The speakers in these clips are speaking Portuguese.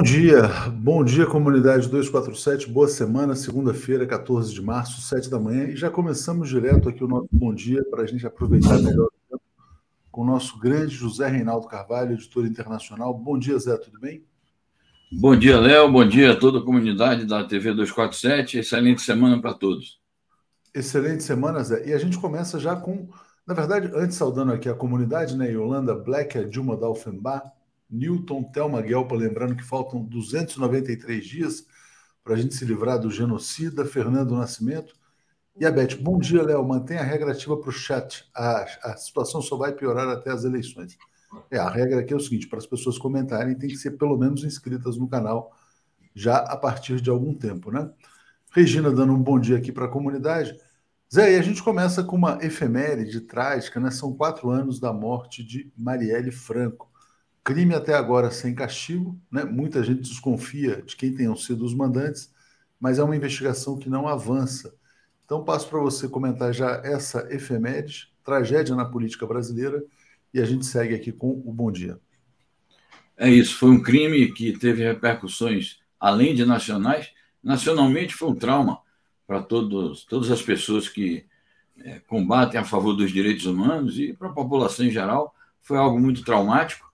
Bom dia, bom dia comunidade 247, boa semana, segunda-feira, 14 de março, 7 da manhã, e já começamos direto aqui o nosso bom dia para a gente aproveitar melhor o tempo com o nosso grande José Reinaldo Carvalho, editor internacional. Bom dia, Zé, tudo bem? Bom dia, Léo, bom dia a toda a comunidade da TV 247, excelente semana para todos. Excelente semana, Zé, e a gente começa já com, na verdade, antes saudando aqui a comunidade, né, Yolanda Black, a Dilma Dalfenbach, Newton Thelma Guelpa, lembrando que faltam 293 dias para a gente se livrar do genocida, Fernando Nascimento. E a Beth, bom dia, Léo. Mantenha a regra ativa para o chat. A, a situação só vai piorar até as eleições. É, a regra aqui é o seguinte: para as pessoas comentarem, tem que ser pelo menos inscritas no canal já a partir de algum tempo, né? Regina dando um bom dia aqui para a comunidade. Zé, e a gente começa com uma efeméride trágica, né? São quatro anos da morte de Marielle Franco. Crime até agora sem castigo, né? muita gente desconfia de quem tenham sido os mandantes, mas é uma investigação que não avança. Então, passo para você comentar já essa efeméride, tragédia na política brasileira, e a gente segue aqui com o Bom Dia. É isso, foi um crime que teve repercussões além de nacionais. Nacionalmente foi um trauma para todos, todas as pessoas que é, combatem a favor dos direitos humanos e para a população em geral. Foi algo muito traumático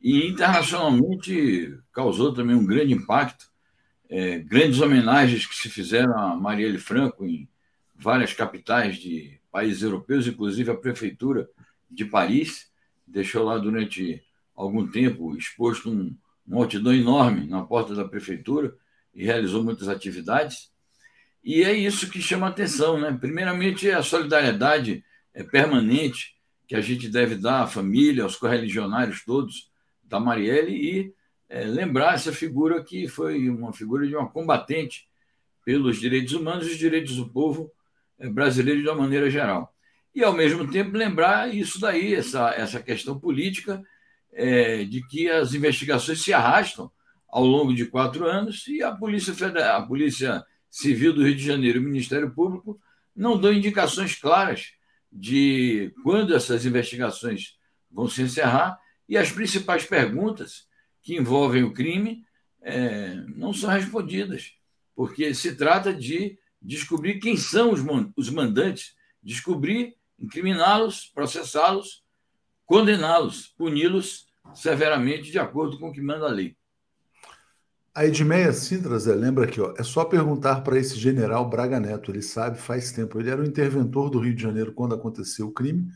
e internacionalmente causou também um grande impacto. É, grandes homenagens que se fizeram a Marielle Franco em várias capitais de países europeus, inclusive a prefeitura de Paris deixou lá durante algum tempo exposto um, outdoor enorme na porta da prefeitura e realizou muitas atividades. E é isso que chama atenção, né? Primeiramente, a solidariedade é permanente que a gente deve dar à família, aos correligionários todos, da Marielle e é, lembrar essa figura que foi uma figura de uma combatente pelos direitos humanos e os direitos do povo é, brasileiro de uma maneira geral. E, ao mesmo tempo, lembrar isso daí, essa, essa questão política é, de que as investigações se arrastam ao longo de quatro anos e a Polícia, Federal, a Polícia Civil do Rio de Janeiro e o Ministério Público não dão indicações claras de quando essas investigações vão se encerrar e as principais perguntas que envolvem o crime é, não são respondidas, porque se trata de descobrir quem são os, os mandantes, descobrir, incriminá-los, processá-los, condená-los, puni-los severamente de acordo com o que manda a lei. A Edmeia Zé, lembra aqui, ó, é só perguntar para esse general Braga Neto, ele sabe faz tempo. Ele era o interventor do Rio de Janeiro quando aconteceu o crime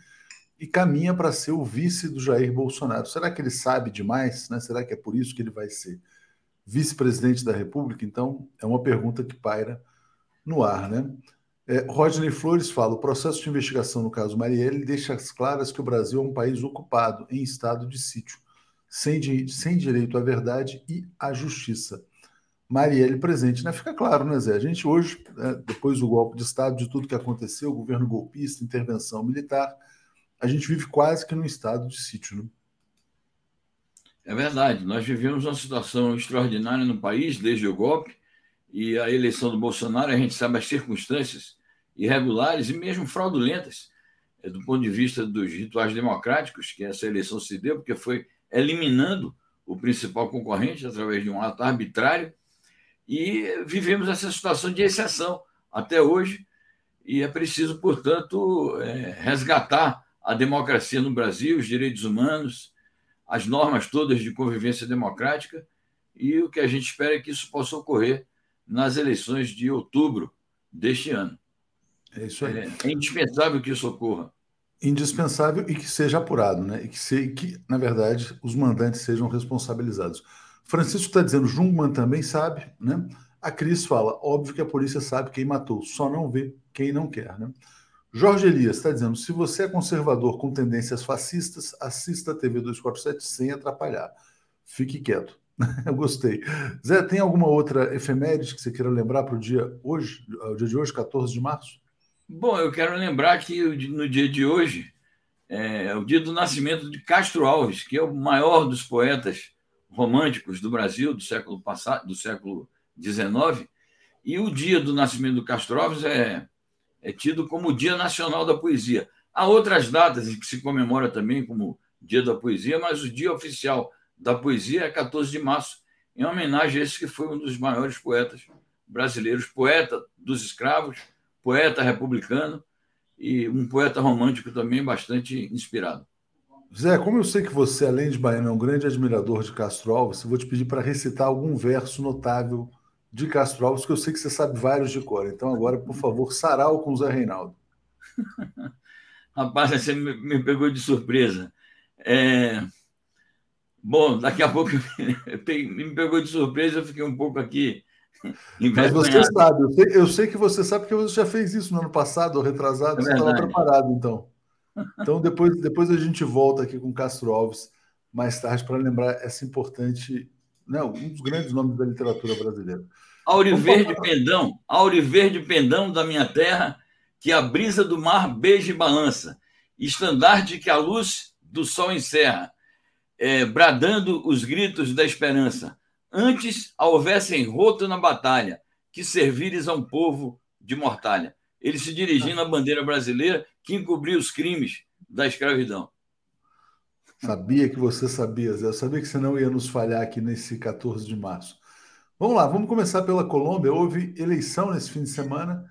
e caminha para ser o vice do Jair Bolsonaro. Será que ele sabe demais? Né? Será que é por isso que ele vai ser vice-presidente da República? Então, é uma pergunta que paira no ar. Né? É, Rodney Flores fala: o processo de investigação no caso Marielle deixa claras que o Brasil é um país ocupado, em estado de sítio, sem, de, sem direito à verdade e à justiça. Marielle presente, né? Fica claro, né, Zé? A gente hoje, né, depois do golpe de Estado, de tudo que aconteceu, governo golpista, intervenção militar, a gente vive quase que num estado de sítio. Né? É verdade. Nós vivemos uma situação extraordinária no país desde o golpe e a eleição do Bolsonaro. A gente sabe as circunstâncias irregulares e mesmo fraudulentas é, do ponto de vista dos rituais democráticos que essa eleição se deu, porque foi eliminando o principal concorrente através de um ato arbitrário e vivemos essa situação de exceção até hoje e é preciso, portanto, é, resgatar a democracia no Brasil, os direitos humanos, as normas todas de convivência democrática, e o que a gente espera é que isso possa ocorrer nas eleições de outubro deste ano. É isso aí. É, é indispensável que isso ocorra. Indispensável e que seja apurado, né? E que, se, que na verdade, os mandantes sejam responsabilizados. Francisco está dizendo, Jungmann também sabe, né? A Cris fala, óbvio que a polícia sabe quem matou, só não vê quem não quer, né? Jorge Elias está dizendo: se você é conservador com tendências fascistas, assista a TV 247 sem atrapalhar. Fique quieto. Eu gostei. Zé, tem alguma outra efeméride que você queira lembrar para o dia hoje, o dia de hoje, 14 de março? Bom, eu quero lembrar que no dia de hoje é o dia do nascimento de Castro Alves, que é o maior dos poetas românticos do Brasil do século passado, do século XIX, e o dia do nascimento do Castro Alves é é tido como Dia Nacional da Poesia. Há outras datas em que se comemora também como Dia da Poesia, mas o dia oficial da poesia é 14 de março, em homenagem a esse que foi um dos maiores poetas brasileiros, poeta dos escravos, poeta republicano e um poeta romântico também bastante inspirado. Zé, como eu sei que você, além de baiano, é um grande admirador de Castro Alves, eu vou te pedir para recitar algum verso notável de Castro Alves, que eu sei que você sabe vários de cor. Então, agora, por favor, sarau com o Zé Reinaldo. Rapaz, você me pegou de surpresa. É... Bom, daqui a pouco me pegou de surpresa, eu fiquei um pouco aqui. Mas você sabe, eu sei, eu sei, que você sabe porque você já fez isso no ano passado, ou retrasado, é você estava preparado, então. Então, depois, depois a gente volta aqui com Castro Alves mais tarde para lembrar essa importante, né, um dos grandes nomes da literatura brasileira. Auriverde Pendão, Auriverde Pendão da minha terra, que a brisa do mar beija e balança, estandarte que a luz do sol encerra, é, bradando os gritos da esperança. Antes houvessem roto na batalha, que servires a um povo de mortalha. Ele se dirigindo à bandeira brasileira que encobriu os crimes da escravidão. Sabia que você sabia, Zé. Eu sabia que você não ia nos falhar aqui nesse 14 de março. Vamos lá, vamos começar pela Colômbia. Houve eleição nesse fim de semana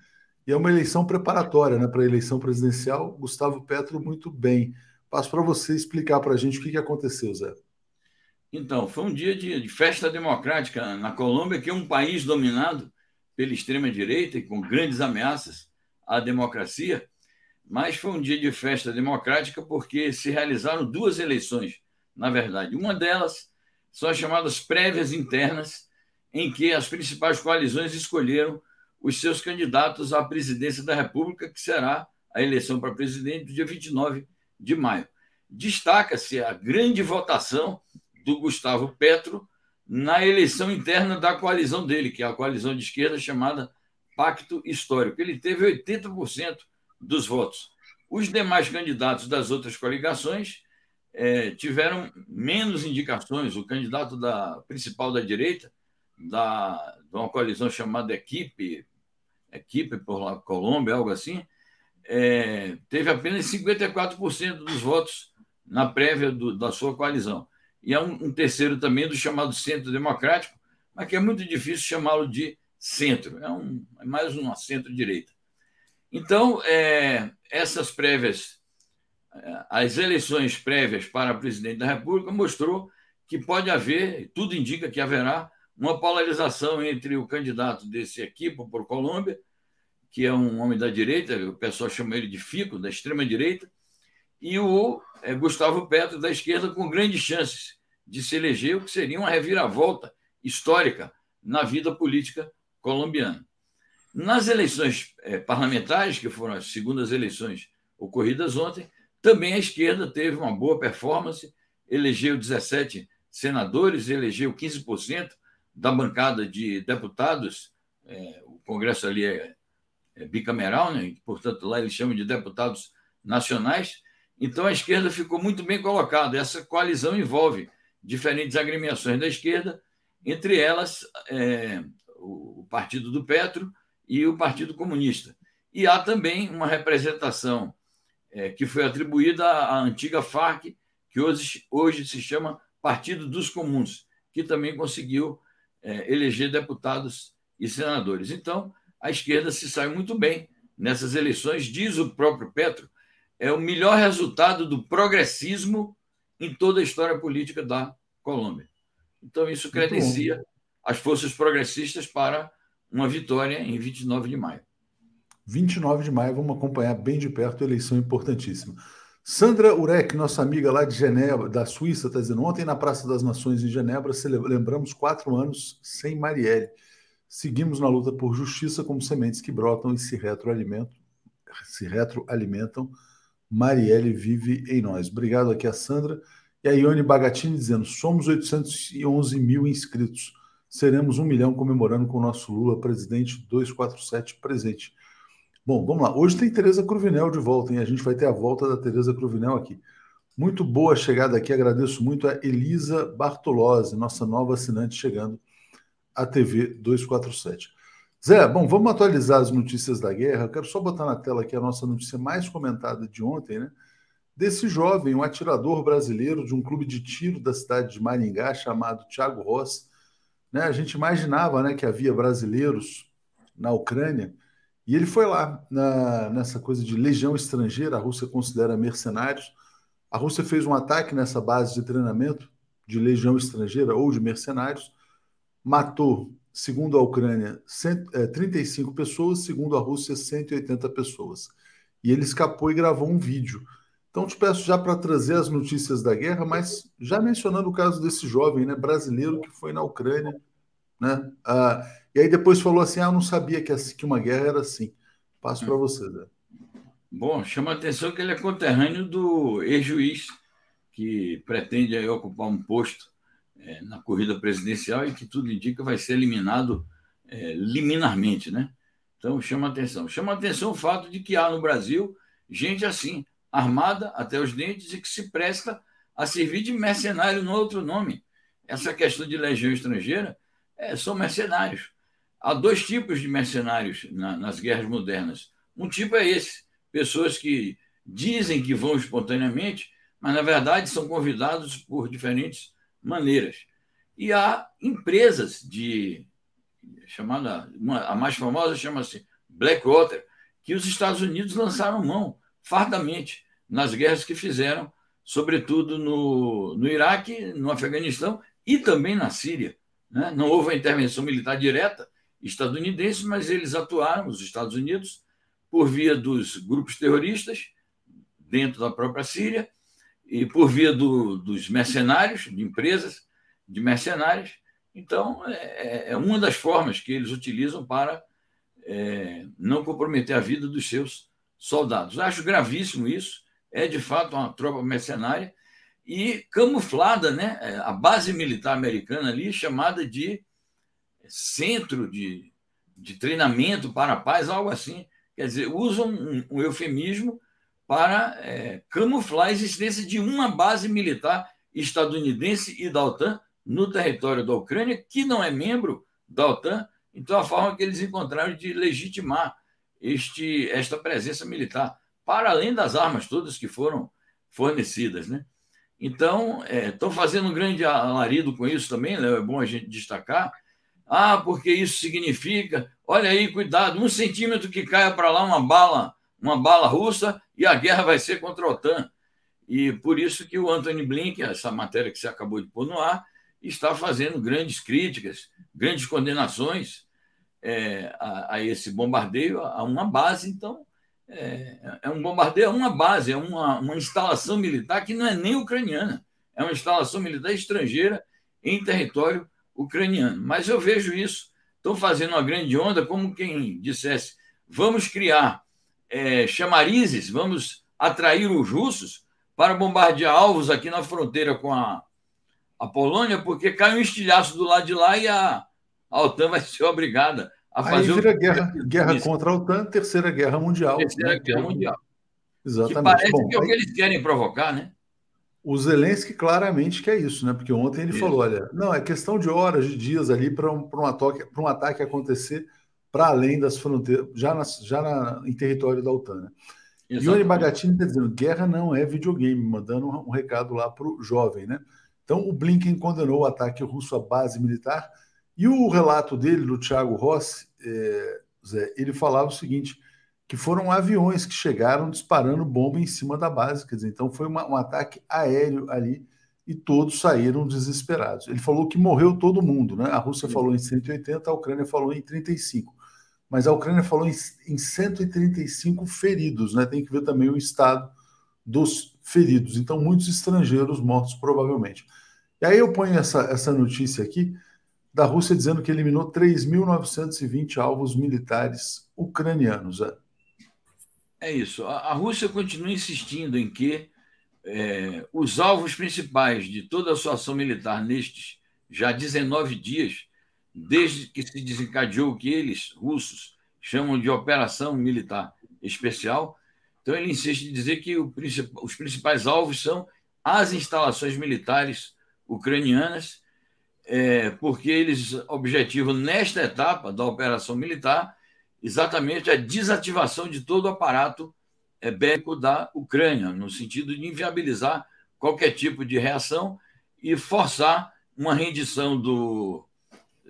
e é uma eleição preparatória né, para a eleição presidencial. Gustavo Petro, muito bem. Passo para você explicar para a gente o que, que aconteceu, Zé. Então, foi um dia de, de festa democrática na Colômbia, que é um país dominado pela extrema-direita e com grandes ameaças à democracia. Mas foi um dia de festa democrática porque se realizaram duas eleições, na verdade. Uma delas são as chamadas prévias internas, em que as principais coalizões escolheram os seus candidatos à presidência da República, que será a eleição para presidente do dia 29 de maio. Destaca-se a grande votação do Gustavo Petro na eleição interna da coalizão dele, que é a coalizão de esquerda chamada Pacto Histórico. Ele teve 80% dos votos. Os demais candidatos das outras coligações é, tiveram menos indicações. O candidato da principal da direita, da, de uma coalizão chamada Equipe, Equipe por Colômbia, algo assim, é, teve apenas 54% dos votos na prévia do, da sua coalizão. E há um, um, terceiro também do chamado Centro Democrático, mas que é muito difícil chamá-lo de centro, é, um, é mais uma centro-direita. Então, é, essas prévias, é, as eleições prévias para presidente da República mostrou que pode haver, tudo indica que haverá, uma polarização entre o candidato desse equipe por Colômbia, que é um homem da direita, o pessoal chama ele de Fico, da extrema-direita, e o é, Gustavo Petro, da esquerda, com grandes chances de se eleger, o que seria uma reviravolta histórica na vida política colombiana. Nas eleições é, parlamentares, que foram as segundas eleições ocorridas ontem, também a esquerda teve uma boa performance, elegeu 17 senadores, elegeu 15% da bancada de deputados. É, o Congresso ali é, é bicameral, né? portanto, lá eles chamam de deputados nacionais. Então, a esquerda ficou muito bem colocada. Essa coalizão envolve diferentes agremiações da esquerda, entre elas é, o Partido do Petro e o Partido Comunista. E há também uma representação é, que foi atribuída à antiga FARC, que hoje, hoje se chama Partido dos Comuns, que também conseguiu é, eleger deputados e senadores. Então, a esquerda se sai muito bem nessas eleições, diz o próprio Petro, é o melhor resultado do progressismo em toda a história política da Colômbia. Então, isso credencia as forças progressistas para uma vitória em 29 de maio. 29 de maio, vamos acompanhar bem de perto a eleição importantíssima. Sandra Urek, nossa amiga lá de Genebra, da Suíça, está dizendo: ontem na Praça das Nações em Genebra, lembramos quatro anos sem Marielle. Seguimos na luta por justiça como sementes que brotam e se retroalimentam. Se retroalimentam. Marielle vive em nós. Obrigado aqui a Sandra. E a Ione Bagatini dizendo: somos 811 mil inscritos seremos um milhão comemorando com o nosso Lula, presidente 247 presente. Bom, vamos lá. Hoje tem Tereza Cruvinel de volta, hein? A gente vai ter a volta da Tereza Cruvinel aqui. Muito boa chegada aqui, agradeço muito a Elisa Bartolozzi, nossa nova assinante chegando à TV 247. Zé, bom, vamos atualizar as notícias da guerra. Eu quero só botar na tela aqui a nossa notícia mais comentada de ontem, né? Desse jovem, um atirador brasileiro de um clube de tiro da cidade de Maringá chamado Thiago Rossi, Né? A gente imaginava né, que havia brasileiros na Ucrânia, e ele foi lá na, nessa coisa de legião estrangeira, a Rússia considera mercenários. A Rússia fez um ataque nessa base de treinamento de legião estrangeira ou de mercenários, matou, segundo a Ucrânia, 35 é, pessoas, segundo a Rússia, 180 pessoas. E ele escapou e gravou um vídeo. Então, te peço já para trazer as notícias da guerra, mas já mencionando o caso desse jovem né, brasileiro que foi na Ucrânia. Né? Ah, e aí depois falou assim: ah, eu não sabia que, que uma guerra era assim. Passo para você, Zé. Bom, chama a atenção que ele é conterrâneo do ex-juiz que pretende aí ocupar um posto é, na corrida presidencial e que tudo indica vai ser eliminado é, liminarmente, né? Então chama atenção. Chama atenção o fato de que há no Brasil gente assim, armada até os dentes e que se presta a servir de mercenário no outro nome. Essa questão de legião estrangeira é, são mercenários. Há dois tipos de mercenários na, nas guerras modernas. Um tipo é esse: pessoas que dizem que vão espontaneamente, mas na verdade são convidados por diferentes maneiras. E há empresas de chamada uma, a mais famosa chama-se Blackwater, que os Estados Unidos lançaram mão fardamente nas guerras que fizeram, sobretudo no, no Iraque, no Afeganistão e também na Síria. Né? Não houve a intervenção militar direta estadunidense, mas eles atuaram, os Estados Unidos, por via dos grupos terroristas dentro da própria Síria e por via do, dos mercenários, de empresas de mercenários. Então, é, é, uma das formas que eles utilizam para é, não comprometer a vida dos seus soldados. Acho gravíssimo isso. É, de fato, uma tropa mercenária e camuflada, né? É, a base militar americana ali, chamada de Centro de, de Treinamento para a Paz, algo assim. Quer dizer, usam um, um eufemismo para é, camuflar a existência de uma base militar estadunidense e da OTAN no território da Ucrânia, que não é membro da OTAN. Então, a forma que eles encontraram de legitimar este, esta presença militar, para além das armas todas que foram fornecidas. Né? Então, estão é, fazendo um grande alarido com isso também, Léo, é bom a gente destacar. Ah, porque isso significa, olha aí, cuidado, um centímetro que caia para lá uma bala uma bala russa e a guerra vai ser contra a OTAN. E por isso que o Anthony Blinken, essa matéria que você acabou de pôr no ar, está fazendo grandes críticas, grandes condenações é, a, a, esse bombardeio a uma base. Então, é, é, um bombardeio a uma base, é uma, uma instalação militar que não é nem ucraniana, é uma instalação militar estrangeira em território ucraniano. Mas eu vejo isso, estão fazendo uma grande onda, como quem dissesse: vamos criar é, chamarizes, vamos atrair os russos para bombardear alvos aqui na fronteira com a, a Polônia, porque cai um estilhaço do lado de lá e a, a OTAN vai ser obrigada a fazer. Aí vira guerra, guerra contra a OTAN, terceira guerra mundial. Terceira né? guerra mundial. Exatamente. Que parece Bom, que é o que eles querem provocar, né? O Zelensky claramente quer isso, né? Porque ontem ele isso. falou: olha, não, é questão de horas, de dias ali para um, um, ataque, um ataque acontecer para além das fronteiras, já, na, já na, em território da OTAN. Né? Yuri Bagatini está dizendo: guerra não é videogame, mandando um, um recado lá para o jovem. Né? Então, o Blinken condenou o ataque russo à base militar. E o relato dele, do Thiago Rossi, é, Zé, ele falava o seguinte: que foram aviões que chegaram disparando bomba em cima da base. Quer dizer, então foi uma, um ataque aéreo ali e todos saíram desesperados. Ele falou que morreu todo mundo, né? A Rússia Sim. falou em 180, a Ucrânia falou em 35 mas a Ucrânia falou em, em 135 feridos, né? Tem que ver também o estado dos feridos. Então, muitos estrangeiros mortos, provavelmente. E aí eu ponho essa, essa notícia aqui da Rússia dizendo que eliminou 3.920 alvos militares ucranianos. É, é isso. A, Rússia continua insistindo em que é, os alvos principais de toda a sua ação militar nestes já 19 dias desde que se desencadeou o que eles, russos, chamam de operação militar especial. Então, ele insiste em dizer que o, os principais alvos são as instalações militares ucranianas, é, porque eles objetivam, nesta etapa da operação militar, exatamente a desativação de todo o aparato é, bélico da Ucrânia, no sentido de inviabilizar qualquer tipo de reação e forçar uma rendição do,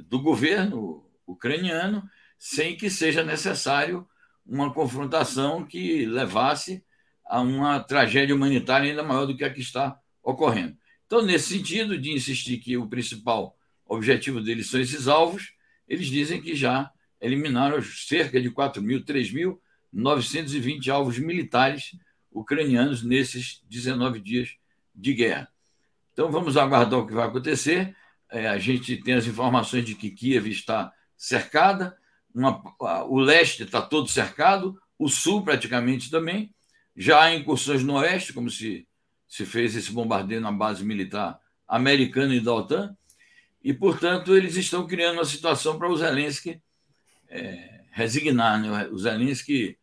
do governo ucraniano, sem que seja necessário uma confrontação que levasse a uma tragédia humanitária ainda maior do que a que está ocorrendo. Então, nesse sentido, de insistir que o principal objetivo deles são esses alvos, eles dizem que já eliminaram cerca de 4 mil, 3.920 alvos militares ucranianos nesses 19 dias de guerra. Então, vamos aguardar o que vai acontecer. É, a gente tem as informações de que Kiev está cercada, uma, o leste está todo cercado, o sul praticamente também. Já há incursões no oeste, como se, se fez esse bombardeio na base militar americana e da OTAN, e, portanto, eles estão criando uma situação para o Zelensky é, resignar, né? o Zelensky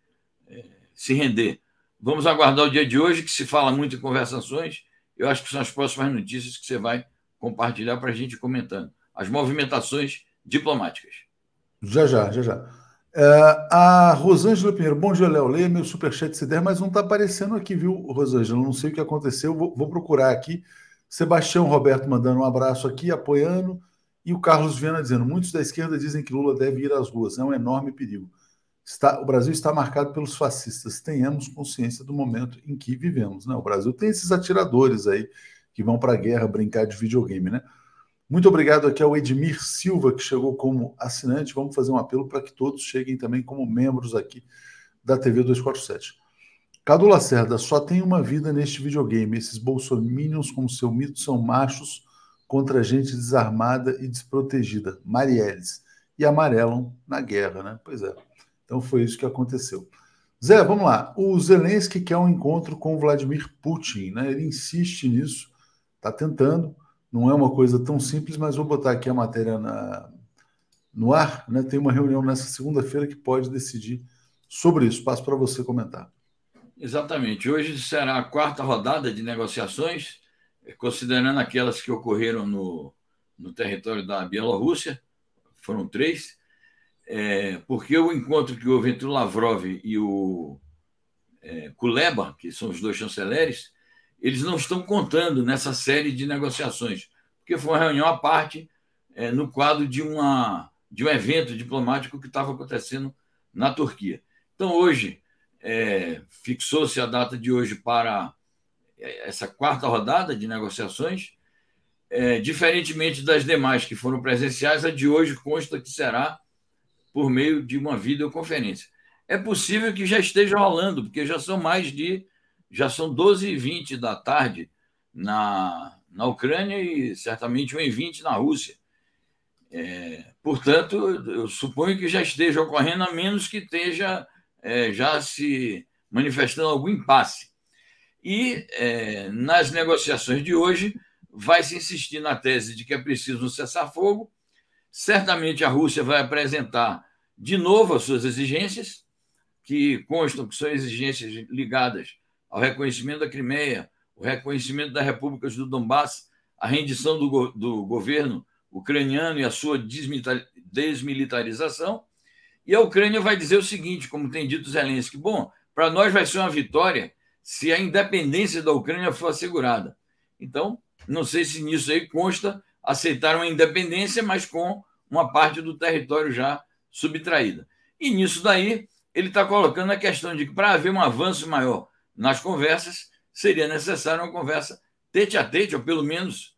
é, se render. Vamos aguardar o dia de hoje, que se fala muito em conversações. Eu acho que são as próximas notícias que você vai compartilhar para a gente comentando. As movimentações diplomáticas. Já, já, já, já. É, a Rosângela Pinheiro, bom dia, Léo. Leia meu superchat se der, mas não está aparecendo aqui, viu, Rosângela? Não sei o que aconteceu, vou, vou, procurar aqui. Sebastião Roberto mandando um abraço aqui, apoiando. E o Carlos Viana dizendo: muitos da esquerda dizem que Lula deve ir às ruas. É um enorme perigo. Está, o Brasil está marcado pelos fascistas. Tenhamos consciência do momento em que vivemos. Né? O Brasil tem esses atiradores aí que vão para a guerra brincar de videogame, né? Muito obrigado aqui ao Edmir Silva, que chegou como assinante. Vamos fazer um apelo para que todos cheguem também como membros aqui da TV 247. Cadu Lacerda, só tem uma vida neste videogame. Esses bolsominions, como seu mito, são machos contra gente desarmada e desprotegida. Marielles. E amarelam na guerra, né? Pois é. Então foi isso que aconteceu. Zé, vamos lá. O Zelensky quer um encontro com Vladimir Putin, né? Ele insiste nisso, está tentando. Não é uma coisa tão simples, mas vou botar aqui a matéria na, no ar. Né? Tem uma reunião nessa segunda-feira que pode decidir sobre isso. Passo para você comentar. Exatamente. Hoje será a quarta rodada de negociações, considerando aquelas que ocorreram no, no território da Bielorrússia. Foram três. É, porque o encontro que houve entre o Lavrov e o é, Kuleba, que são os dois chanceleres, eles não estão contando nessa série de negociações, porque foi uma reunião à parte é, no quadro de, uma, de um evento diplomático que estava acontecendo na Turquia. Então, hoje, é, fixou-se a data de hoje para é, essa quarta rodada de negociações. É, diferentemente das demais que foram presenciais, a de hoje consta que será por meio de uma videoconferência. É possível que já esteja rolando, porque já são mais de já são 12h20 da tarde na, na Ucrânia e certamente 1h20 na Rússia. É, portanto, eu suponho que já esteja ocorrendo, a menos que esteja é, já se manifestando algum impasse. E é, nas negociações de hoje, vai se insistir na tese de que é preciso um cessar-fogo. Certamente a Rússia vai apresentar de novo as suas exigências, que constam que são exigências ligadas ao reconhecimento da Crimeia, o reconhecimento das repúblicas do Donbass, a rendição do, do governo ucraniano e a sua desmilitarização. E a Ucrânia vai dizer o seguinte, como tem dito Zelensky: bom, para nós vai ser uma vitória se a independência da Ucrânia for assegurada. Então, não sei se nisso aí consta aceitar uma independência, mas com uma parte do território já subtraída. E nisso daí, ele está colocando a questão de que para haver um avanço maior nas conversas, seria necessária uma conversa tete a tete, ou pelo menos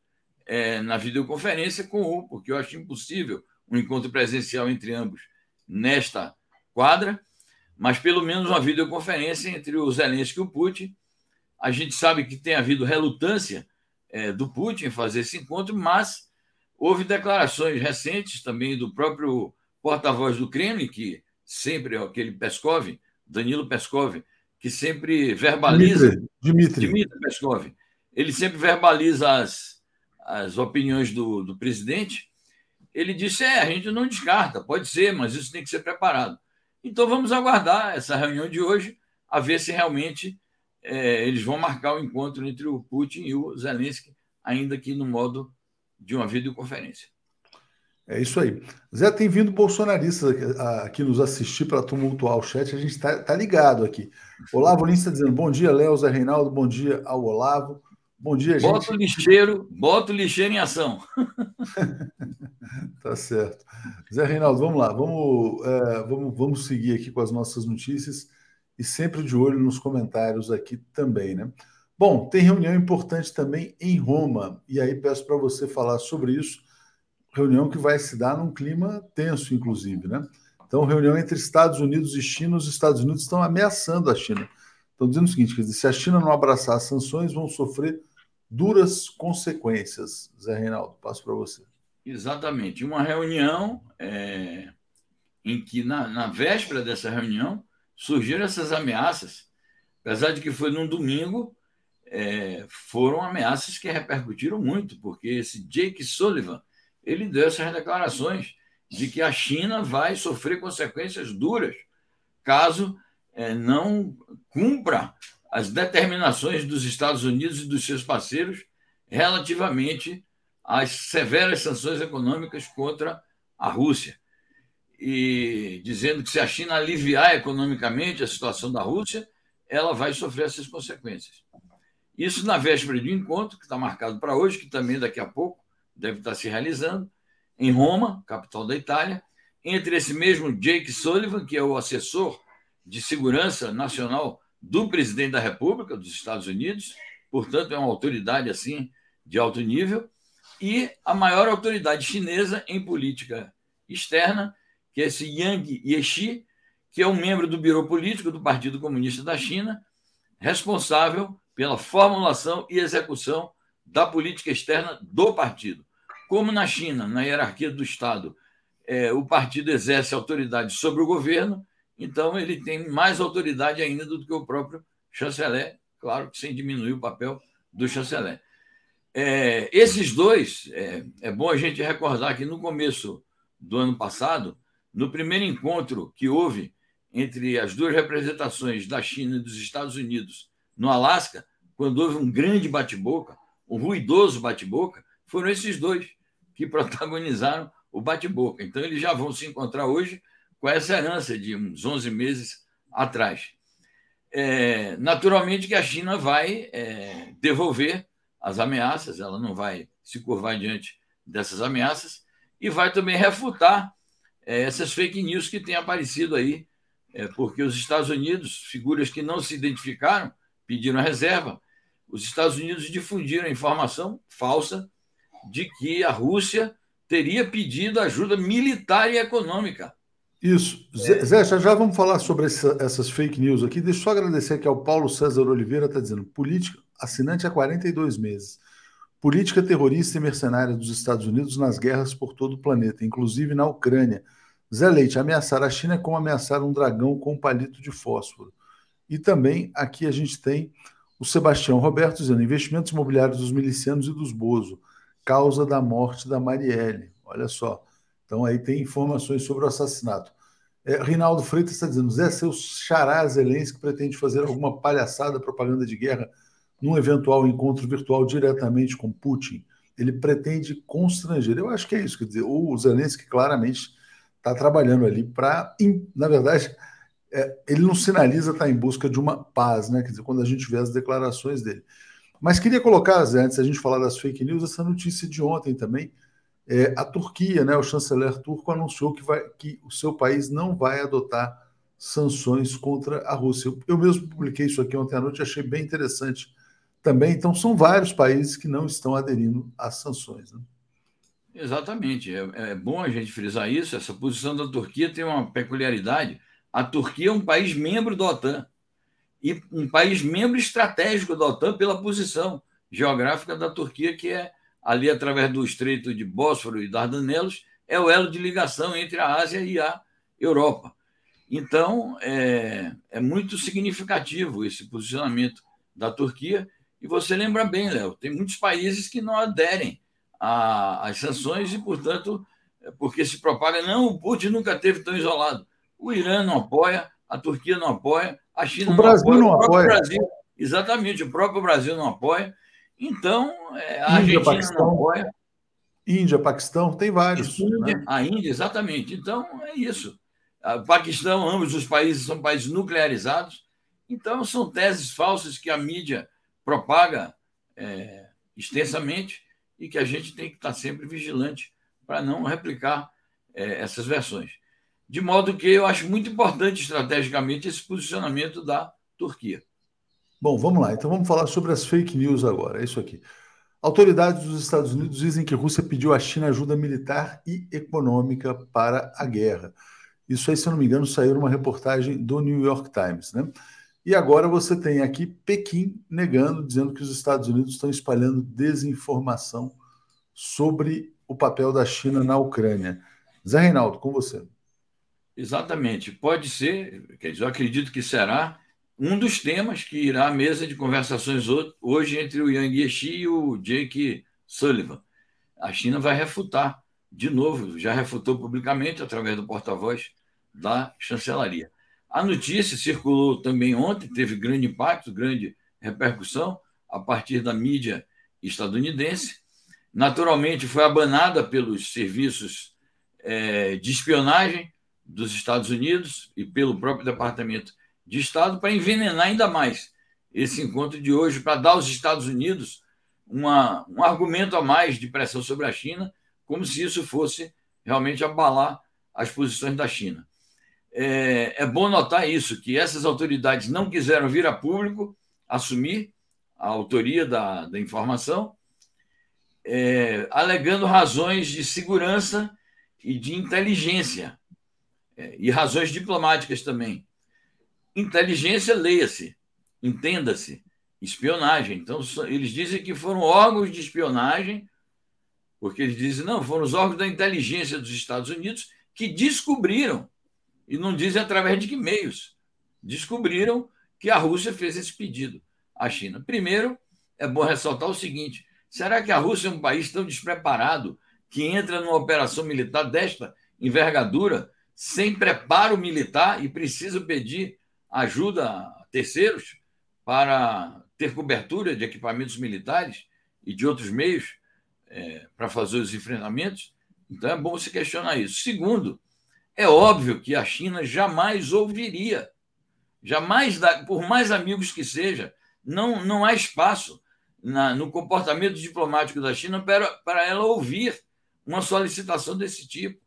é, na videoconferência com o, porque eu acho impossível um encontro presencial entre ambos nesta quadra, mas pelo menos uma videoconferência entre o Zelensky e o Putin. A gente sabe que tem havido relutância é, do Putin em fazer esse encontro, mas houve declarações recentes também do próprio porta-voz do Kremlin, que sempre é aquele Peskov, Danilo Peskov, que sempre verbaliza. Dimitri, Dimitri. Peskov. Ele sempre verbaliza as, as opiniões do, do presidente. Ele disse: é, a gente não descarta, pode ser, mas isso tem que ser preparado. Então vamos aguardar essa reunião de hoje, a ver se realmente é, eles vão marcar o encontro entre o Putin e o Zelensky, ainda que no modo de uma videoconferência. É isso aí. Zé, tem vindo bolsonaristas aqui, aqui nos assistir para tumultuar o chat, a gente está tá ligado aqui. Olavo Lins está dizendo bom dia, Léo, Zé Reinaldo, bom dia ao Olavo. Bom dia, gente. Bota o lixeiro, bota o lixeiro em ação. Tá certo. Zé Reinaldo, vamos lá, vamos, é, vamos, vamos seguir aqui com as nossas notícias e sempre de olho nos comentários aqui também, né? Bom, tem reunião importante também em Roma, e aí peço para você falar sobre isso. Reunião que vai se dar num clima tenso, inclusive, né? Então, reunião entre Estados Unidos e China, os Estados Unidos estão ameaçando a China. Estão dizendo o seguinte: quer dizer, se a China não abraçar as sanções, vão sofrer duras consequências. Zé Reinaldo, passo para você. Exatamente. Uma reunião é, em que, na, na véspera dessa reunião, surgiram essas ameaças, apesar de que foi num domingo, é, foram ameaças que repercutiram muito, porque esse Jake Sullivan ele deu essas declarações de que a China vai sofrer consequências duras caso é, não cumpra as determinações dos Estados Unidos e dos seus parceiros relativamente às severas sanções econômicas contra a Rússia. E dizendo que se a China aliviar economicamente a situação da Rússia, ela vai sofrer essas consequências. Isso na véspera de um encontro, que está marcado para hoje, que também daqui a pouco deve estar se realizando, em Roma, capital da Itália, entre esse mesmo Jake Sullivan, que é o assessor de segurança nacional do presidente da República dos Estados Unidos, portanto, é uma autoridade assim de alto nível, e a maior autoridade chinesa em política externa, que é esse Yang Yeshi, que é um membro do Biro Político do Partido Comunista da China, responsável pela formulação e execução da política externa do partido. Como na China, na hierarquia do Estado, é, o partido exerce autoridade sobre o governo, então, ele tem mais autoridade ainda do que o próprio chanceler, claro que sem diminuir o papel do chanceler. É, esses dois, é, é bom a gente recordar que no começo do ano passado, no primeiro encontro que houve entre as duas representações da China e dos Estados Unidos no Alasca, quando houve um grande bate-boca, um ruidoso bate-boca, foram esses dois que protagonizaram o bate-boca. Então, eles já vão se encontrar hoje com essa herança de uns 11 meses atrás. É, naturalmente que a China vai é, devolver as ameaças, ela não vai se curvar diante dessas ameaças e vai também refutar é, essas fake news que têm aparecido aí, é, porque os Estados Unidos, figuras que não se identificaram, pediram a reserva, os Estados Unidos difundiram informação falsa de que a Rússia teria pedido ajuda militar e econômica isso. É. Zé, já, já vamos falar sobre essa, essas fake news aqui. Deixa eu só agradecer aqui ao Paulo César Oliveira, está dizendo: política, assinante há 42 meses. Política terrorista e mercenária dos Estados Unidos nas guerras por todo o planeta, inclusive na Ucrânia. Zé Leite, ameaçar a China é como ameaçar um dragão com um palito de fósforo. E também aqui a gente tem o Sebastião Roberto dizendo: investimentos imobiliários dos milicianos e dos Bozo, causa da morte da Marielle. Olha só. Então aí tem informações sobre o assassinato. É, Rinaldo Freitas está dizendo: Zé, seu xará Zelensky pretende fazer alguma palhaçada, propaganda de guerra, num eventual encontro virtual diretamente com Putin. Ele pretende constranger. Eu acho que é isso. Quer dizer, o Zelensky claramente está trabalhando ali para. Na verdade, é, ele não sinaliza estar tá em busca de uma paz, né? Quer dizer, quando a gente vê as declarações dele. Mas queria colocar, Zé, antes da gente falar das fake news, essa notícia de ontem também é, a Turquia, né, o chanceler turco, anunciou que, vai, que o seu país não vai adotar sanções contra a Rússia. Eu, eu mesmo publiquei isso aqui ontem à noite, achei bem interessante também. Então, são vários países que não estão aderindo às sanções. Né? Exatamente. É, é, bom a gente frisar isso. Essa posição da Turquia tem uma peculiaridade. A Turquia é um país membro da OTAN e um país membro estratégico da OTAN pela posição geográfica da Turquia, que é ali através do Estreito de Bósforo e Dardanelos, é o elo de ligação entre a Ásia e a Europa. Então, é, é muito significativo esse posicionamento da Turquia. E você lembra bem, Léo, tem muitos países que não aderem às sanções e, portanto, é porque se propaga, não, o Putin nunca teve tão isolado. O Irã não apoia, a Turquia não apoia, a China o Brasil não apoia. Não apoia. Brasil, exatamente, o próprio Brasil não apoia. Então, é, a Índia, Argentina Paquistão, não apoia. Índia, Paquistão, tem vários. Índia, né? A Índia, exatamente. Então, é isso. O Paquistão, ambos os países são países nuclearizados. Então, são teses falsas que a mídia propaga é, extensamente e que a gente tem que estar sempre vigilante para não replicar é, essas versões. De modo que eu acho muito importante estrategicamente esse posicionamento da Turquia. Bom, vamos lá. Então vamos falar sobre as fake news agora. É isso aqui. Autoridades dos Estados Unidos dizem que Rússia pediu à China ajuda militar e econômica para a guerra. Isso aí, se eu não me engano, saiu numa reportagem do New York Times, né? E agora você tem aqui Pequim negando, dizendo que os Estados Unidos estão espalhando desinformação sobre o papel da China na Ucrânia. Zé Reinaldo, com você. Exatamente. Pode ser, quer dizer, eu acredito que será um dos temas que irá à mesa de conversações hoje entre o Yang Yeshi e o Jake Sullivan. A China vai refutar, de novo, já refutou publicamente através do porta-voz da chancelaria. A notícia circulou também ontem, teve grande impacto, grande repercussão a partir da mídia estadunidense. Naturalmente, foi abanada pelos serviços é, de espionagem dos Estados Unidos e pelo próprio Departamento de Estado para envenenar ainda mais esse encontro de hoje, para dar aos Estados Unidos uma, um argumento a mais de pressão sobre a China, como se isso fosse realmente abalar as posições da China. É, é bom notar isso, que essas autoridades não quiseram vir a público assumir a autoria da, da informação, é, alegando razões de segurança e de inteligência, e razões diplomáticas também. Inteligência, leia-se, entenda-se, espionagem. Então, eles dizem que foram órgãos de espionagem, porque eles dizem, não, foram os órgãos da inteligência dos Estados Unidos que descobriram, e não dizem através de que meios, descobriram que a Rússia fez esse pedido à China. Primeiro, é bom ressaltar o seguinte: será que a Rússia é um país tão despreparado que entra numa operação militar desta envergadura, sem preparo militar e precisa pedir ajuda a terceiros para ter cobertura de equipamentos militares e de outros meios é, para fazer os enfrentamentos. Então é bom se questionar isso. Segundo, é óbvio que a China jamais ouviria, jamais, por mais amigos que seja, não, não há espaço na, no comportamento diplomático da China para, para ela ouvir uma solicitação desse tipo.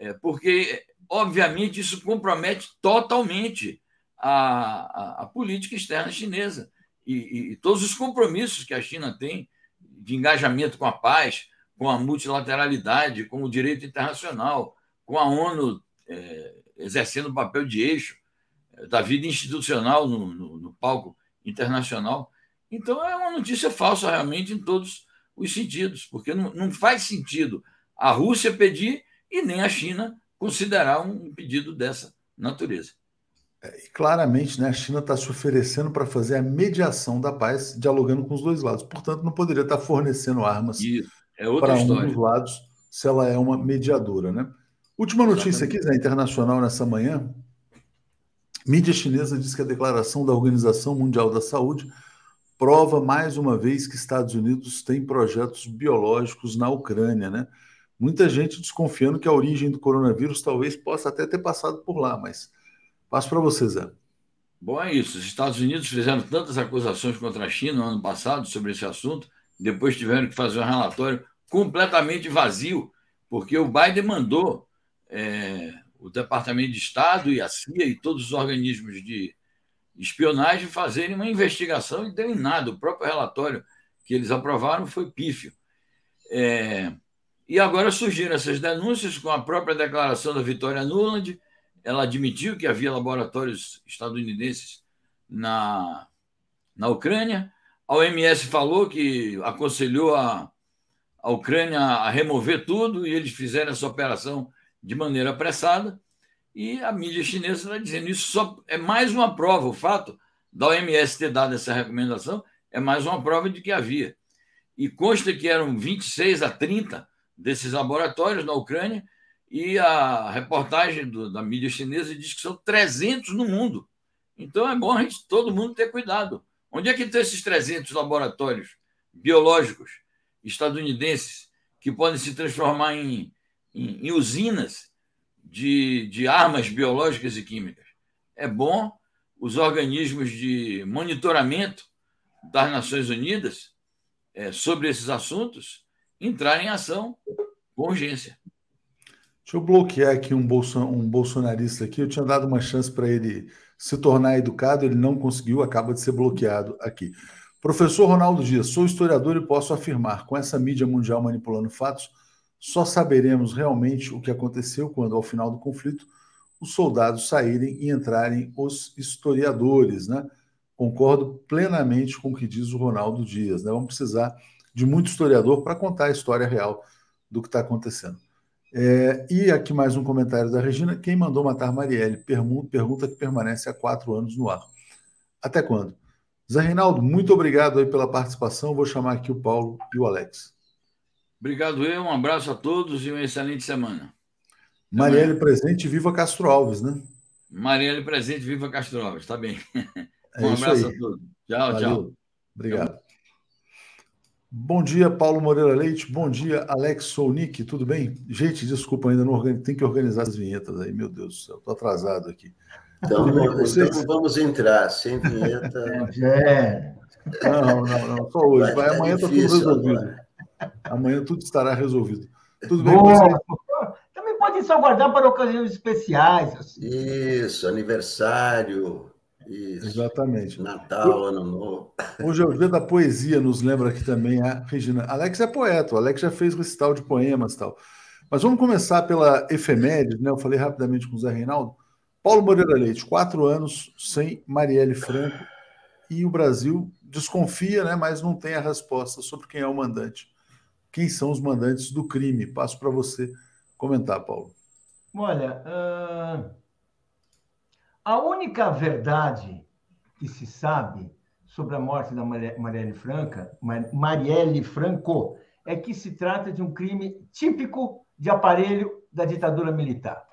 É, porque, obviamente, isso compromete totalmente a, a, a política externa chinesa e, e, e, todos os compromissos que a China tem de engajamento com a paz, com a multilateralidade, com o direito internacional, com a ONU é, exercendo o papel de eixo é, da vida institucional no, no, no palco internacional. Então, é uma notícia falsa, realmente, em todos os sentidos, porque não, não faz sentido a Rússia pedir e nem a China considerar um pedido dessa natureza. É, e claramente, né, a China está se oferecendo para fazer a mediação da paz, dialogando com os dois lados. Portanto, não poderia estar tá fornecendo armas é para um dos lados se ela é uma mediadora. Né? Última notícia Exatamente. aqui, Zé, internacional nessa manhã. Mídia chinesa diz que a declaração da Organização Mundial da Saúde prova mais uma vez que Estados Unidos tem projetos biológicos na Ucrânia, né? Muita gente desconfiando que a origem do coronavírus talvez possa até ter passado por lá, mas passo para você, Zé. Bom, é isso. Os Estados Unidos fizeram tantas acusações contra a China no ano passado sobre esse assunto, depois tiveram que fazer um relatório completamente vazio, porque o Biden mandou é, o Departamento de Estado e a CIA e todos os organismos de espionagem fazerem uma investigação e deu em nada. O próprio relatório que eles aprovaram foi pífio. É, e agora surgiram essas denúncias com a própria declaração da Vitória Nuland. Ela admitiu que havia laboratórios estadunidenses na, na Ucrânia. A OMS falou que aconselhou a, a Ucrânia a remover tudo e eles fizeram essa operação de maneira apressada. E a mídia chinesa está dizendo isso só é mais uma prova. O fato da OMS ter dado essa recomendação é mais uma prova de que havia. E consta que eram 26 a 30 desses laboratórios na Ucrânia, e a reportagem do, da mídia chinesa diz que são 300 no mundo. Então é bom a gente, todo mundo ter cuidado. Onde é que estão esses 300 laboratórios biológicos estadunidenses que podem se transformar em, em, em usinas de, de armas biológicas e químicas. É bom os organismos de monitoramento das Nações Unidas é, sobre esses assuntos entrarem em ação com urgência. Deixa eu bloquear aqui um, bolson, um bolsonarista aqui. Eu tinha dado uma chance para ele se tornar educado, ele não conseguiu, acaba de ser bloqueado aqui. Professor Ronaldo Dias, sou historiador e posso afirmar, com essa mídia mundial manipulando fatos, só saberemos realmente o que aconteceu quando, ao final do conflito, os soldados saírem e entrarem os historiadores, né? Concordo plenamente com o que diz o Ronaldo Dias, né? Vamos precisar de muito historiador para contar a história real do que está acontecendo. É, e aqui mais um comentário da Regina. Quem mandou matar Marielle? Pergunta, pergunta que permanece há quatro anos no ar. Até quando? Zé Reinaldo, muito obrigado aí pela participação. Vou chamar aqui o Paulo e o Alex. Obrigado, eu. Um abraço a todos e uma excelente semana. Marielle presente, viva Castro Alves, né? Marielle presente, viva Castro Alves, tá bem. É um abraço aí. a todos. Tchau, Valeu. tchau. Obrigado. Bom dia, Paulo Moreira Leite. Bom dia, Alex Sounik. Tudo bem? Gente, desculpa, ainda não organizo, tem que organizar as vinhetas aí. Meu Deus do céu, estou atrasado aqui. Então, então vamos entrar, sem vinheta. É. Não, não, não, só hoje. Vai, amanhã está tudo resolvido. Agora. Amanhã tudo estará resolvido. Tudo bem com você? Também pode só guardar para ocasiões especiais. Assim. Isso, aniversário. Isso. Exatamente. Natal, Ano Novo. Hoje é o dia da poesia, nos lembra aqui também a Regina. Alex é poeta, o Alex já fez recital de poemas e tal. Mas vamos começar pela efeméride, né? Eu falei rapidamente com o Zé Reinaldo. Paulo Moreira Leite, quatro anos sem Marielle Franco, e o Brasil desconfia, né? Mas não tem a resposta sobre quem é o mandante. Quem são os mandantes do crime? Passo para você comentar, Paulo. Olha, uh, a única verdade que se sabe sobre a morte da Marielle Franca, Marielle Franco, é que se trata de um crime típico de aparelho da ditadura militar.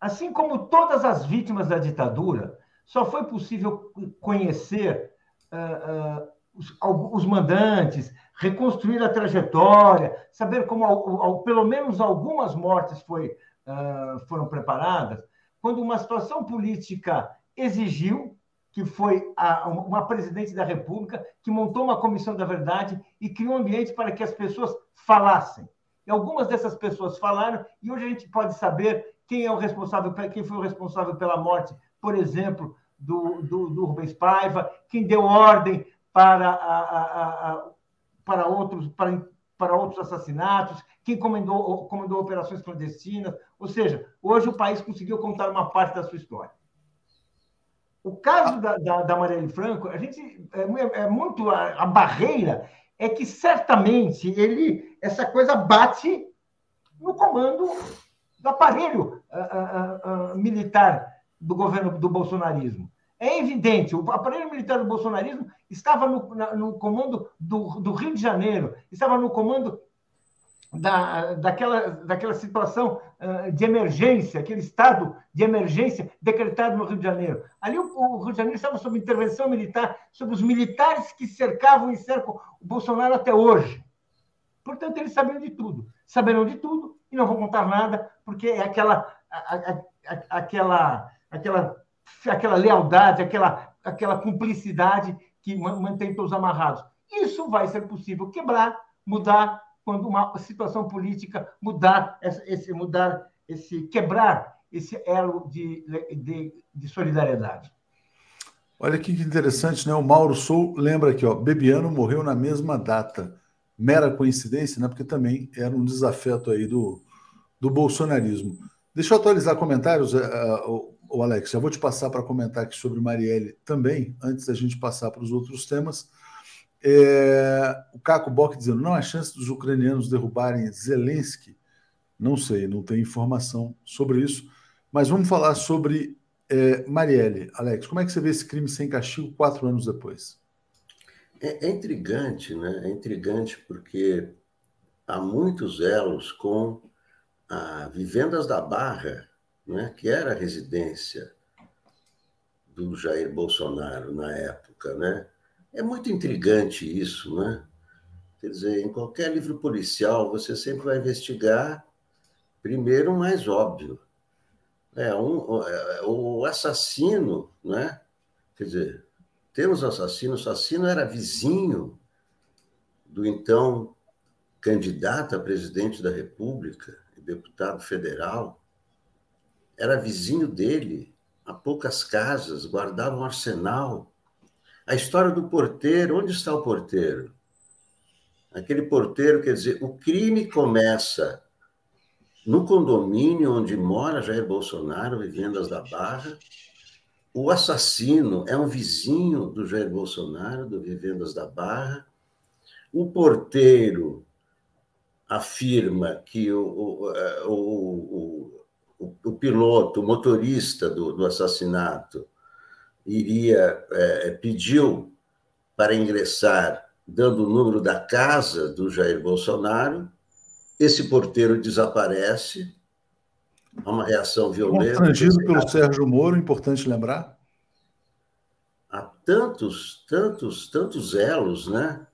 Assim como todas as vítimas da ditadura, só foi possível conhecer uh, uh, os, os, mandantes, reconstruir a trajetória, saber como, ao, ao, pelo menos, algumas mortes foi, uh, foram preparadas, quando uma situação política exigiu, que foi a, uma presidente da República que montou uma comissão da verdade e criou um ambiente para que as pessoas falassem. E algumas dessas pessoas falaram, e hoje a gente pode saber quem é o responsável, quem foi o responsável pela morte, por exemplo, do, do, do Rubens Paiva, quem deu ordem para, a, a, a, para, outros, para, para outros assassinatos, quem comandou, comandou operações clandestinas. Ou seja, hoje o país conseguiu contar uma parte da sua história. O caso da, da, da Marielle Franco, a gente é, é muito a, a, barreira é que certamente ele essa coisa bate no comando do aparelho militar do governo do bolsonarismo. É evidente, o aparelho militar do bolsonarismo estava no, no comando do, do Rio de Janeiro, estava no comando da, daquela, daquela situação uh, de emergência, aquele estado de emergência decretado no Rio de Janeiro. Ali o, o, Rio de Janeiro estava sob intervenção militar, sob os militares que cercavam e cercam o Bolsonaro até hoje. Portanto, eles sabiam de tudo. Saberão de tudo e não vão contar nada, porque é aquela, a, a, a, aquela, aquela, aquela lealdade, aquela, aquela cumplicidade que mantém todos amarrados. Isso vai ser possível quebrar, mudar quando uma situação política mudar esse mudar esse quebrar esse elo de, de, de solidariedade. Olha que interessante, né? O Mauro Sou lembra aqui, ó, Bebiano morreu na mesma data. Mera coincidência, né? Porque também era um desafeto aí do, do bolsonarismo. Deixa eu atualizar comentários, uh, uh, o Alex. Já vou te passar para comentar aqui sobre Marielle também, antes da gente passar para os outros temas. É, o Caco Bock dizendo: não há chance dos ucranianos derrubarem Zelensky. Não sei, não tem informação sobre isso. Mas vamos falar sobre é, Marielle. Alex, como é que você vê esse crime sem castigo quatro anos depois? É, é intrigante, né? É intrigante porque há muitos elos com a Vivendas da Barra, né? que era a residência do Jair Bolsonaro na época, né? É muito intrigante isso, né? Quer dizer, em qualquer livro policial, você sempre vai investigar primeiro o mais óbvio. É, um, é, o assassino, né? Quer dizer, temos assassino, o assassino era vizinho do então candidato a presidente da República, deputado federal, era vizinho dele, a poucas casas, guardava um arsenal. A história do porteiro, onde está o porteiro? Aquele porteiro, quer dizer, o crime começa no condomínio onde mora Jair Bolsonaro, Vivendas da Barra. O assassino é um vizinho do Jair Bolsonaro, do Vivendas da Barra. O porteiro afirma que o, o, é, o, o, o piloto, o motorista do, do assassinato, iria é, pediu para ingressar, dando o número da casa do Jair Bolsonaro. Esse porteiro desaparece, há uma reação violenta. Constrangido pelo Sérgio Moro, importante lembrar. Há tantos, tantos, tantos elos, né?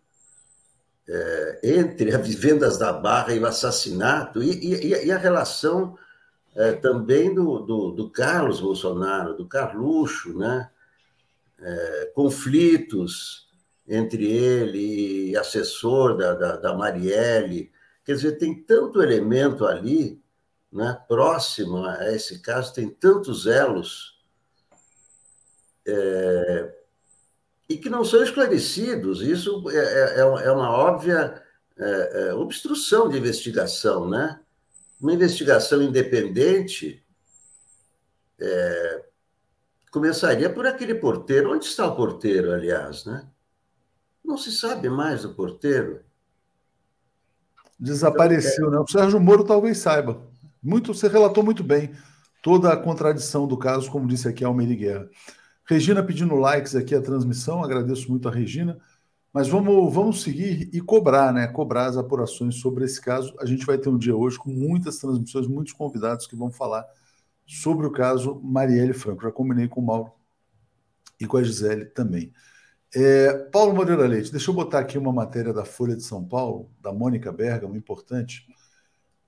é, entre as vivendas da Barra e o assassinato, e, e, e a relação é, também do, do, do, Carlos Bolsonaro, do Carluxo, né? É, conflitos entre ele e assessor da, da, da, Marielle. Quer dizer, tem tanto elemento ali, né, próximo a esse caso, tem tantos elos. É, e que não são esclarecidos. Isso é, é, é, é uma óbvia é, é, obstrução de investigação, né? Uma investigação independente é, começaria por aquele porteiro. Onde está o porteiro, aliás, né? Não se sabe mais do porteiro. Desapareceu, então, né? O Sérgio Moro talvez saiba. Muito, você relatou muito bem toda a contradição do caso, como disse aqui Almeida Guerra. Regina pedindo likes aqui a transmissão, agradeço muito a Regina. Mas vamos, vamos seguir e cobrar, né? Cobrar as apurações sobre esse caso. A gente vai ter um dia hoje com muitas transmissões, muitos convidados que vão falar sobre o caso Marielle Franco. Já combinei com o Mauro e com a Gisele também. É, Paulo Moreira Leite, deixa eu botar aqui uma matéria da Folha de São Paulo, da Mônica Bergamo, importante,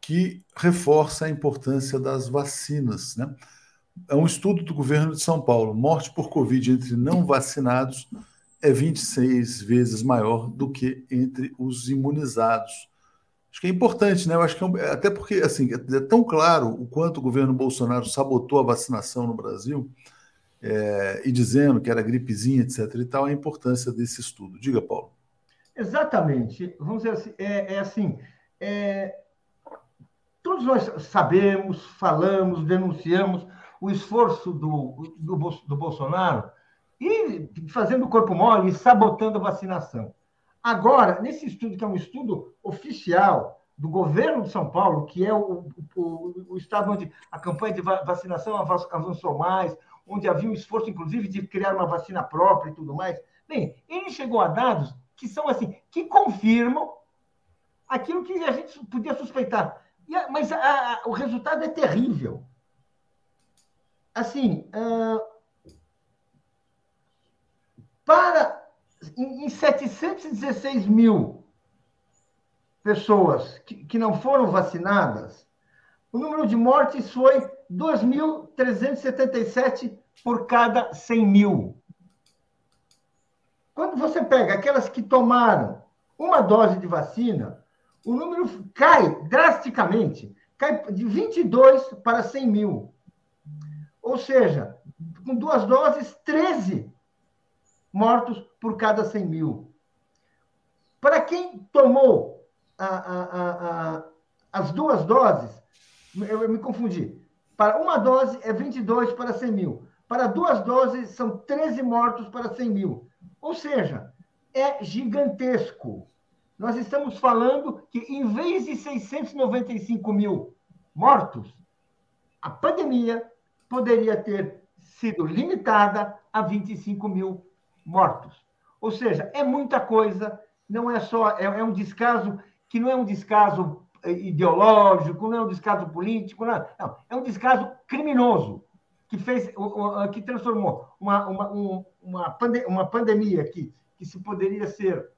que reforça a importância das vacinas, né? é um estudo do governo de São Paulo. Morte por Covid entre não vacinados é 26 vezes maior do que entre os imunizados. Acho que é importante, né? Eu acho que é um, até porque assim é tão claro o quanto o governo Bolsonaro sabotou a vacinação no Brasil é, e dizendo que era gripezinha, etc. E tal, a importância desse estudo. Diga, Paulo. Exatamente. Vamos dizer assim, é, é assim. É, todos nós sabemos, falamos, denunciamos o esforço do, do, do Bolsonaro e fazendo o corpo mole e sabotando a vacinação. Agora, nesse estudo, que é um estudo oficial do governo de São Paulo, que é o, o, o estado onde a campanha de vacinação avançou mais, onde havia um esforço, inclusive, de criar uma vacina própria e tudo mais. Bem, ele chegou a dados que são assim, que confirmam aquilo que a gente podia suspeitar. Mas a, a, o resultado é terrível assim, para em, em 716 mil pessoas que, que não foram vacinadas, o número de mortes foi 2.377 por cada 100 mil. Quando você pega aquelas que tomaram uma dose de vacina, o número cai drasticamente, cai de 22 para 100 mil. Ou seja, com duas doses, 13 mortos por cada 100 mil. Para quem tomou a, a, a, as duas doses, eu, eu me confundi. Para uma dose é 22 para 100 mil. Para duas doses são 13 mortos para 100 mil. Ou seja, é gigantesco. Nós estamos falando que, em vez de 695 mil mortos, a pandemia poderia ter sido limitada a 25 mil mortos. Ou seja, é muita coisa, não é só, é, é um descaso que não é um descaso eh, ideológico, não é um descaso político, não, não é um descaso criminoso que fez, que transformou uma, uma, uma, pande uma pandemia que, que se poderia ser,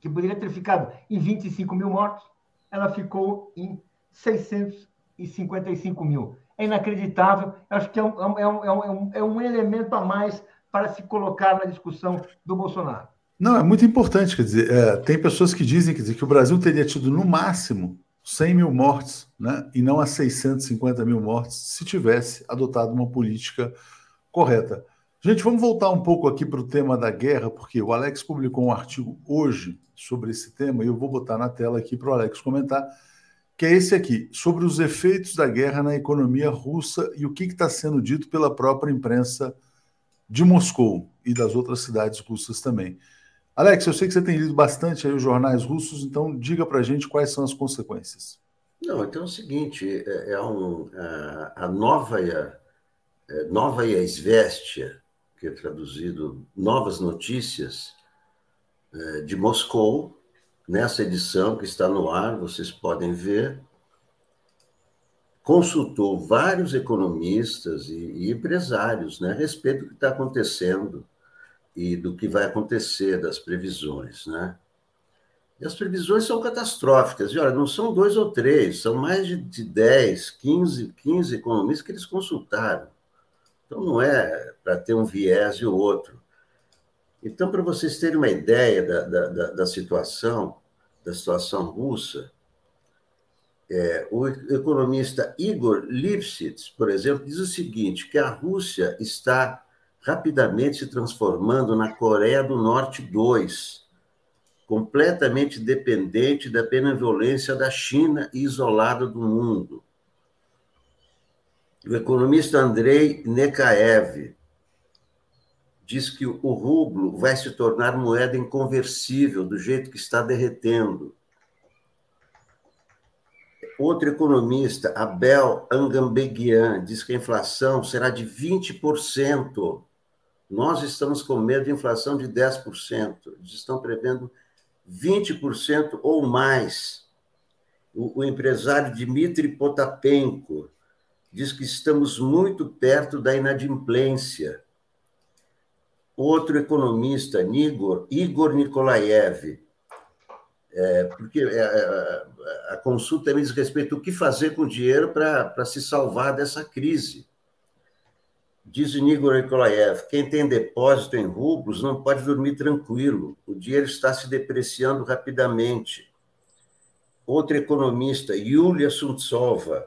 que poderia ter ficado em 25 mil mortos, ela ficou em 655 mil é inacreditável. Acho que é um, é, um, é, um, é um elemento a mais para se colocar na discussão do Bolsonaro. Não, é muito importante, quer dizer, é, tem pessoas que dizem quer dizer, que o Brasil teria tido no máximo 100 mil mortes, né, e não as 650 mil mortes, se tivesse adotado uma política correta. Gente, vamos voltar um pouco aqui para o tema da guerra, porque o Alex publicou um artigo hoje sobre esse tema, e eu vou botar na tela aqui para o Alex comentar, que é esse aqui, sobre os efeitos da guerra na economia russa e o que está sendo dito pela própria imprensa de Moscou e das outras cidades russas também. Alex, eu sei que você tem lido bastante aí os jornais russos, então diga para a gente quais são as consequências. Não, então é o seguinte, é, é um, a, a nova é, nova Izvestia, que é traduzido Novas Notícias é, de Moscou, nessa edição que está no ar, vocês podem ver, consultou vários economistas e, e empresários né, a respeito do que está acontecendo e do que vai acontecer, das previsões, né? E as previsões são catastróficas. E olha, não são dois ou três, são mais de, de 10, 15, 15 economistas que eles consultaram. Então não é para ter um viés e o outro. Então, para vocês terem uma ideia da, da, da situação, da situação russa, é, o economista Igor Lipsitz, por exemplo, diz o seguinte, que a Rússia está rapidamente se transformando na Coreia do Norte 2, completamente dependente da benevolência da China e isolada do mundo. O economista Andrei Nekaev diz que o rublo vai se tornar moeda inconversível do jeito que está derretendo. Outro economista, Abel Angambeguian, diz que a inflação será de 20%. Nós estamos com medo de inflação de 10%. Eles estão prevendo 20% ou mais. O, o empresário Dmitry Potapenko diz que estamos muito perto da inadimplência. Outro economista, Igor, Igor Nikolaev, é, porque é, é, a consulta me diz respeito ao que fazer com o dinheiro para se salvar dessa crise. Diz Igor Nikolaev, quem tem depósito em rublos não pode dormir tranquilo, o dinheiro está se depreciando rapidamente. Outro economista, Yulia Suntsova,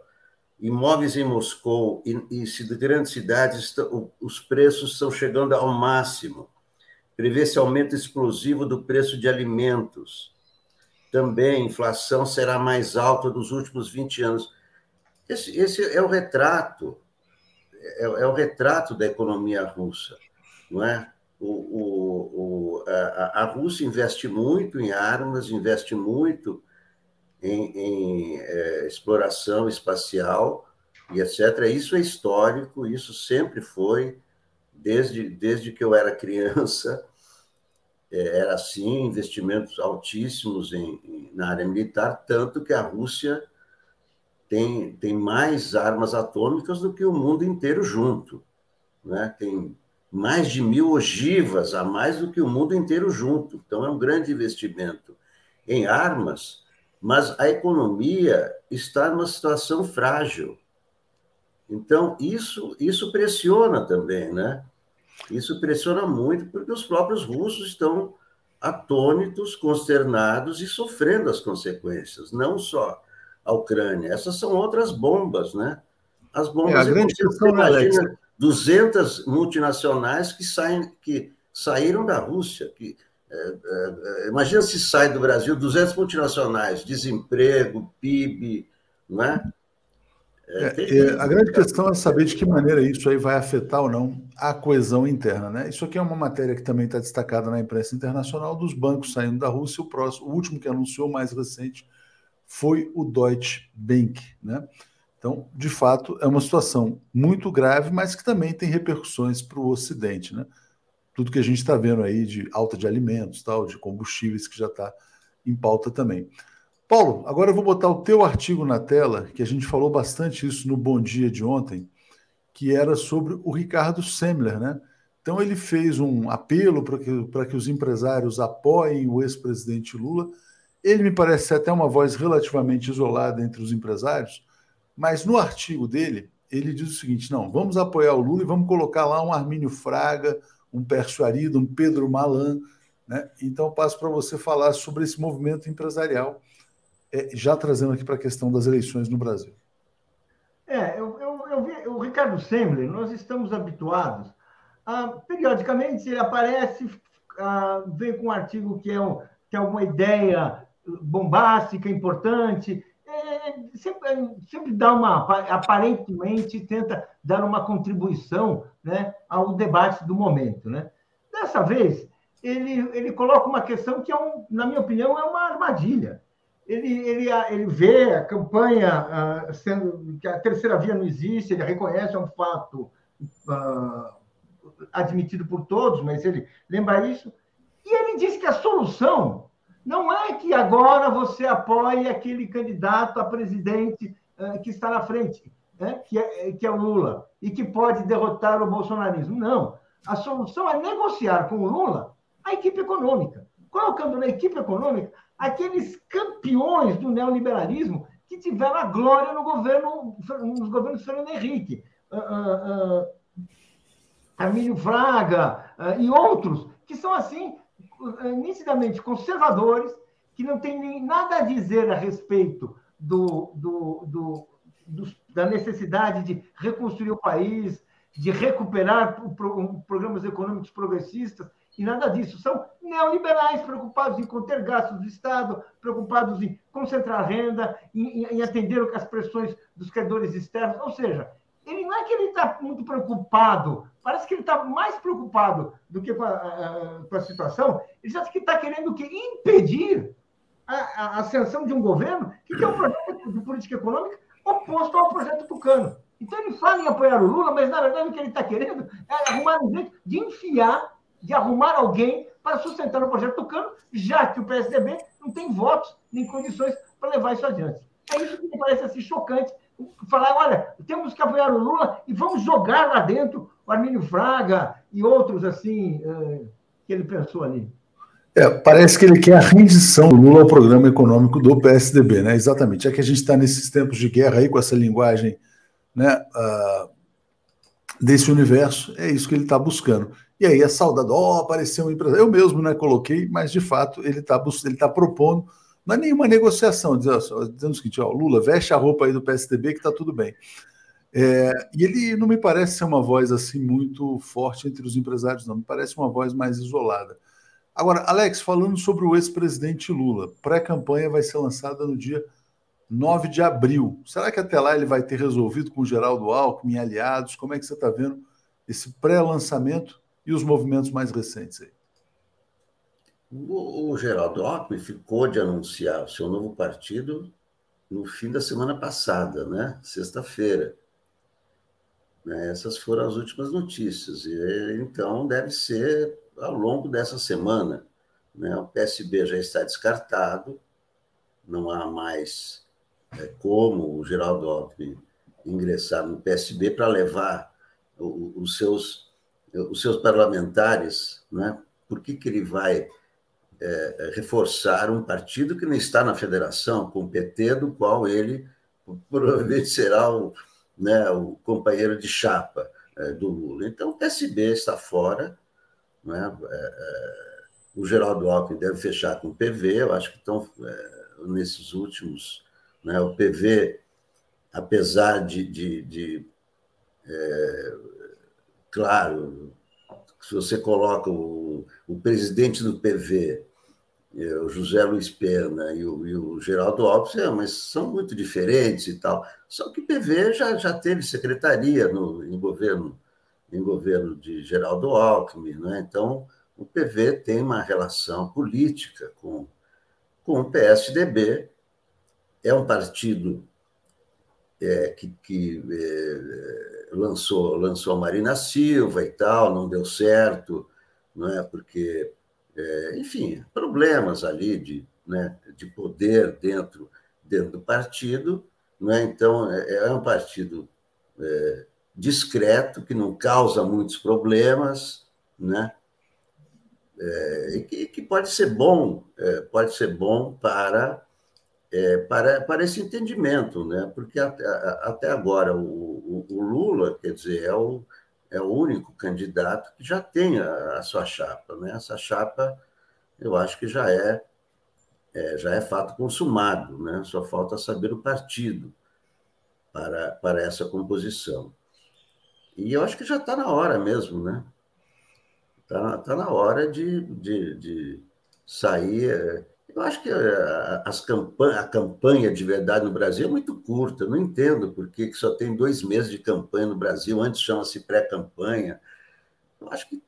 imóveis em Moscou e, e grandes cidades, os preços estão chegando ao máximo. Prevê-se aumento explosivo do preço de alimentos. Também a inflação será mais alta dos últimos 20 anos. Esse, esse é o retrato é, é o retrato da economia russa, não é? O, o, o, a, a, Rússia investe muito em armas, investe muito em, em é, exploração espacial e etc. Isso é histórico, isso sempre foi, desde, desde que eu era criança, era assim, investimentos altíssimos em, em, na área militar, tanto que a Rússia tem, tem mais armas atômicas do que o mundo inteiro junto. Né? Tem mais de mil ogivas a mais do que o mundo inteiro junto. Então, é um grande investimento em armas, mas a economia está numa situação frágil. Então, isso, isso pressiona também, né? Isso pressiona muito, porque os próprios russos estão atônitos, consternados e sofrendo as consequências, não só a Ucrânia. Essas são outras bombas, né? As bombas. É, a grande questão, né, Alex? 200 multinacionais que saem, que saíram da Rússia. Que, é, é, imagina se sai do Brasil 200 multinacionais, desemprego, PIB, não é? É, é, a grande questão é saber de que maneira isso aí vai afetar ou não a coesão interna. Né? Isso aqui é uma matéria que também está destacada na imprensa internacional dos bancos saindo da Rússia. O próximo, o último que anunciou, mais recente, foi o Deutsche Bank. Né? Então, de fato, é uma situação muito grave, mas que também tem repercussões para o Ocidente. Né? Tudo que a gente está vendo aí de alta de alimentos, tal, de combustíveis, que já está em pauta também. Paulo, agora eu vou botar o teu artigo na tela, que a gente falou bastante isso no Bom Dia de ontem, que era sobre o Ricardo Semler, né? Então ele fez um apelo para que, que os empresários apoiem o ex-presidente Lula ele me parece até uma voz relativamente isolada entre os empresários, mas no artigo dele, ele diz o seguinte: não, vamos apoiar o Lula e vamos colocar lá um Armínio Fraga, um Pércio Arida, um Pedro Malan, Né? Então, passo para você falar sobre esse movimento empresarial, já trazendo aqui para a questão das eleições no Brasil. É, eu, eu, eu vi, o Ricardo Semler, nós estamos habituados a, periodicamente, ele aparece, a, vem com um artigo que é, um, é alguma ideia bombástica, importante, é, sempre, sempre dá uma, aparentemente, tenta dar uma contribuição né, ao debate do momento. Né? Dessa vez, ele, ele coloca uma questão que, é um, na minha opinião, é uma armadilha. Ele, ele, ele vê a campanha uh, sendo que a terceira via não existe, ele reconhece, é um fato uh, admitido por todos, mas ele lembra isso. E ele diz que a solução não é que agora você apoie aquele candidato a presidente uh, que está na frente, né? que, é, que é o Lula, e que pode derrotar o bolsonarismo. Não. A solução é negociar com o Lula a equipe econômica, colocando na equipe econômica aqueles campeões do neoliberalismo que tiveram a glória no governo, nos governos Fernando Henrique, uh, uh, uh, Fraga e outros, que são assim nitidamente conservadores, que não têm nem nada a dizer a respeito do, do, do, do da necessidade de reconstruir o país, de recuperar programas econômicos progressistas, e nada disso. São neoliberais preocupados em conter gastos do Estado, preocupados em concentrar renda, em, em atender as pressões dos credores externos. Ou seja, ele não é que ele está muito preocupado, parece que ele está mais preocupado do que com a, a, com a situação, ele já está querendo que impedir a, a, ascensão de um governo que tem um projeto de política econômica oposto ao projeto Tucano. Então ele fala em apoiar o Lula, mas na verdade o que ele está querendo é arrumar um jeito de enfiar de arrumar alguém para sustentar o projeto Tucano, já que o PSDB não tem votos nem condições para levar isso adiante. É isso que me parece assim, chocante. Falar, olha, temos que apoiar o Lula e vamos jogar lá dentro o Armínio Fraga e outros assim eh, que ele pensou ali. É, parece que ele quer a rendição do Lula ao programa econômico do PSDB, né? Exatamente. É que a gente está nesses tempos de guerra aí com essa linguagem, né? Uh, desse universo, é isso que ele está buscando. E aí a saudade, ó, oh, apareceu um empresário. Eu mesmo né, coloquei, mas de fato ele está ele tá propondo, não é nenhuma negociação, dizendo, dizendo o seguinte: ó, Lula, veste a roupa aí do PSDB que está tudo bem. É, e ele não me parece ser uma voz assim muito forte entre os empresários, não. Me parece uma voz mais isolada. Agora, Alex, falando sobre o ex-presidente Lula, pré-campanha vai ser lançada no dia 9 de abril. Será que até lá ele vai ter resolvido com o Geraldo Alckmin, aliados? Como é que você está vendo esse pré-lançamento e os movimentos mais recentes aí? O, Geraldo Alckmin ficou de anunciar o seu novo partido no fim da semana passada, né? Sexta-feira. Né? Essas foram as últimas notícias. E, então, deve ser ao longo dessa semana. Né? O PSB já está descartado, não há mais é, como o Geraldo Alckmin ingressar no PSB para levar os seus os seus parlamentares, né? por que, que ele vai é, reforçar um partido que não está na federação, com o PT, do qual ele provavelmente será o, né, o companheiro de chapa é, do Lula. Então, o PSB está fora, né? É, é, o Geraldo Alckmin deve fechar com o PV, eu acho que estão é, nesses últimos. Né, o PV, apesar de, de, de é, claro, se você coloca o, o presidente do PV, é, o José Luiz Pena e o, e o Geraldo Alves, é, mas são muito diferentes e tal. Só que o PV já, já teve secretaria no, em, governo, em governo de Geraldo Alckmin, né? então o PV tem uma relação política com, com o PSDB, é um partido é, que, que é, lançou, lançou a Marina Silva e tal, não deu certo, não é? porque, é, enfim, problemas ali de, né, de poder dentro, dentro do partido. Não é? Então, é, é um partido é, discreto, que não causa muitos problemas, né? É, e que, que, pode ser bom, é, pode ser bom para é, para, para esse entendimento, né? porque até, até agora o, o, o, Lula, quer dizer, é o, é o único candidato que já tem a, a sua chapa. Né? Essa chapa eu acho que já é, é, já é fato consumado, né? só falta saber o partido para, para essa composição. E eu acho que já está na hora mesmo, né? Está tá na hora de, de, de sair. Eu acho que é, as campanha, a campanha de verdade no Brasil é muito curta. Não entendo por que só tem dois meses de campanha no Brasil. Antes chama-se pré-campanha. Eu acho que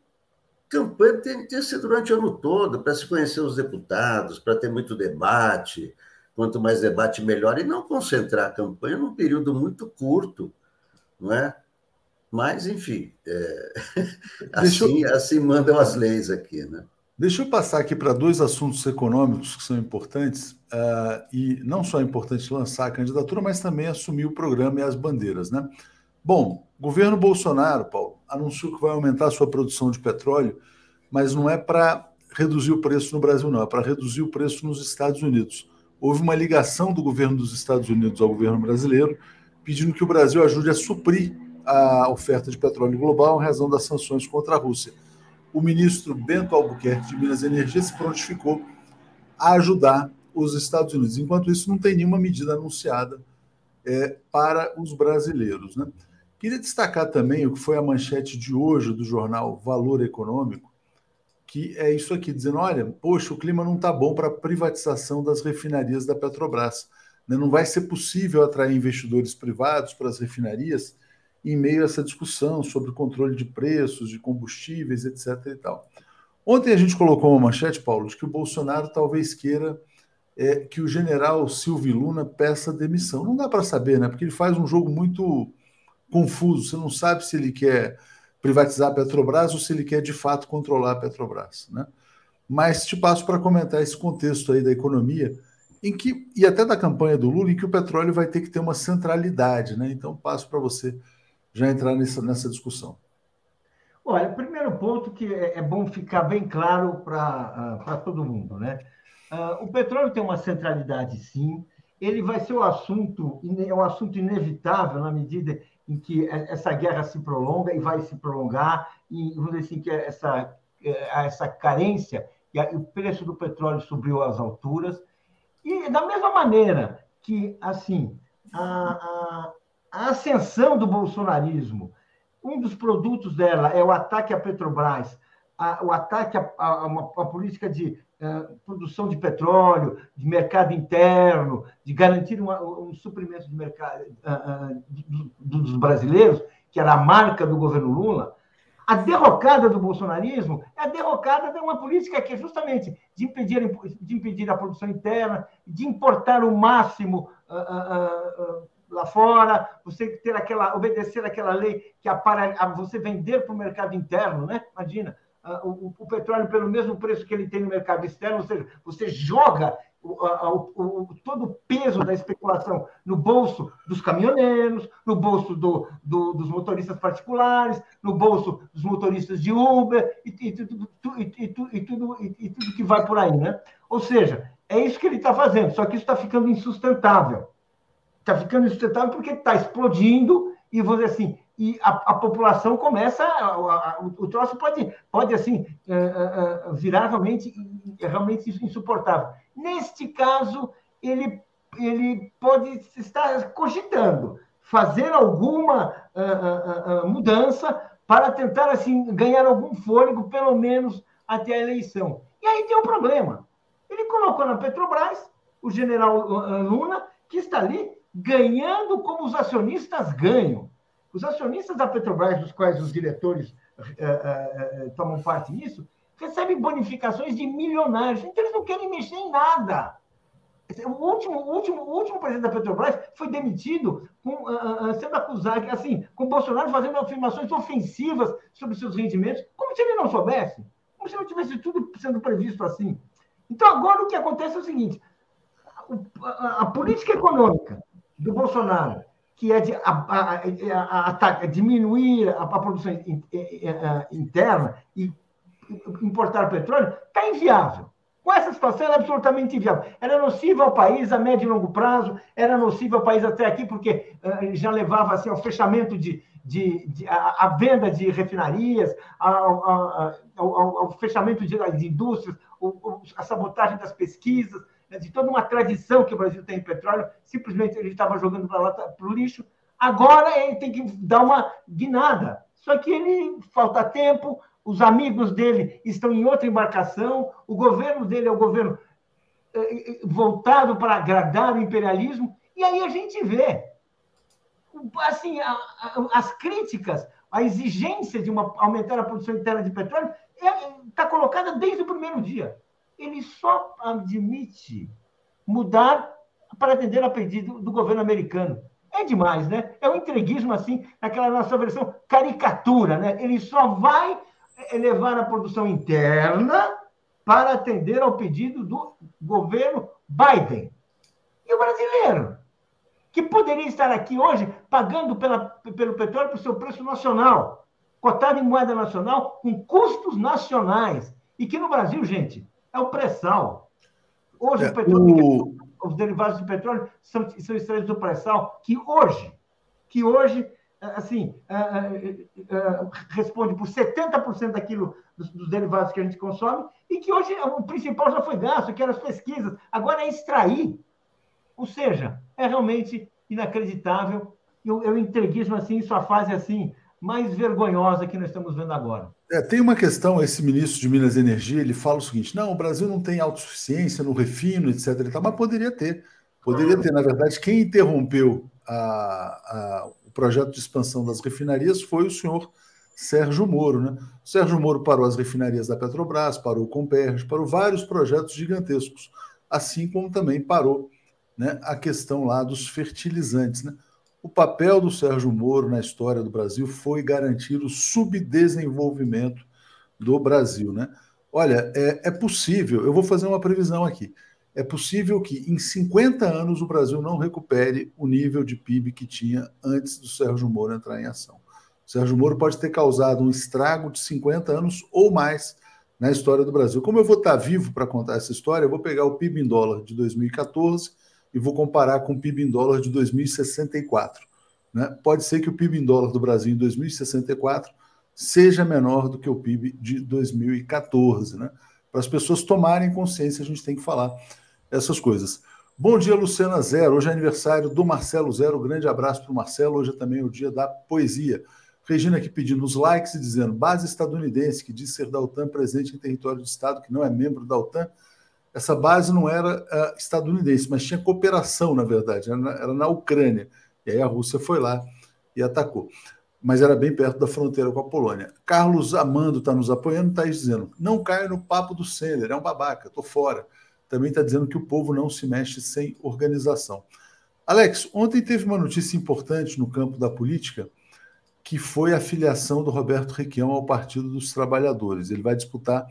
campanha tem que ser durante o ano todo, para se conhecer os deputados, para ter muito debate. Quanto mais debate, melhor. E não concentrar a campanha num período muito curto, não é? Mas, enfim, é... assim, eu... assim mandam as leis aqui, né? Deixa eu passar aqui para dois assuntos econômicos que são importantes, uh, e não só é importante lançar a candidatura, mas também assumir o programa e as bandeiras. Né? Bom, governo Bolsonaro, Paulo, anunciou que vai aumentar a sua produção de petróleo, mas não é para reduzir o preço no Brasil, não, é para reduzir o preço nos Estados Unidos. Houve uma ligação do governo dos Estados Unidos ao governo brasileiro, pedindo que o Brasil ajude a suprir a oferta de petróleo global em razão das sanções contra a Rússia o ministro Bento Albuquerque de Minas e Energia se prontificou a ajudar os Estados Unidos. Enquanto isso, não tem nenhuma medida anunciada é, para os brasileiros. Né? Queria destacar também o que foi a manchete de hoje do jornal Valor Econômico, que é isso aqui, dizendo: olha, poxa, o clima não está bom para a privatização das refinarias da Petrobras. Né? Não vai ser possível atrair investidores privados para as refinarias em meio a essa discussão sobre controle de preços, de combustíveis, etc. E tal. Ontem a gente colocou uma manchete, Paulo, de que o Bolsonaro talvez queira é, que o general Silvio Luna peça demissão. Não dá para saber, né? Porque ele faz um jogo muito confuso. Você não sabe se ele quer privatizar a Petrobras ou se ele quer de fato controlar a Petrobras, né? Mas te passo para comentar esse contexto aí da economia, em que e até da campanha do Lula, em que o petróleo vai ter que ter uma centralidade, né? Então passo para você já entrar nessa, nessa discussão? Olha, primeiro ponto que é, é bom ficar bem claro para uh, todo mundo, né? Uh, o petróleo tem uma centralidade, sim. Ele vai ser o assunto, é um assunto inevitável na medida em que essa guerra se prolonga e vai se prolongar, e vamos dizer assim, que essa, é, essa carência, e o preço do petróleo subiu às alturas. E da mesma maneira que, assim, a ascensão do bolsonarismo, um dos produtos dela é o ataque à Petrobras, a, o ataque a, a, uma, a política de uh, produção de petróleo, de mercado interno, de garantir uma, um suprimento de mercado uh, de, dos brasileiros, que era a marca do governo Lula. A derrocada do bolsonarismo é a derrocada de uma política que é justamente de impedir, de impedir a produção interna, de importar o máximo lá fora, você ter aquela, obedecer aquela lei que para você vender para o mercado interno, né? Imagina, o, o, petróleo pelo mesmo preço que ele tem no mercado externo, ou seja, você joga o, o, todo o peso da especulação no bolso dos caminhoneiros, no bolso do, do, dos motoristas particulares, no bolso dos motoristas de Uber e, e, e tudo, e, tudo que vai por aí, né? Ou seja, é isso que ele está fazendo, só que isso está ficando insustentável está ficando insustentável porque está explodindo e dizer assim e a, a população começa a, a, o, o troço pode pode assim uh, uh, virar realmente realmente insuportável. Neste caso ele ele pode estar cogitando fazer alguma uh, mudança para tentar assim ganhar algum fôlego pelo menos até a eleição. E aí tem um problema. Ele colocou na Petrobras o general Luna que está ali ganhando como os acionistas ganham. Os acionistas da Petrobras, dos quais os diretores uh, uh, uh, tomam parte nisso, recebem bonificações de milionários. Então, eles não querem mexer em nada. O último, o último, o último presidente da Petrobras foi demitido com, sendo acusado, assim, com Bolsonaro fazendo afirmações ofensivas sobre seus rendimentos, como se ele não soubesse, como se não tivesse tudo sendo previsto assim. Então, agora o que acontece é o seguinte: a, a política econômica do Bolsonaro, que é de a, a, a, diminuir a, produção interna e importar petróleo, está inviável. Com essa situação, ela é absolutamente inviável. Ela é nociva ao país a médio e longo prazo, era nociva ao país até aqui, porque uh, já levava assim, ao fechamento de, de, de a, a, venda de refinarias, ao, ao, ao, fechamento de, indústrias, a sabotagem das pesquisas, de toda uma tradição que o Brasil tem em petróleo, simplesmente ele estava jogando para o lixo. Agora ele tem que dar uma guinada. Só que ele falta tempo, os amigos dele estão em outra embarcação, o governo dele é o governo eh, eh, voltado para agradar o imperialismo, e aí a gente vê assim, a, a, as críticas, a exigência de uma, aumentar a produção interna de petróleo está é, colocada desde o primeiro dia. Ele só admite mudar para atender a pedido do governo americano. É demais, né? É um entreguismo, assim, naquela nossa versão caricatura, né? Ele só vai elevar a produção interna para atender ao pedido do governo Biden. E o brasileiro? que poderia estar aqui hoje pagando pela, pelo petróleo por seu preço nacional, cotado em moeda nacional, com custos nacionais. E que no Brasil, gente, é o pré-sal. Hoje, é, o petróleo, o... os derivados de petróleo são, são extraídos do pré-sal, que hoje, que hoje, assim, uh, uh, uh, responde por 70% daquilo dos, dos, derivados que a gente consome, e que hoje o principal já foi gasto, que eram as pesquisas. Agora é extrair. Ou seja, é realmente inacreditável. E o, o entreguismo, assim, sua fase assim, mais vergonhosa que nós estamos vendo agora. É, tem uma questão, esse ministro de Minas e Energia, ele fala o seguinte: não, o Brasil não tem autossuficiência no refino, etc. mas poderia ter. Poderia ter. Na verdade, quem interrompeu a, a, o projeto de expansão das refinarias foi o senhor Sérgio Moro. Né? O Sérgio Moro parou as refinarias da Petrobras, parou o Comperj, parou vários projetos gigantescos, assim como também parou né, a questão lá dos fertilizantes. Né? O papel do Sérgio Moro na história do Brasil foi garantir o subdesenvolvimento do Brasil. Né? Olha, é, é possível, eu vou fazer uma previsão aqui. É possível que em 50 anos o Brasil não recupere o nível de PIB que tinha antes do Sérgio Moro entrar em ação. O Sérgio Moro pode ter causado um estrago de 50 anos ou mais na história do Brasil. Como eu vou estar vivo para contar essa história, eu vou pegar o PIB em dólar de 2014 e vou comparar com o PIB em dólar de 2064. Né? Pode ser que o PIB em dólar do Brasil em 2064 seja menor do que o PIB de 2014. Né? Para as pessoas tomarem consciência, a gente tem que falar essas coisas. Bom dia, Luciana Zero. Hoje é aniversário do Marcelo Zero. Grande abraço para o Marcelo. Hoje é também o dia da poesia. Regina aqui pedindo os likes e dizendo: base estadunidense que diz ser da OTAN presente em território do Estado que não é membro da OTAN essa base não era uh, estadunidense, mas tinha cooperação, na verdade, era na, era na, Ucrânia. E aí a Rússia foi lá e atacou. Mas era bem perto da fronteira com a Polônia. Carlos Amando está nos apoiando, está dizendo: não caia no papo do Sender, é um babaca, estou fora. Também está dizendo que o povo não se mexe sem organização. Alex, ontem teve uma notícia importante no campo da política, que foi a filiação do Roberto Requião ao Partido dos Trabalhadores. Ele vai disputar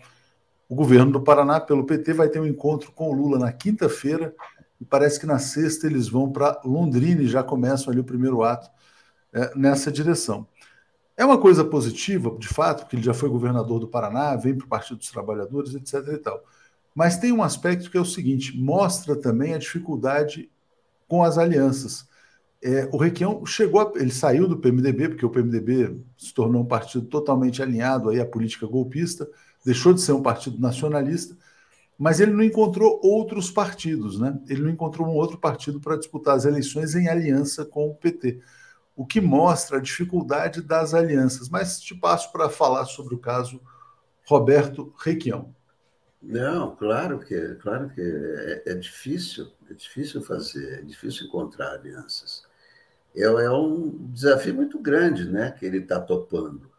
o governo do Paraná, pelo PT, vai ter um encontro com o Lula na quinta-feira e parece que na sexta eles vão para Londrina e já começam ali o primeiro ato é, nessa direção. É uma coisa positiva, de fato, porque ele já foi governador do Paraná, vem para o Partido dos Trabalhadores, etc. e tal. Mas tem um aspecto que é o seguinte: mostra também a dificuldade com as alianças. É, o Requião chegou, a, ele saiu do PMDB, porque o PMDB se tornou um partido totalmente alinhado aí à política golpista deixou de ser um partido nacionalista, mas ele não encontrou outros partidos, né? Ele não encontrou um outro partido para disputar as eleições em aliança com o PT, o que mostra a dificuldade das alianças. Mas te passo para falar sobre o caso Roberto Requião. Não, claro que, claro que é, é difícil, é difícil fazer, é difícil encontrar alianças. É, é um desafio muito grande, né, que ele está topando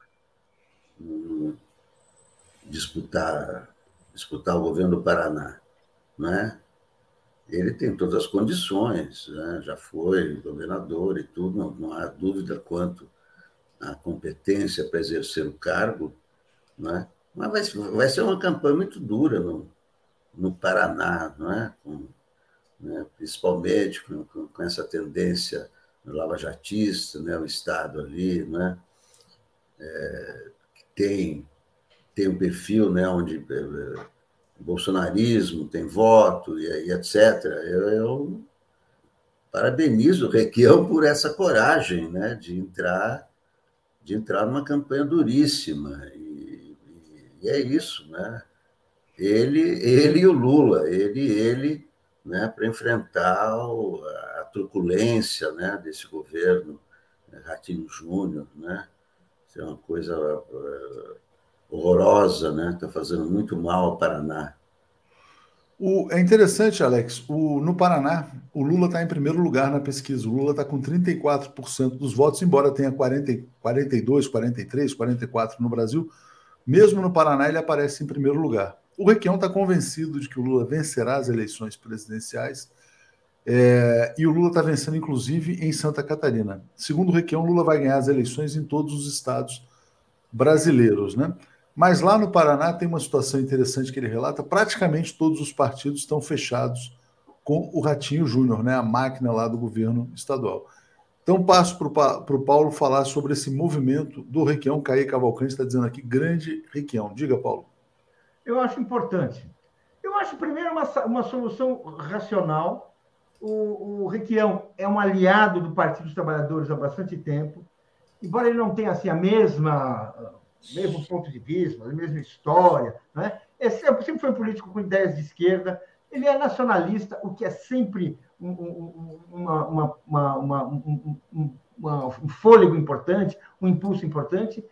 disputar, disputar o governo do Paraná, né? Ele tem todas as condições, né? já foi governador e tudo, não, não há dúvida quanto à competência para exercer o cargo, né? mas vai, vai ser uma campanha muito dura no, no Paraná, não é? Com, né? principalmente com, com, essa tendência lava-jatista, né? o Estado ali, né? É, que tem tem um perfil né, onde é, bolsonarismo tem voto e, e etc. Eu, eu, parabenizo o Requião por essa coragem né, de entrar de entrar numa campanha duríssima. E, e, é isso, né? ele, ele e o Lula, ele ele, né, para enfrentar o, a truculência, né, desse governo, né, Ratinho Júnior, né? Isso é uma coisa uh, horrorosa, né? Está fazendo muito mal ao Paraná. O, é interessante, Alex. O, no Paraná, o Lula está em primeiro lugar na pesquisa. O Lula está com 34% dos votos, embora tenha 40, 42, 43, 44 no Brasil. Mesmo no Paraná, ele aparece em primeiro lugar. O Requião está convencido de que o Lula vencerá as eleições presidenciais. É, e o Lula está vencendo, inclusive, em Santa Catarina. Segundo o Requião, Lula vai ganhar as eleições em todos os estados brasileiros, né? Mas lá no Paraná tem uma situação interessante que ele relata: praticamente todos os partidos estão fechados com o Ratinho Júnior, né, a máquina lá do governo estadual. Então passo para o Paulo falar sobre esse movimento do Requião. Caí Cavalcante está dizendo aqui, grande Requião. Diga, Paulo. Eu acho importante. Eu acho, primeiro, uma, uma solução racional. O, o Requião é um aliado do Partido dos Trabalhadores há bastante tempo. Embora ele não tenha assim, a mesma mesmo ponto de vista, a mesma história. Né? É sempre, sempre foi um político com ideias de esquerda. Ele é nacionalista, o que é sempre um, um, uma, uma, uma, um, um fôlego importante, um impulso importante.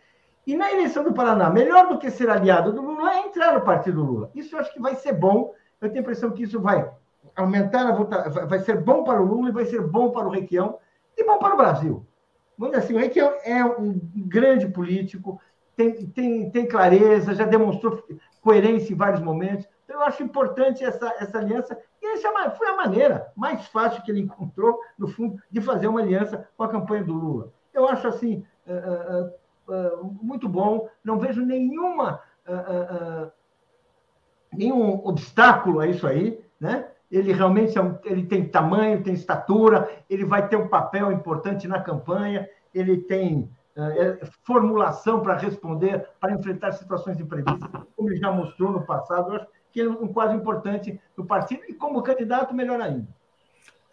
E na eleição do Paraná, melhor do que ser aliado do Lula é entrar no partido Lula. Isso eu acho que vai ser bom. Eu tenho a impressão que isso vai aumentar a votação, vai ser bom para o Lula e vai ser bom para o Requião e bom para o Brasil. Vamos assim, o Requião é um grande político, tem, tem, tem clareza, já demonstrou coerência em vários momentos. Então, eu acho importante essa, essa aliança. E essa é foi a maneira mais fácil que ele encontrou, no fundo, de fazer uma aliança com a campanha do Lula. Eu acho assim uh, uh, uh, muito bom. Não vejo nenhuma nenhum obstáculo a isso aí, né? Ele realmente é um, ele tem tamanho, tem estatura, ele vai ter um papel importante na campanha, ele tem formulação para responder, para enfrentar situações imprevistas, como ele já mostrou no passado. Eu acho que ele é um quadro importante do partido e, como candidato, melhor ainda.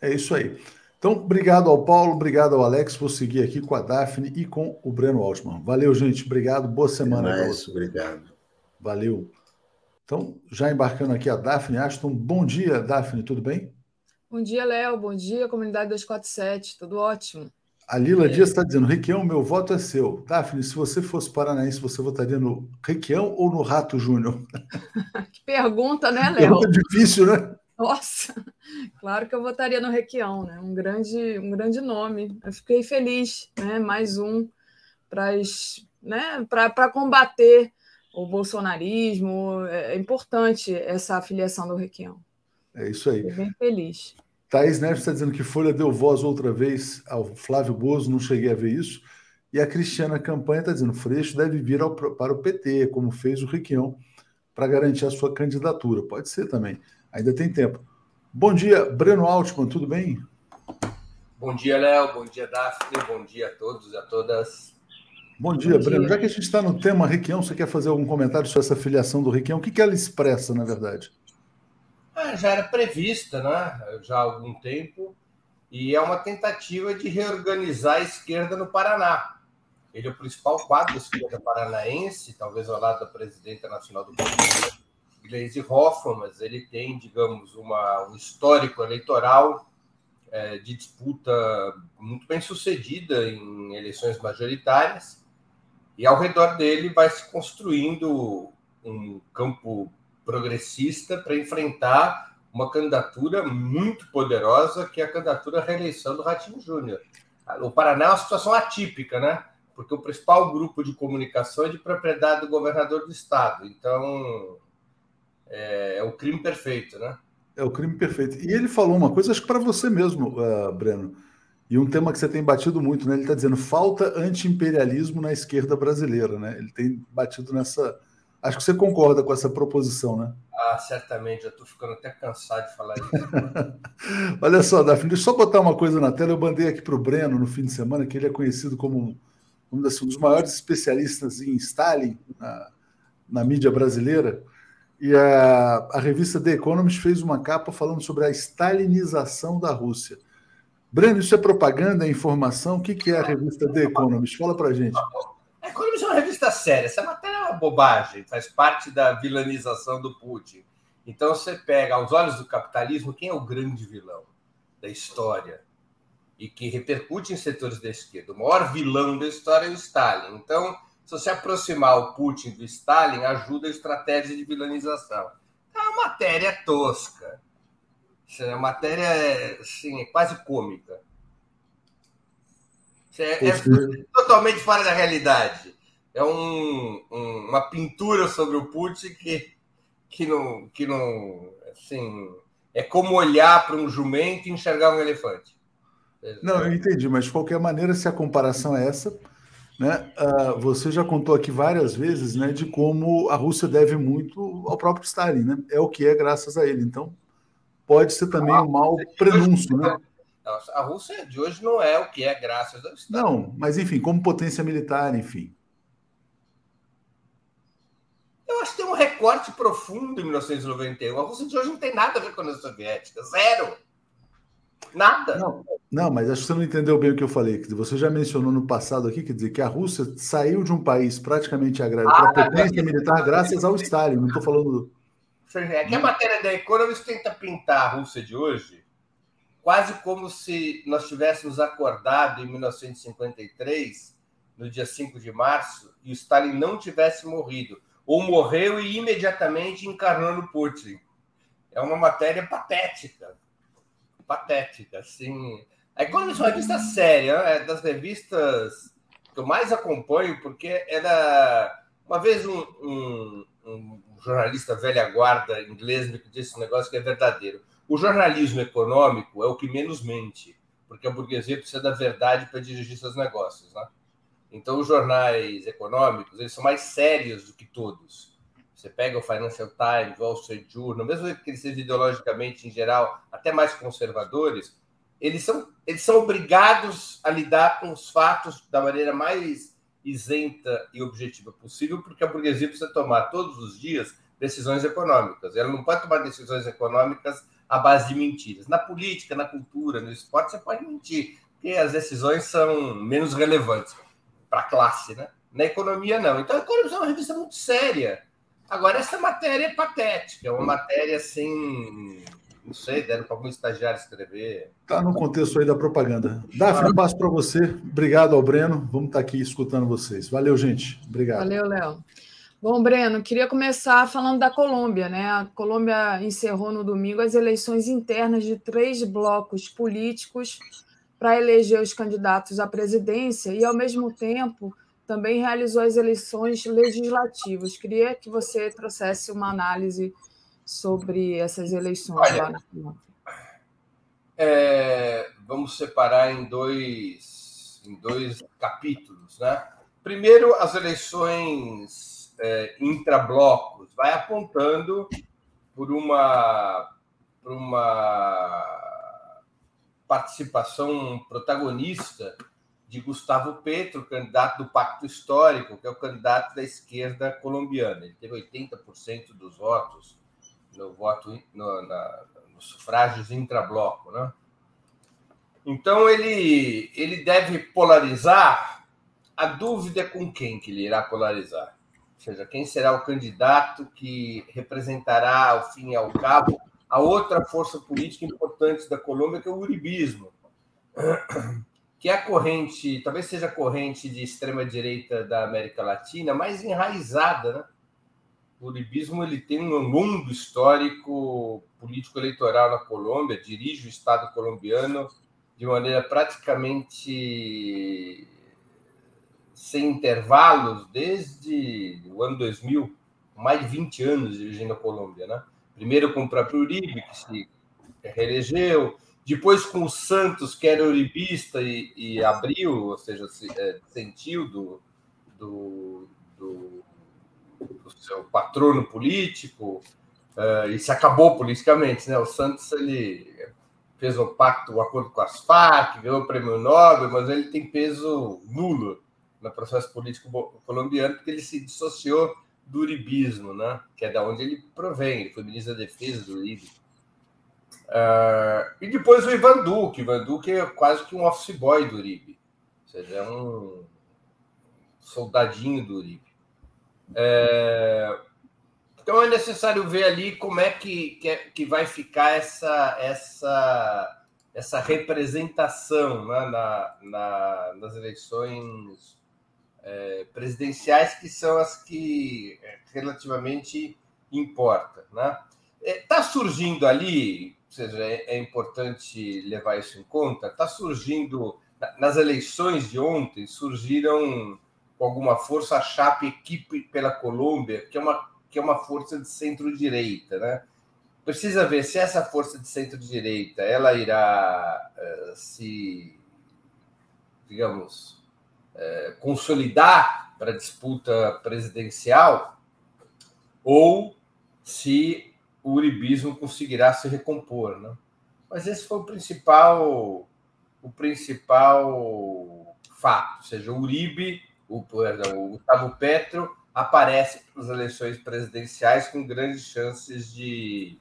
É isso aí. Então, obrigado ao Paulo, obrigado ao Alex. Vou seguir aqui com a Daphne e com o Breno Altman. Valeu, gente. Obrigado. Boa semana. É isso, obrigado. Valeu. Então, já embarcando aqui a Daphne Ashton. Bom dia, Daphne, tudo bem? Bom dia, Léo. Bom dia, comunidade 247. Tudo ótimo. A Lila é. Dias está dizendo: Requião, meu voto é seu. Daphne, se você fosse paranaense, você votaria no Requião ou no Rato Júnior? que pergunta, né, Léo? Pergunta difícil, né? Nossa, claro que eu votaria no Requião, né? Um grande, um grande nome. Eu fiquei feliz, né? Mais um para né? combater o bolsonarismo. É, é importante essa afiliação do Requião. É isso aí. Fiquei bem feliz. Thaís Neves está dizendo que Folha deu voz outra vez ao Flávio Bozo, não cheguei a ver isso. E a Cristiana Campanha está dizendo: Freixo deve vir ao, para o PT, como fez o Requião, para garantir a sua candidatura. Pode ser também, ainda tem tempo. Bom dia, Breno Altman, tudo bem? Bom dia, Léo. Bom dia, Daphne. Bom dia a todos e a todas. Bom dia, Bom Breno. Dia. Já que a gente está no tema Requião, você quer fazer algum comentário sobre essa filiação do Requião? O que, que ela expressa, na verdade? Ah, já era prevista, né? Já há algum tempo, e é uma tentativa de reorganizar a esquerda no Paraná. Ele é o principal quadro da esquerda paranaense, talvez ao lado da presidenta nacional do PT, Gleisi Hoffmann, mas ele tem, digamos, uma, um histórico eleitoral é, de disputa muito bem sucedida em eleições majoritárias, e ao redor dele vai se construindo um campo progressista para enfrentar uma candidatura muito poderosa, que é a candidatura à reeleição do Ratinho Júnior. O Paraná é uma situação atípica, né? Porque o principal grupo de comunicação é de propriedade do governador do estado. Então, é, é o crime perfeito, né? É o crime perfeito. E ele falou uma coisa, acho que para você mesmo, uh, Breno, e um tema que você tem batido muito, né? Ele está dizendo falta anti-imperialismo na esquerda brasileira, né? Ele tem batido nessa, Acho que você concorda com essa proposição, né? Ah, certamente, já estou ficando até cansado de falar isso. Olha só, Daphne, deixa eu só botar uma coisa na tela. Eu mandei aqui para o Breno no fim de semana, que ele é conhecido como um, dos maiores especialistas em Stalin na, na mídia brasileira. E a, a, revista The Economist fez uma capa falando sobre a stalinização da Rússia. Breno, isso é propaganda, é informação? O que, que é a revista The Economist? Fala para gente. A Economist é uma revista séria. Essa matéria é uma bobagem, faz parte da vilanização do Putin. Então você pega, aos olhos do capitalismo, quem é o grande vilão da história? E que repercute em setores da esquerda. O maior vilão da história é o Stalin. Então, se você aproximar o Putin do Stalin, ajuda a estratégia de vilanização. É uma matéria tosca. É uma matéria assim, é quase cômica. É, é totalmente fora da realidade. É um, um, uma pintura sobre o Putin que, que, não, que não. Assim, é como olhar para um jumento e enxergar um elefante. Não, eu entendi, mas de qualquer maneira, se a comparação é essa, né, uh, você já contou aqui várias vezes né, de como a Rússia deve muito ao próprio Stalin, né? É o que é graças a ele. Então, pode ser também um mau prenúncio, né? A Rússia de hoje não é o que é graças ao Estado. Não, mas enfim, como potência militar, enfim. Eu acho que tem um recorte profundo em 1991. A Rússia de hoje não tem nada a ver com a União Soviética. Zero. Nada. Não, não, mas acho que você não entendeu bem o que eu falei. Você já mencionou no passado aqui, quer dizer, que a Rússia saiu de um país praticamente agrário ah, para potência é militar graças ao Stalin. Não estou falando. É que a matéria da Economist tenta pintar a Rússia de hoje quase como se nós tivéssemos acordado em 1953, no dia 5 de março, e o Stalin não tivesse morrido, ou morreu e imediatamente encarnou no Putin. É uma matéria patética. Patética, assim. A Economist é uma revista séria, é das revistas que eu mais acompanho, porque era. Uma vez um, um, um jornalista velha guarda inglês me disse um negócio que é verdadeiro o jornalismo econômico é o que menos mente, porque a burguesia precisa da verdade para dirigir seus negócios. Né? Então, os jornais econômicos eles são mais sérios do que todos. Você pega o Financial Times, o Wall Street Journal, mesmo que eles sejam ideologicamente, em geral, até mais conservadores, eles são, eles são obrigados a lidar com os fatos da maneira mais isenta e objetiva possível, porque a burguesia precisa tomar todos os dias decisões econômicas. Ela não pode tomar decisões econômicas à base de mentiras. Na política, na cultura, no esporte, você pode mentir, porque as decisões são menos relevantes para a classe, né? Na economia, não. Então, a economia é uma revista muito séria. Agora, essa matéria é patética, é uma matéria assim. Não sei, deram para algum estagiário escrever. Está no contexto aí da propaganda. Daphne, um passo para você. Obrigado ao Breno. Vamos estar tá aqui escutando vocês. Valeu, gente. Obrigado. Valeu, Léo. Bom, Breno, queria começar falando da Colômbia, né? A Colômbia encerrou no domingo as eleições internas de três blocos políticos para eleger os candidatos à presidência e, ao mesmo tempo, também realizou as eleições legislativas. Queria que você trouxesse uma análise sobre essas eleições Olha, lá na Colômbia. É, vamos separar em dois, em dois capítulos, né? Primeiro, as eleições é, intrablocos, vai apontando por uma, por uma participação protagonista de Gustavo Petro, candidato do Pacto Histórico, que é o candidato da esquerda colombiana. Ele teve 80% dos votos no voto no, na, nos sufrágios intrabloco, né? Então ele ele deve polarizar. A dúvida é com quem que ele irá polarizar seja, quem será o candidato que representará, ao fim e ao cabo, a outra força política importante da Colômbia, que é o uribismo, que é a corrente, talvez seja a corrente de extrema-direita da América Latina mais enraizada. Né? O uribismo ele tem um longo histórico político-eleitoral na Colômbia, dirige o Estado colombiano de maneira praticamente sem intervalos desde o ano 2000, mais de 20 anos dirigindo a Colômbia, né? Primeiro com o próprio Uribe, que se reelegeu, depois com o Santos, que era uribista e, e abriu, ou seja, se, é, sentiu do, do, do, do, seu patrono político uh, e se acabou politicamente, né? O Santos ele fez um pacto, um acordo com as Farc, ganhou o prêmio Nobel, mas ele tem peso nulo no processo político colombiano, porque ele se dissociou do uribismo, né? que é da onde ele provém, ele foi ministro da Defesa do Uribe. Uh, e depois o Ivan Duque. Ivan Duque é quase que um office boy do Uribe, ou seja, é um soldadinho do Uribe. É... Então é necessário ver ali como é que, que, é, que vai ficar essa, essa, essa representação né, na, na, nas eleições é, presidenciais, que são as que relativamente importam. Né? Está é, surgindo ali, ou seja, é, é importante levar isso em conta, está surgindo, nas eleições de ontem, surgiram com alguma força a chapa Equipe pela Colômbia, que é uma, que é uma força de centro-direita. Né? Precisa ver se essa força de centro-direita ela irá uh, se, digamos, uh, consolidar para a disputa presidencial ou se o uribismo conseguirá se recompor, né? Mas esse foi o principal o principal fato, ou seja, o Uribe, o, perdão, o Gustavo Petro aparece nas eleições presidenciais com grandes chances de,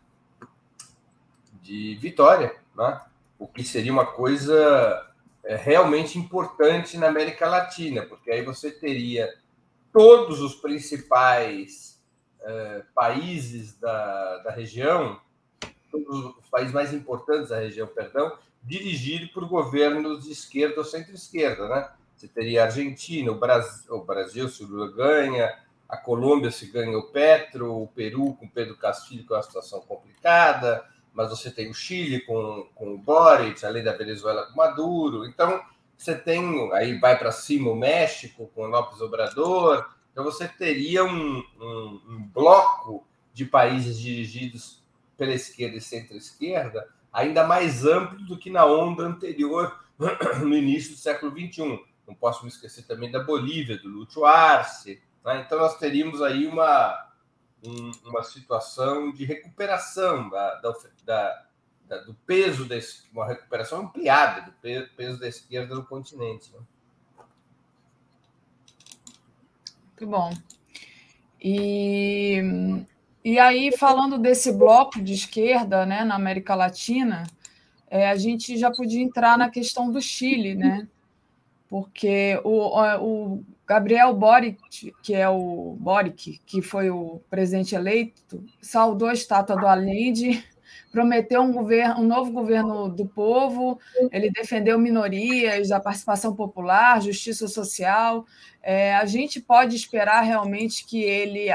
de vitória, né? o que seria uma coisa é, realmente importante na América Latina, porque aí você teria todos os principais é, países da, da região, os países mais importantes da região, perdão, dirigido por governos de esquerda ou centro-esquerda, né? Você teria a Argentina, o Brasil, o Brasil se o Lula ganha, a Colômbia se ganha o Petro, o Peru com Pedro Castilho, com uma situação complicada, mas você tem o Chile com, com o Boric, além da Venezuela com Maduro. Então, você tem, aí vai para cima o México com López Obrador, então você teria um, um, um bloco de países dirigidos pela esquerda e centro-esquerda ainda mais amplo do que na onda anterior, no início do século XXI. Não posso me esquecer também da Bolívia, do Lúcio Arce. Né? Então, nós teríamos aí uma, um, uma situação de recuperação da, da, da, do peso, da, uma recuperação ampliada do peso da esquerda no continente. Né? Muito bom. E, e aí, falando desse bloco de esquerda né, na América Latina, é, a gente já podia entrar na questão do Chile, né? Porque o, o Gabriel Boric, que é o Boric, que foi o presidente eleito, saudou a estátua do Allende prometeu um, governo, um novo governo do povo, ele defendeu minorias, a participação popular, justiça social. É, a gente pode esperar realmente que ele,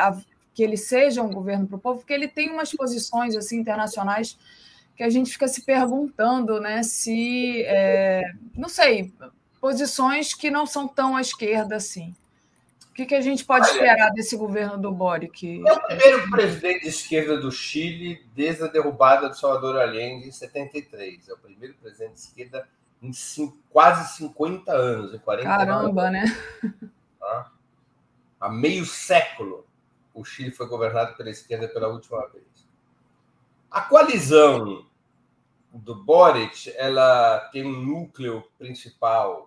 que ele seja um governo para o povo, porque ele tem umas posições assim internacionais que a gente fica se perguntando né, se, é, não sei, posições que não são tão à esquerda assim que, que a gente pode Olha, esperar desse governo do Boric? É o primeiro presidente de esquerda do Chile desde a derrubada do Salvador Allende em 73. É o primeiro presidente de esquerda em cinco, quase 50 anos, em 40 Caramba, anos. né? Tá? Há meio século o Chile foi governado pela esquerda pela última vez. A coalizão do Boric, ela tem um núcleo principal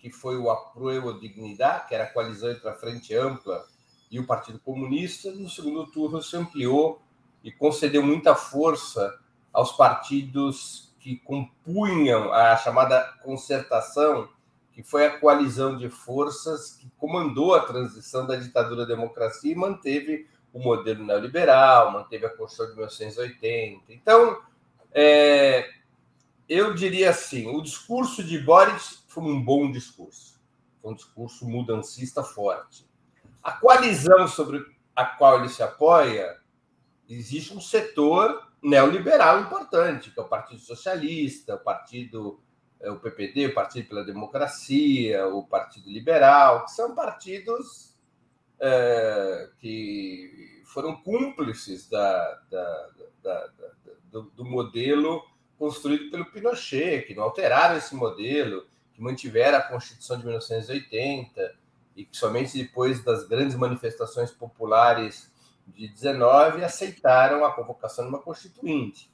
que foi o Apruebo Dignidade, que era a coalizão entre a Frente Ampla e o Partido Comunista. No segundo turno se ampliou e concedeu muita força aos partidos que compunham a chamada concertação, que foi a coalizão de forças que comandou a transição da ditadura à democracia e manteve o modelo neoliberal, manteve a Constituição de 1980. Então, é, eu diria assim, o discurso de Boris foi um bom discurso. Foi um discurso mudancista forte. A coalizão sobre a qual ele se apoia, existe um setor neoliberal importante, que é o Partido Socialista, o Partido é, o PPD, o Partido pela Democracia, o Partido Liberal, que são partidos é, que foram cúmplices da, da, da, do, do modelo construído pelo Pinochet, que não alteraram esse modelo, que mantiveram a Constituição de 1980 e que somente depois das grandes manifestações populares de 19 aceitaram a convocação de uma constituinte.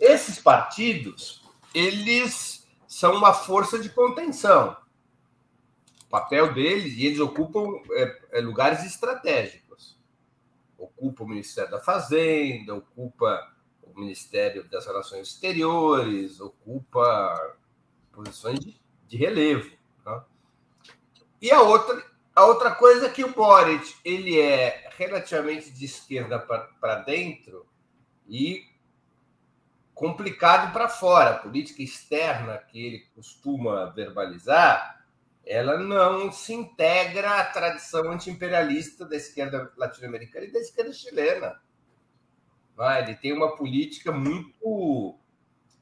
Esses partidos, eles são uma força de contenção. O papel deles, e eles ocupam é, é, lugares estratégicos. Ocupa o Ministério da Fazenda, ocupa o Ministério das Relações Exteriores, ocupa posições de, de relevo. Tá? E a outra, A outra coisa é que o Boric ele é relativamente de esquerda para dentro e complicado para fora. A política externa que ele costuma verbalizar, ela não se integra à tradição antiimperialista da esquerda latino-americana e da esquerda chilena. É? Ele tem uma política muito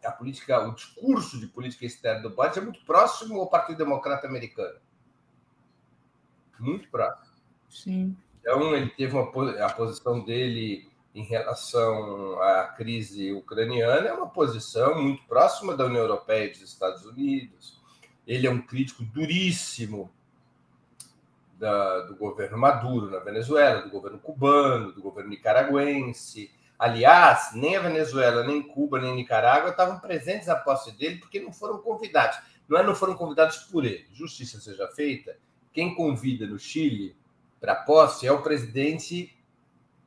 a política, o discurso de política externa do Boric é muito próximo ao Partido Democrata Americano. Muito próximo. Sim. Então, ele teve uma, a posição dele em relação à crise ucraniana é uma posição muito próxima da União Europeia e dos Estados Unidos. Ele é um crítico duríssimo da, do governo Maduro na Venezuela, do governo cubano, do governo nicaragüense. Aliás, nem a Venezuela, nem Cuba, nem Nicarágua estavam presentes à posse dele porque não foram convidados. Não é não foram convidados por ele. Justiça seja feita. Quem convida no Chile para posse é o presidente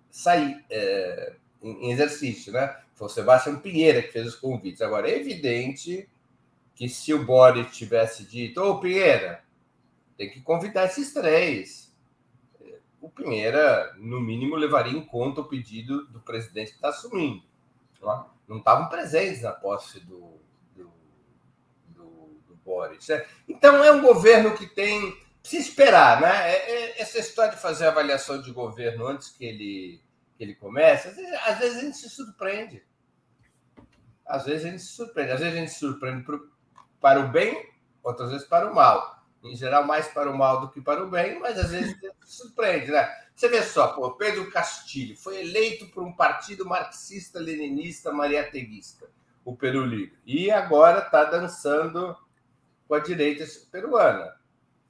sair é, em, exercício, né? Foi o Sebastião Pinheira que fez os convites. Agora, é evidente que se o Boris tivesse dito, ô Pinheira, tem que convidar esses três o Pinheira, no mínimo, levaria em conta o pedido do presidente que está assumindo. Não estavam presentes na posse do, do, do, do Boris. Né? Então, é um governo que tem. Precisa esperar, né? É, é, essa história de fazer avaliação de governo antes que ele, que ele comece, às vezes, às vezes a gente se surpreende. Às vezes a gente se surpreende. Às vezes a gente se surpreende para o bem, outras vezes para o mal em geral, mais para o mal do que para o bem, mas às vezes surpreende, né? Você vê só, pô, Pedro Castilho foi eleito por um partido marxista-leninista mariateguista, o Peru Livre, e agora está dançando com a direita peruana.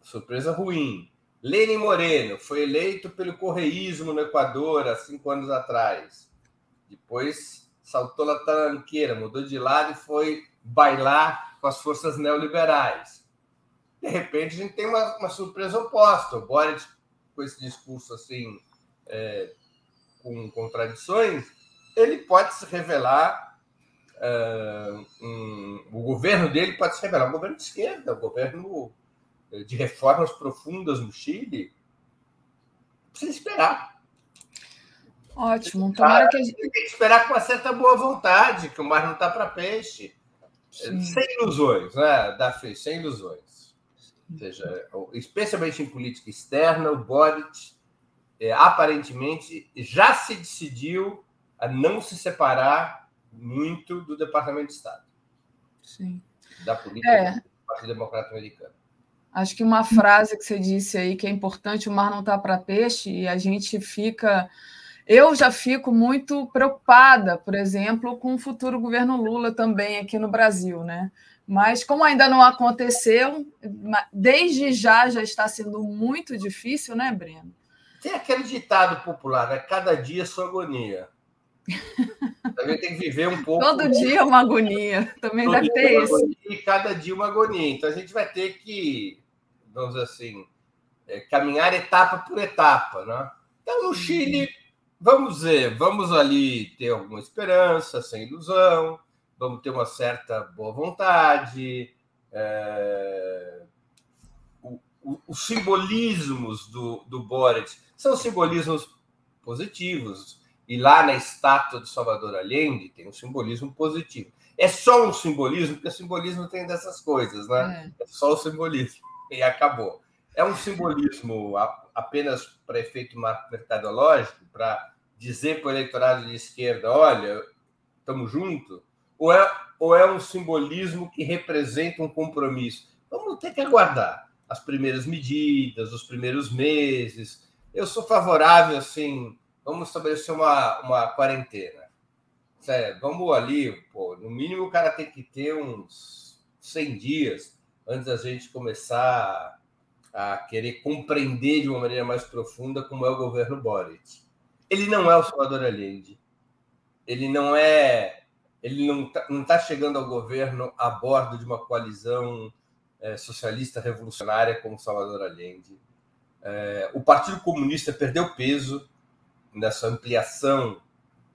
Surpresa ruim. Lenin Moreno foi eleito pelo correísmo no Equador há cinco anos atrás. Depois saltou na talanqueira, mudou de lado e foi bailar com as forças neoliberais de repente a gente tem uma, uma surpresa oposta. O Boric, com esse discurso assim, é, com contradições, ele pode se revelar. Uh, um, o governo dele pode se revelar um governo de esquerda, um governo de reformas profundas no Chile. Precisa esperar. Ótimo. Tomara que a gente... Tem que esperar com uma certa boa vontade, que o mar não está para peixe. Sim. Sem ilusões, né, Dafi? Sem ilusões. Ou seja, especialmente em política externa, o Boric é, aparentemente já se decidiu a não se separar muito do Departamento de Estado. Sim. Da política é. do Partido Democrata Americano. Acho que uma frase que você disse aí que é importante, o mar não está para peixe, e a gente fica. Eu já fico muito preocupada, por exemplo, com o futuro governo Lula também aqui no Brasil, né? Mas como ainda não aconteceu, desde já já está sendo muito difícil, né, Breno? Tem aquele ditado popular, né? Cada dia sua agonia. Também tem que viver um pouco. Todo dia uma agonia. Também Todo deve ter isso. E cada dia uma agonia. Então a gente vai ter que, vamos dizer assim, é, caminhar etapa por etapa, né? Então no Chile, vamos ver, vamos ali ter alguma esperança, sem ilusão vamos ter uma certa boa vontade. É... O, o, os simbolismos do, do Boric são simbolismos positivos. E lá na estátua de Salvador Allende tem um simbolismo positivo. É só um simbolismo, porque o simbolismo tem dessas coisas, né? É, é só o simbolismo. E acabou. É um simbolismo apenas para efeito mercadológico, para dizer para o eleitorado de esquerda: olha, estamos juntos ou é, ou é um simbolismo que representa um compromisso? Vamos ter que aguardar as primeiras medidas, os primeiros meses. Eu sou favorável, assim, vamos estabelecer uma, uma quarentena. Sério, vamos ali, pô, no mínimo o cara tem que ter uns 100 dias antes da gente começar a querer compreender de uma maneira mais profunda como é o governo Boric. Ele não é o Salvador Allende. Ele não é ele não está tá chegando ao governo a bordo de uma coalizão é, socialista revolucionária como Salvador Allende. É, o Partido Comunista perdeu peso nessa ampliação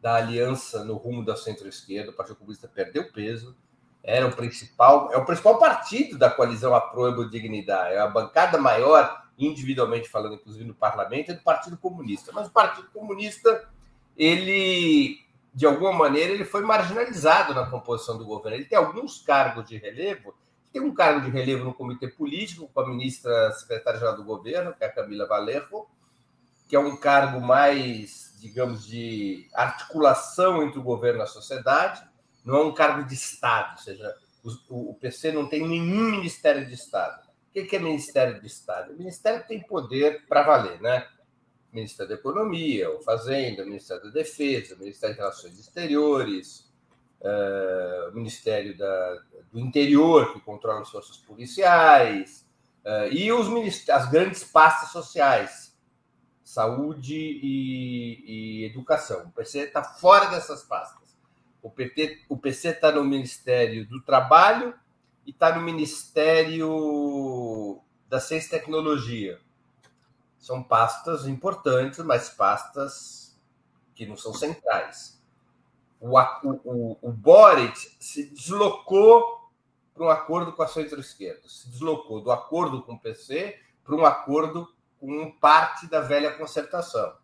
da aliança no rumo da centro-esquerda. O Partido Comunista perdeu peso. era o principal, é o principal partido da coalizão Aproebo Dignidade, é a bancada maior, individualmente falando, inclusive no parlamento, é do Partido Comunista. Mas o Partido Comunista, ele, de alguma maneira, ele foi marginalizado na composição do governo. Ele tem alguns cargos de relevo, tem um cargo de relevo no comitê político com a ministra secretária-geral do governo, que é a Camila Valerro, que é um cargo mais, digamos, de articulação entre o governo e a sociedade não é um cargo de Estado, ou seja, o, o PC não tem nenhum Ministério de Estado. O que é Ministério de Estado? O Ministério tem poder para valer, né? Ministério da Economia, o Fazenda, o Ministério da Defesa, o Ministério de Relações Exteriores, uh, o Ministério da, do Interior, que controla as forças policiais, uh, e os as grandes pastas sociais, saúde e, e educação. O PC está fora dessas pastas. O, PT, o PC está no Ministério do Trabalho e está no Ministério da Ciência e Tecnologia. São pastas importantes, mas pastas que não são centrais. O, o, o Boric se deslocou para um acordo com a centro-esquerda, se deslocou do acordo com o PC para um acordo com parte da velha concertação.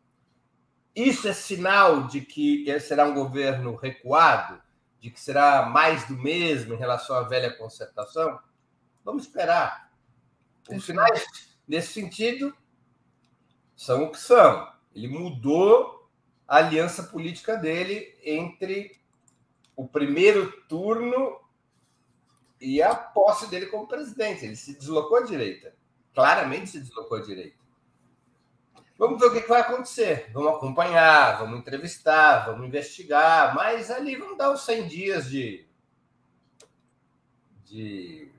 Isso é sinal de que será um governo recuado, de que será mais do mesmo em relação à velha concertação? Vamos esperar. Os sinais, nesse sentido, são o que são. Ele mudou a aliança política dele entre o primeiro turno e a posse dele como presidente. Ele se deslocou à direita. Claramente se deslocou à direita. Vamos ver o que vai acontecer. Vamos acompanhar, vamos entrevistar, vamos investigar, mas ali vamos dar os 100 dias de. de.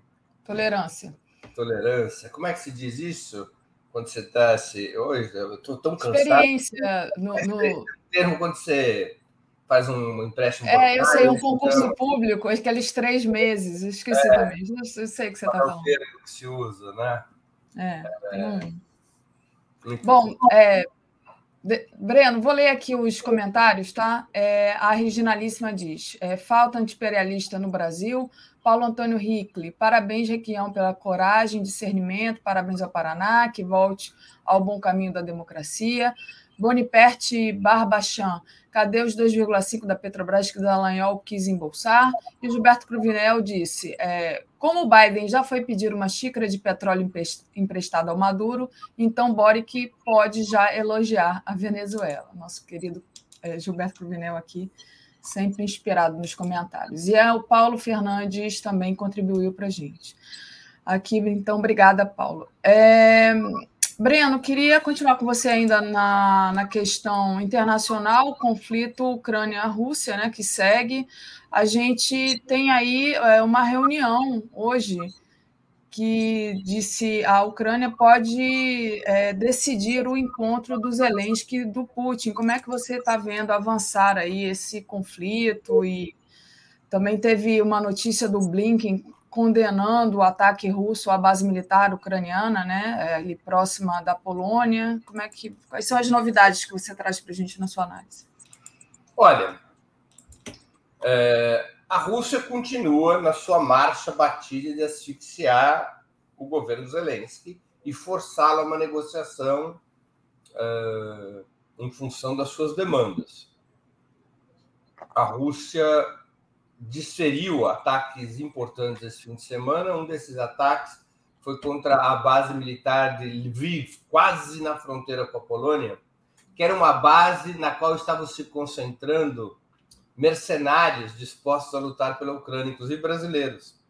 Tolerância. Tolerância. Como é que se diz isso? Quando você está. Se... Hoje, eu estou tão cansado. Experiência. No, no... termo quando você faz um empréstimo. É, eu sei, um concurso então... público, aqueles três meses, esqueci é, também. Eu sei o que você está falando. É que se usa, né? É. é. Hum. Bom, é, de, Breno, vou ler aqui os comentários, tá? É, a Reginalíssima diz: é, falta antiimperialista no Brasil. Paulo Antônio Ricli, parabéns, Requião, pela coragem, discernimento, parabéns ao Paraná, que volte ao bom caminho da democracia. Boniperte Barbachan, cadê os 2,5 da Petrobras que Dallagnol quis embolsar? E Gilberto Cruvinel disse, é, como Biden já foi pedir uma xícara de petróleo emprestada ao Maduro, então Boric pode já elogiar a Venezuela. Nosso querido é, Gilberto Cruvinel aqui, sempre inspirado nos comentários. E é, o Paulo Fernandes também contribuiu para a gente. Aqui, então, obrigada, Paulo. É, Breno, queria continuar com você ainda na, na questão internacional, conflito Ucrânia-Rússia, né, que segue. A gente tem aí é, uma reunião hoje que disse a Ucrânia pode é, decidir o encontro do Zelensky e do Putin. Como é que você está vendo avançar aí esse conflito? E também teve uma notícia do Blinken condenando o ataque russo à base militar ucraniana, né, é, ali próxima da Polônia. Como é que, quais são as novidades que você traz para a gente na sua análise? Olha, é, a Rússia continua na sua marcha batida de asfixiar o governo Zelensky e forçá-lo a uma negociação é, em função das suas demandas. A Rússia desferiu ataques importantes esse fim de semana. Um desses ataques foi contra a base militar de Lviv, quase na fronteira com a Polônia, que era uma base na qual estavam se concentrando mercenários dispostos a lutar pela Ucrânia, inclusive brasileiros.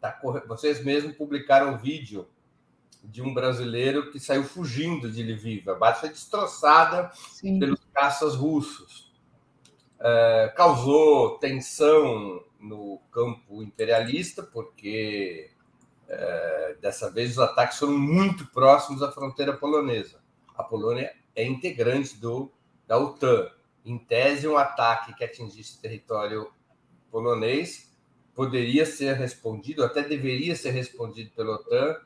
Tá, vocês mesmos publicaram um vídeo de um brasileiro que saiu fugindo de Lviv. A base foi destroçada Sim. pelos caças russos. É, causou tensão no campo imperialista, porque é, dessa vez os ataques foram muito próximos à fronteira polonesa. A Polônia é integrante do, da OTAN. Em tese, um ataque que atingisse território polonês poderia ser respondido, até deveria ser respondido pela OTAN,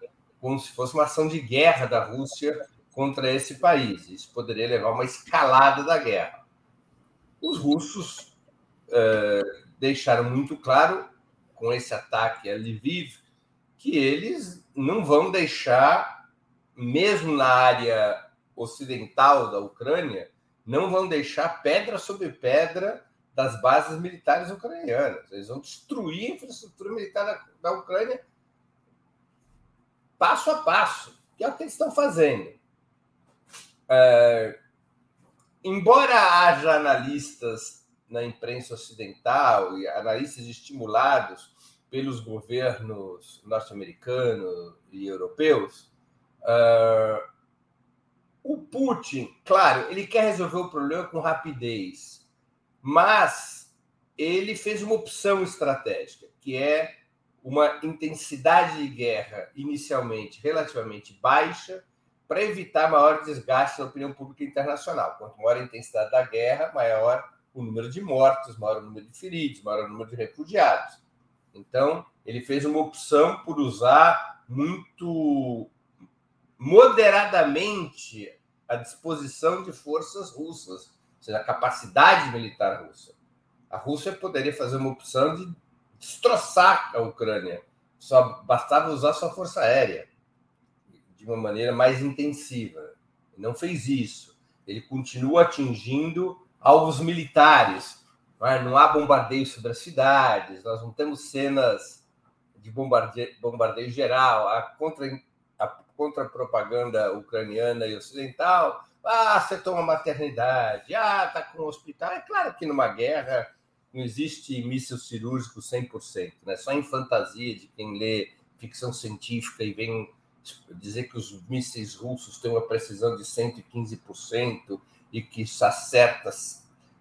como se fosse uma ação de guerra da Rússia contra esse país. Isso poderia levar a uma escalada da guerra. Os russos é, deixaram muito claro com esse ataque a Lviv que eles não vão deixar, mesmo na área ocidental da Ucrânia, não vão deixar pedra sobre pedra das bases militares ucranianas. Eles vão destruir a infraestrutura militar da, da Ucrânia passo a passo, que é o que eles estão fazendo. É, embora haja analistas na imprensa ocidental e analistas estimulados pelos governos norte-americanos e europeus, uh, o Putin, claro, ele quer resolver o problema com rapidez, mas ele fez uma opção estratégica, que é uma intensidade de guerra inicialmente relativamente baixa, para evitar maior desgaste na opinião pública internacional. Quanto maior a intensidade da guerra, maior o número de mortos, maior o número de feridos, maior o número de refugiados. Então, ele fez uma opção por usar muito moderadamente a disposição de forças russas, ou seja, a capacidade militar russa. A Rússia poderia fazer uma opção de destroçar a Ucrânia, só bastava usar sua força aérea de uma maneira mais intensiva. Não fez isso. Ele continua atingindo alvos militares. Não há bombardeio sobre as cidades, nós não temos cenas de bombardeio, bombardeio geral. A contra a contra-propaganda ucraniana e ocidental. Ah, você toma maternidade. Ah, está com o hospital. É claro que numa guerra não existe míssil cirúrgico 100%, né? Só em fantasia de quem lê ficção científica e vem dizer que os mísseis russos têm uma precisão de 115% e que isso acerta,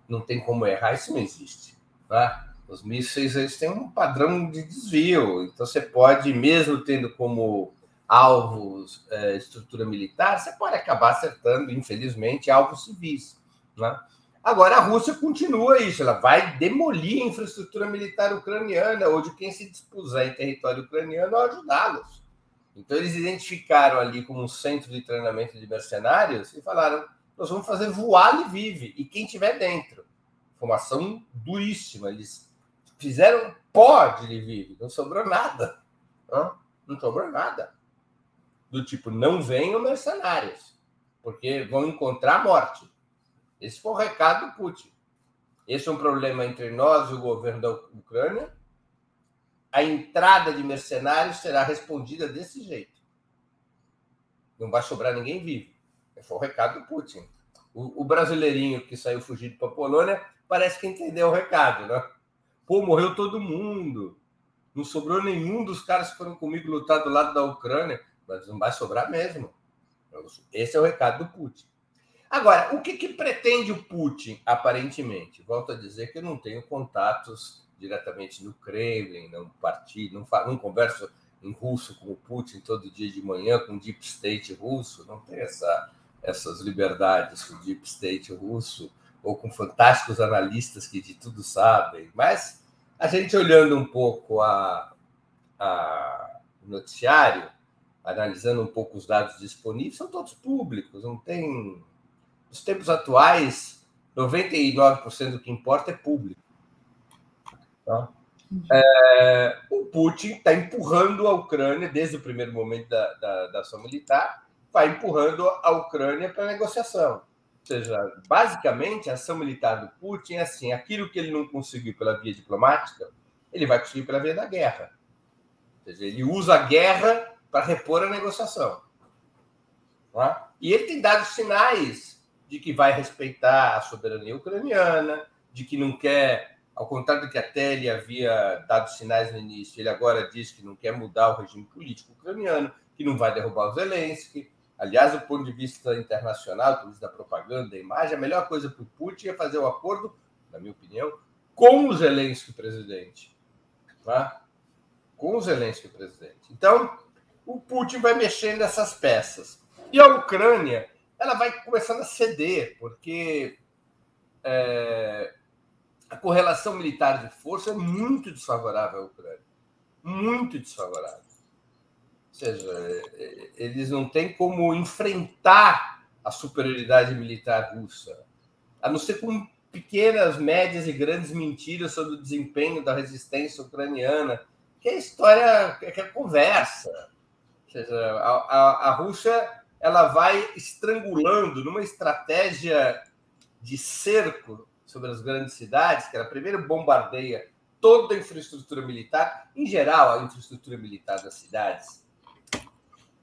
não tem como errar, isso não existe. Tá? Os mísseis eles têm um padrão de desvio, então você pode, mesmo tendo como alvos é, estrutura militar, você pode acabar acertando, infelizmente, alvos civis. Né? Agora, a Rússia continua isso, ela vai demolir a infraestrutura militar ucraniana ou de quem se dispuser em território ucraniano a ajudá-los. Então, eles identificaram ali como um centro de treinamento de mercenários e falaram: nós vamos fazer voar Lviv e quem tiver dentro. Formação duríssima. Eles fizeram pó de Lviv, não sobrou nada. Não sobrou nada do tipo, não venham mercenários, porque vão encontrar morte. Esse foi o recado do Putin. Esse é um problema entre nós e o governo da Ucrânia. A entrada de mercenários será respondida desse jeito. Não vai sobrar ninguém vivo. Foi o recado do Putin. O, o brasileirinho que saiu fugido para a Polônia parece que entendeu o recado, né? Pô, morreu todo mundo. Não sobrou nenhum dos caras que foram comigo lutar do lado da Ucrânia mas não vai sobrar mesmo. Esse é o recado do Putin. Agora, o que, que pretende o Putin, aparentemente? Volto a dizer que eu não tenho contatos diretamente no Kremlin, não partido, não, não converso em russo com o Putin todo dia de manhã, com o Deep State russo, não tenho essa, essas liberdades com o Deep State russo, ou com fantásticos analistas que de tudo sabem. Mas a gente olhando um pouco a, a noticiário, analisando um pouco os dados disponíveis, são todos públicos, não tem. Nos tempos atuais, 99% do que importa é público. Tá? É, o Putin está empurrando a Ucrânia, desde o primeiro momento da, da, da ação militar, vai empurrando a Ucrânia para negociação. Ou seja, basicamente, a ação militar do Putin é assim: aquilo que ele não conseguiu pela via diplomática, ele vai conseguir pela via da guerra. Ou seja, ele usa a guerra para repor a negociação. Tá? E ele tem dado sinais de que vai respeitar a soberania ucraniana, de que não quer, ao contrário do que até ele havia dado sinais no início, ele agora diz que não quer mudar o regime político ucraniano, que não vai derrubar o Zelensky. Aliás, do ponto de vista internacional, do ponto de vista da propaganda, da imagem, a melhor coisa para o Putin é fazer o um acordo, na minha opinião, com o Zelensky presidente. Tá? Com o Zelensky presidente. Então, o Putin vai mexendo essas peças. E a Ucrânia, ela vai começando a ceder, porque é, a correlação militar de força é muito desfavorável à Ucrânia. Muito desfavorável. Ou seja, é, eles não têm como enfrentar a superioridade militar russa, a não ser com pequenas, médias e grandes mentiras sobre o desempenho da resistência ucraniana, que é história, que é conversa. Ou seja, a, a, a Rússia ela vai estrangulando numa estratégia de cerco sobre as grandes cidades, que ela primeiro bombardeia toda a infraestrutura militar, em geral, a infraestrutura militar das cidades,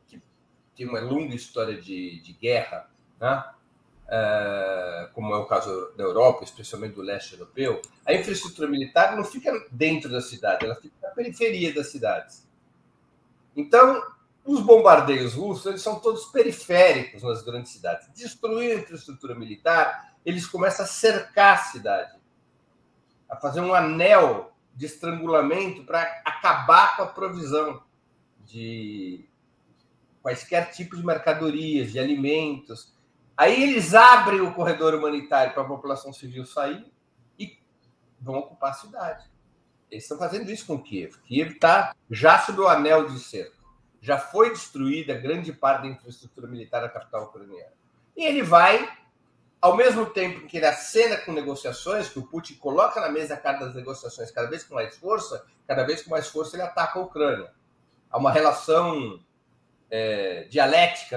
que tem uma longa história de, de guerra, né? Uh, como é o caso da Europa, especialmente do leste europeu, a infraestrutura militar não fica dentro da cidade, ela fica na periferia das cidades. Então, os bombardeios russos eles são todos periféricos nas grandes cidades. Destruir a infraestrutura militar, eles começam a cercar a cidade, a fazer um anel de estrangulamento para acabar com a provisão de quaisquer tipos de mercadorias, de alimentos. Aí eles abrem o corredor humanitário para a população civil sair e vão ocupar a cidade. Eles estão fazendo isso com Kiev. Kiev está já sob o anel de cerco. Já foi destruída grande parte da infraestrutura militar da capital ucraniana. E ele vai ao mesmo tempo que ele acena com negociações, que o Putin coloca na mesa a cara das negociações cada vez com mais força, cada vez com mais força ele ataca a Ucrânia. Há uma relação é, dialética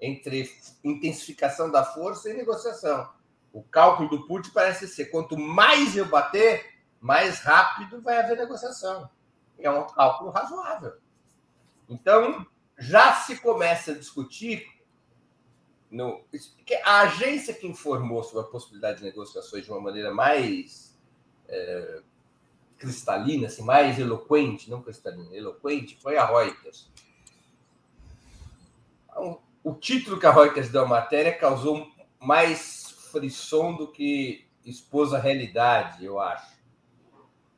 é, entre intensificação da força e negociação. O cálculo do Putin parece ser: quanto mais eu bater, mais rápido vai haver negociação. É um cálculo razoável. Então, já se começa a discutir no, a agência que informou sobre a possibilidade de negociações de uma maneira mais é, cristalina, assim, mais eloquente, não cristalina, eloquente, foi a Reuters. Então, o título que a Reuters deu à matéria causou mais frisson do que expôs a realidade, eu acho.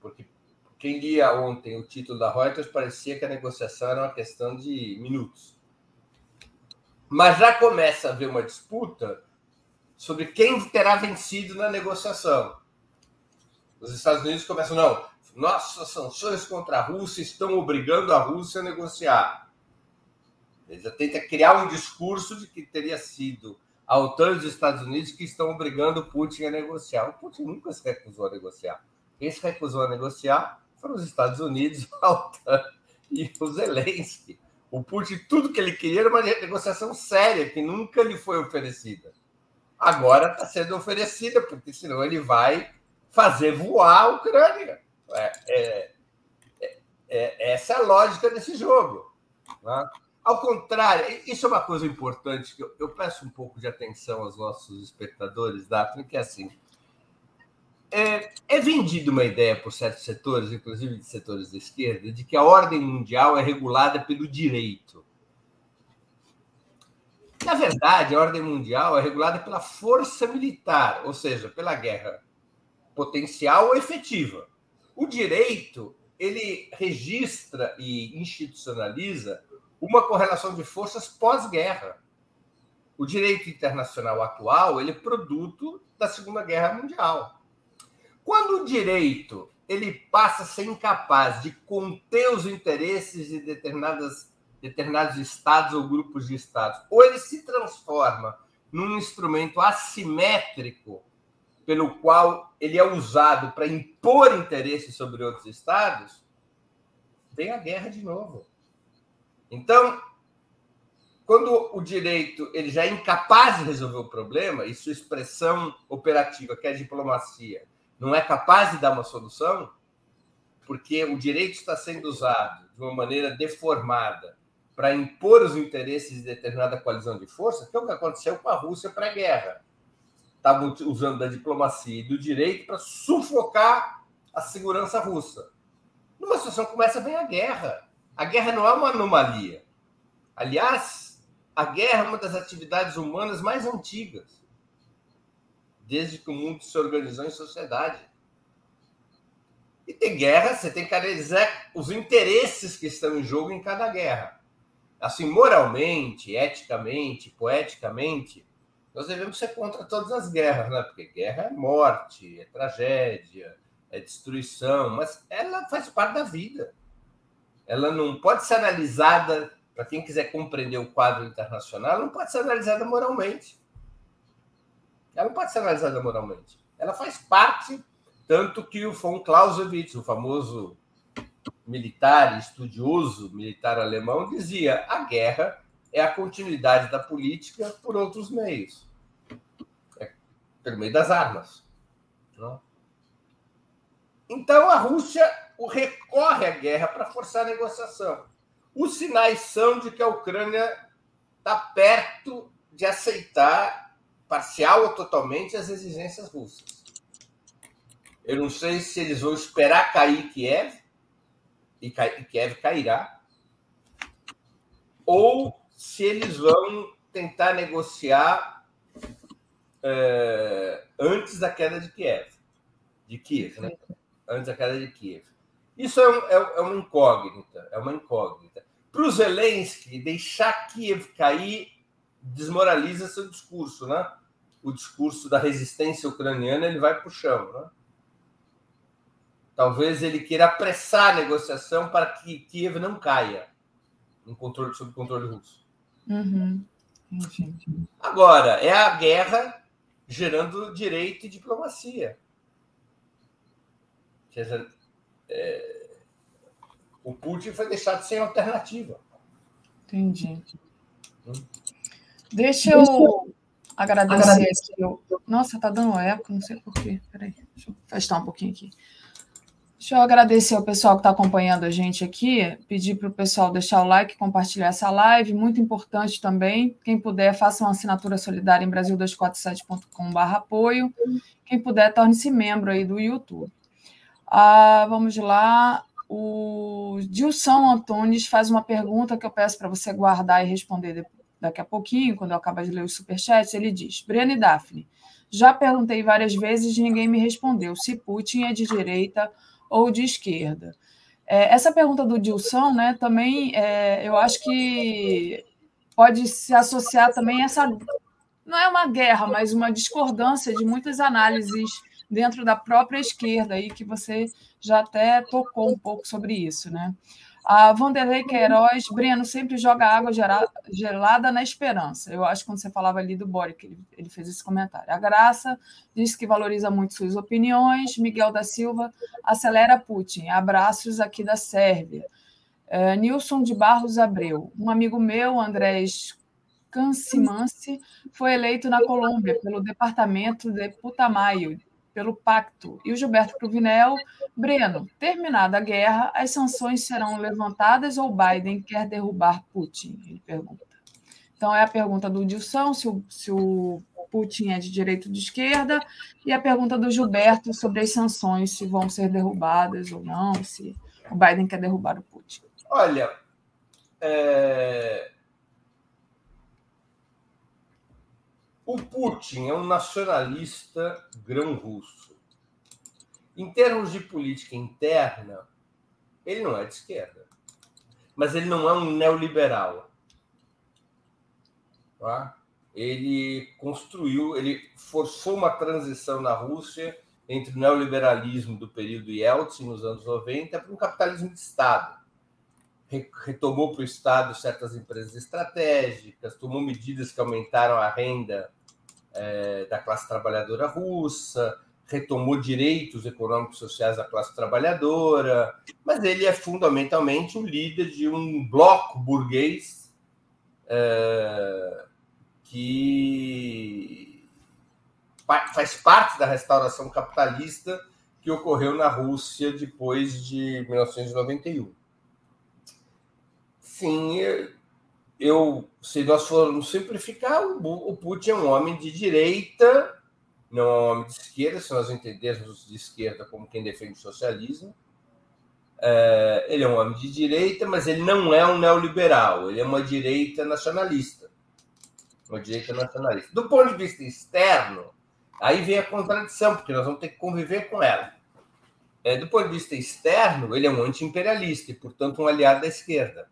Porque quem lia ontem o título da Reuters parecia que a negociação era uma questão de minutos mas já começa a haver uma disputa sobre quem terá vencido na negociação. Os Estados Unidos começam, não, nossas sanções contra a Rússia estão obrigando a Rússia a negociar. Eles tentam criar um discurso de que teria sido a OTAN e os Estados Unidos que estão obrigando o Putin a negociar. O Putin nunca se recusou a negociar. Quem se recusou a negociar foram os Estados Unidos, a OTAN e o Zelensky. O Putin, tudo que ele queria era uma negociação séria, que nunca lhe foi oferecida. Agora está sendo oferecida, porque senão ele vai fazer voar a Ucrânia. É, é, é, é essa é a lógica desse jogo. Né? Ao contrário, isso é uma coisa importante que eu, eu, peço um pouco de atenção aos nossos espectadores, Daphne, que é assim. É, é vendida uma ideia por certos setores, inclusive de setores da esquerda, de que a ordem mundial é regulada pelo direito. Na verdade, a ordem mundial é regulada pela força militar, ou seja, pela guerra potencial ou efetiva. O direito, ele registra e institucionaliza uma correlação de forças pós-guerra. O direito internacional atual, ele é produto da Segunda Guerra Mundial. Quando o direito ele passa a ser incapaz de conter os interesses de determinadas, determinados estados ou grupos de estados, ou ele se transforma num instrumento assimétrico pelo qual ele é usado para impor interesses sobre outros estados, vem a guerra de novo. Então, quando o direito ele já é incapaz de resolver o problema e sua expressão operativa, que é a diplomacia, não é capaz de dar uma solução, porque o direito está sendo usado de uma maneira deformada para impor os interesses de determinada coalizão de forças, que é o que aconteceu com a Rússia pré-guerra. Estavam usando da diplomacia e do direito para sufocar a segurança russa. Numa situação como essa, vem a guerra. A guerra não é uma anomalia. Aliás, a guerra é uma das atividades humanas mais antigas desde que o mundo se organizou em sociedade. E tem guerra, você tem que analisar os interesses que estão em jogo em cada guerra. Assim, moralmente, eticamente, poeticamente, nós devemos ser contra todas as guerras, né? Porque guerra é morte, é tragédia, é destruição, mas ela faz parte da vida. Ela não pode ser analisada, para quem quiser compreender o quadro internacional, não pode ser analisada moralmente. Ela não pode ser analisada moralmente. Ela faz parte, tanto que o von Clausewitz, o famoso militar, estudioso militar alemão, dizia: a guerra é a continuidade da política por outros meios é pelo meio das armas. Não? Então a Rússia recorre à guerra para forçar a negociação. Os sinais são de que a Ucrânia está perto de aceitar, parcial ou totalmente, as exigências russas. Eu não sei se eles vão esperar cair Kiev, e Kiev cairá, ou se eles vão tentar negociar é, antes da queda de Kiev, de Kiev, né? Antes da queda de Kiev. Isso é, um, é, é uma incógnita, é uma incógnita. Para o Zelensky, deixar Kiev cair desmoraliza seu discurso, né? O discurso da resistência ucraniana ele vai para o chão, né? Talvez ele queira apressar a negociação para que Kiev não caia no controle, sob controle russo. Uhum. Agora, é a guerra gerando direito e diplomacia. Quer dizer, é, o Putin foi deixado sem alternativa. Entendi. Hum. Deixa eu agradecer aqui. Nossa, tá dando eco, não sei porquê. Peraí, deixa eu afastar um pouquinho aqui. Deixa eu agradecer ao pessoal que está acompanhando a gente aqui, pedir para o pessoal deixar o like, compartilhar essa live, muito importante também. Quem puder, faça uma assinatura solidária em brasil247.com.br apoio. Quem puder, torne-se membro aí do YouTube. Ah, vamos lá. O Dilson Antunes faz uma pergunta que eu peço para você guardar e responder daqui a pouquinho, quando eu acabar de ler os superchats. Ele diz: Breno e Daphne, já perguntei várias vezes e ninguém me respondeu se Putin é de direita ou de esquerda? É, essa pergunta do Dilson, né, também é, eu acho que pode se associar também a essa. Não é uma guerra, mas uma discordância de muitas análises dentro da própria esquerda, aí que você já até tocou um pouco sobre isso, né? A Vanderlei Queiroz, Breno sempre joga água gelada na esperança. Eu acho que quando você falava ali do Boric, ele, ele fez esse comentário. A Graça diz que valoriza muito suas opiniões. Miguel da Silva acelera Putin. Abraços aqui da Sérvia. É, Nilson de Barros Abreu. Um amigo meu, Andrés Cancimance, foi eleito na Colômbia pelo departamento de Putamayo, pelo pacto. E o Gilberto Cruvinel, Breno, terminada a guerra, as sanções serão levantadas ou Biden quer derrubar Putin? Ele pergunta. Então, é a pergunta do Dilson, se o, se o Putin é de direita ou de esquerda, e a pergunta do Gilberto sobre as sanções, se vão ser derrubadas ou não, se o Biden quer derrubar o Putin. Olha, é... O Putin é um nacionalista grão-russo. Em termos de política interna, ele não é de esquerda. Mas ele não é um neoliberal. Tá? Ele construiu, ele forçou uma transição na Rússia entre o neoliberalismo do período Yeltsin, nos anos 90, para um capitalismo de Estado. Retomou para o Estado certas empresas estratégicas, tomou medidas que aumentaram a renda é, da classe trabalhadora russa, retomou direitos econômicos e sociais da classe trabalhadora, mas ele é fundamentalmente o líder de um bloco burguês é, que faz parte da restauração capitalista que ocorreu na Rússia depois de 1991. Sim, eu, se nós formos simplificar, o Putin é um homem de direita, não é um homem de esquerda, se nós entendermos de esquerda como quem defende o socialismo. É, ele é um homem de direita, mas ele não é um neoliberal, ele é uma direita nacionalista. Uma direita nacionalista. Do ponto de vista externo, aí vem a contradição, porque nós vamos ter que conviver com ela. É, do ponto de vista externo, ele é um anti-imperialista e, portanto, um aliado da esquerda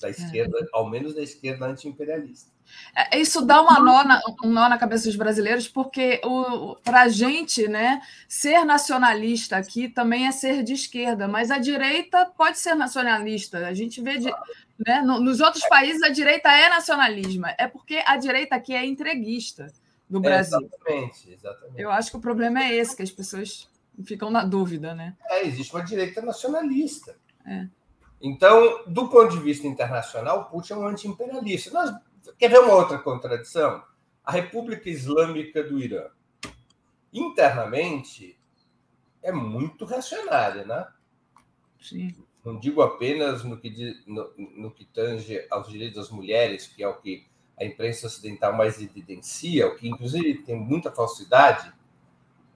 da esquerda, é. ao menos da esquerda anti-imperialista. É, isso dá uma nó na, um nó na cabeça dos brasileiros, porque para a gente, né, ser nacionalista aqui também é ser de esquerda, mas a direita pode ser nacionalista. A gente vê, de, né, no, nos outros países a direita é nacionalismo, é porque a direita aqui é entreguista. do Brasil. exatamente, exatamente. Eu acho que o problema é esse, que as pessoas ficam na dúvida, né? É, existe uma direita nacionalista. É. Então, do ponto de vista internacional, Putin é um anti-imperialista. Nós... Quer ver uma outra contradição? A República Islâmica do Irã. Internamente, é muito reacionária, né? Sim. Não digo apenas no que, no, no que tange aos direitos das mulheres, que é o que a imprensa ocidental mais evidencia, o que inclusive tem muita falsidade,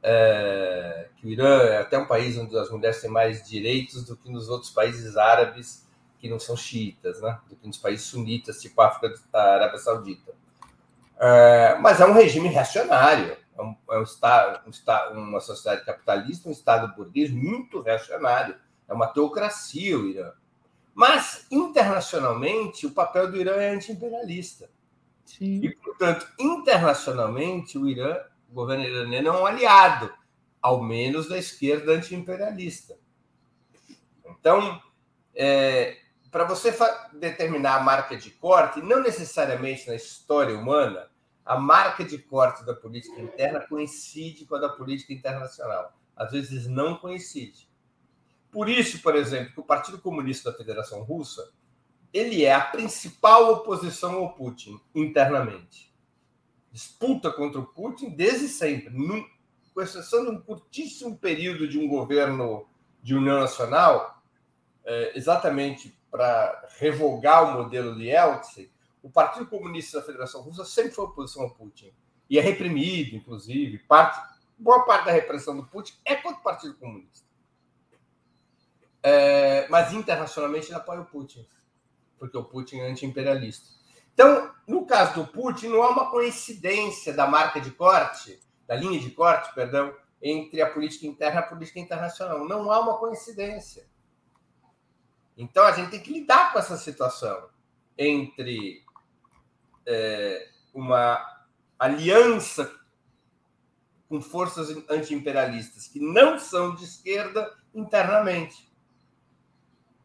é, que o Irã é até um país onde as mulheres têm mais direitos do que nos outros países árabes que não são xiitas, né? do que nos países sunitas, tipo a África da Arábia Saudita. É, mas é um regime reacionário, é, um, é um estado, um estado, uma sociedade capitalista, um Estado burguês muito reacionário, é uma teocracia o Irã. Mas, internacionalmente, o papel do Irã é anti-imperialista. E, portanto, internacionalmente, o Irã o governo iraniano é um aliado, ao menos da esquerda anti-imperialista. Então, é, para você determinar a marca de corte, não necessariamente na história humana, a marca de corte da política interna coincide com a da política internacional. Às vezes não coincide. Por isso, por exemplo, que o Partido Comunista da Federação Russa ele é a principal oposição ao Putin internamente disputa contra o Putin desde sempre, num, com exceção de um curtíssimo período de um governo de união nacional, é, exatamente para revogar o modelo de Yeltsin, o Partido Comunista da Federação Russa sempre foi oposição ao Putin. E é reprimido, inclusive. Parte, boa parte da repressão do Putin é contra o Partido Comunista. É, mas internacionalmente ele apoia o Putin, porque o Putin é anti-imperialista. Então, no caso do Putin, não há uma coincidência da marca de corte, da linha de corte, perdão, entre a política interna e a política internacional. Não há uma coincidência. Então, a gente tem que lidar com essa situação entre é, uma aliança com forças anti-imperialistas que não são de esquerda internamente.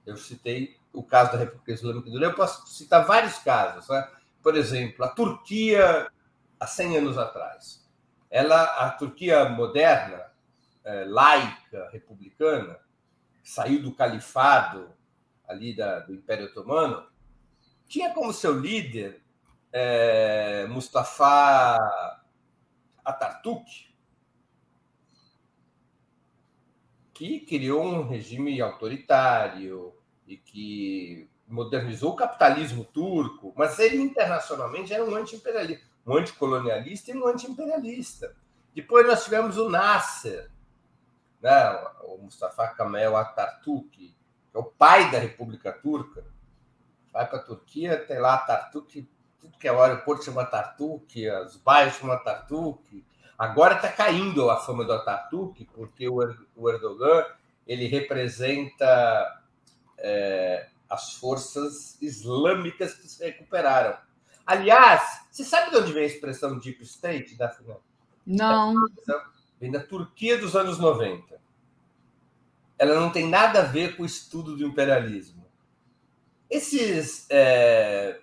Eu citei o caso da República Islâmica do Irã, eu posso citar vários casos. Né? Por exemplo, a Turquia, há 100 anos atrás. Ela, a Turquia moderna, é, laica, republicana, saiu do califado ali da, do Império Otomano, tinha como seu líder é, Mustafa Atatürk, que criou um regime autoritário, e que modernizou o capitalismo turco, mas ele internacionalmente era um anti-imperialista, um anticolonialista e um anti-imperialista. Depois nós tivemos o Nasser, né, o Mustafa Kemal Atatürk, que é o pai da República Turca. Vai para a Turquia, tem lá Atatürk, tudo que é o aeroporto chama Atatürk, os bairros chamam Atatürk. Agora está caindo a fama do Atatürk, porque o Erdogan ele representa é, as forças islâmicas que se recuperaram. Aliás, você sabe de onde vem a expressão Deep State, Daphne? Não. Vem da Turquia dos anos 90. Ela não tem nada a ver com o estudo do imperialismo. Esses. É...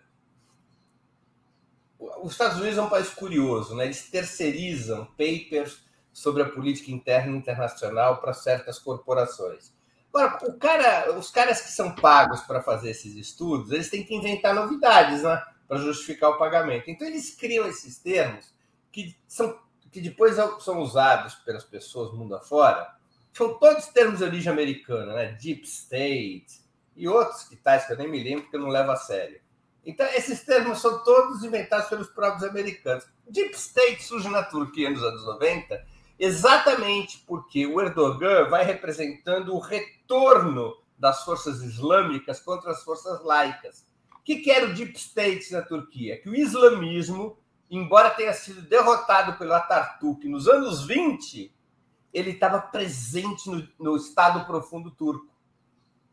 Os Estados Unidos é um país curioso, né? eles terceirizam papers sobre a política interna e internacional para certas corporações. Agora, o cara, os caras que são pagos para fazer esses estudos, eles têm que inventar novidades, né? Para justificar o pagamento. Então, eles criam esses termos que, são, que depois são usados pelas pessoas mundo afora. São todos termos de origem americana, né? Deep State e outros que tais que eu nem me lembro porque eu não levo a sério. Então, esses termos são todos inventados pelos próprios americanos. Deep State surge na Turquia nos anos 90 exatamente porque o Erdogan vai representando o retorno das forças islâmicas contra as forças laicas. O que, era o Deep State na Turquia? Que o islamismo, embora tenha sido derrotado pelo Atatürk nos anos 20, ele estava presente no, no, Estado profundo turco.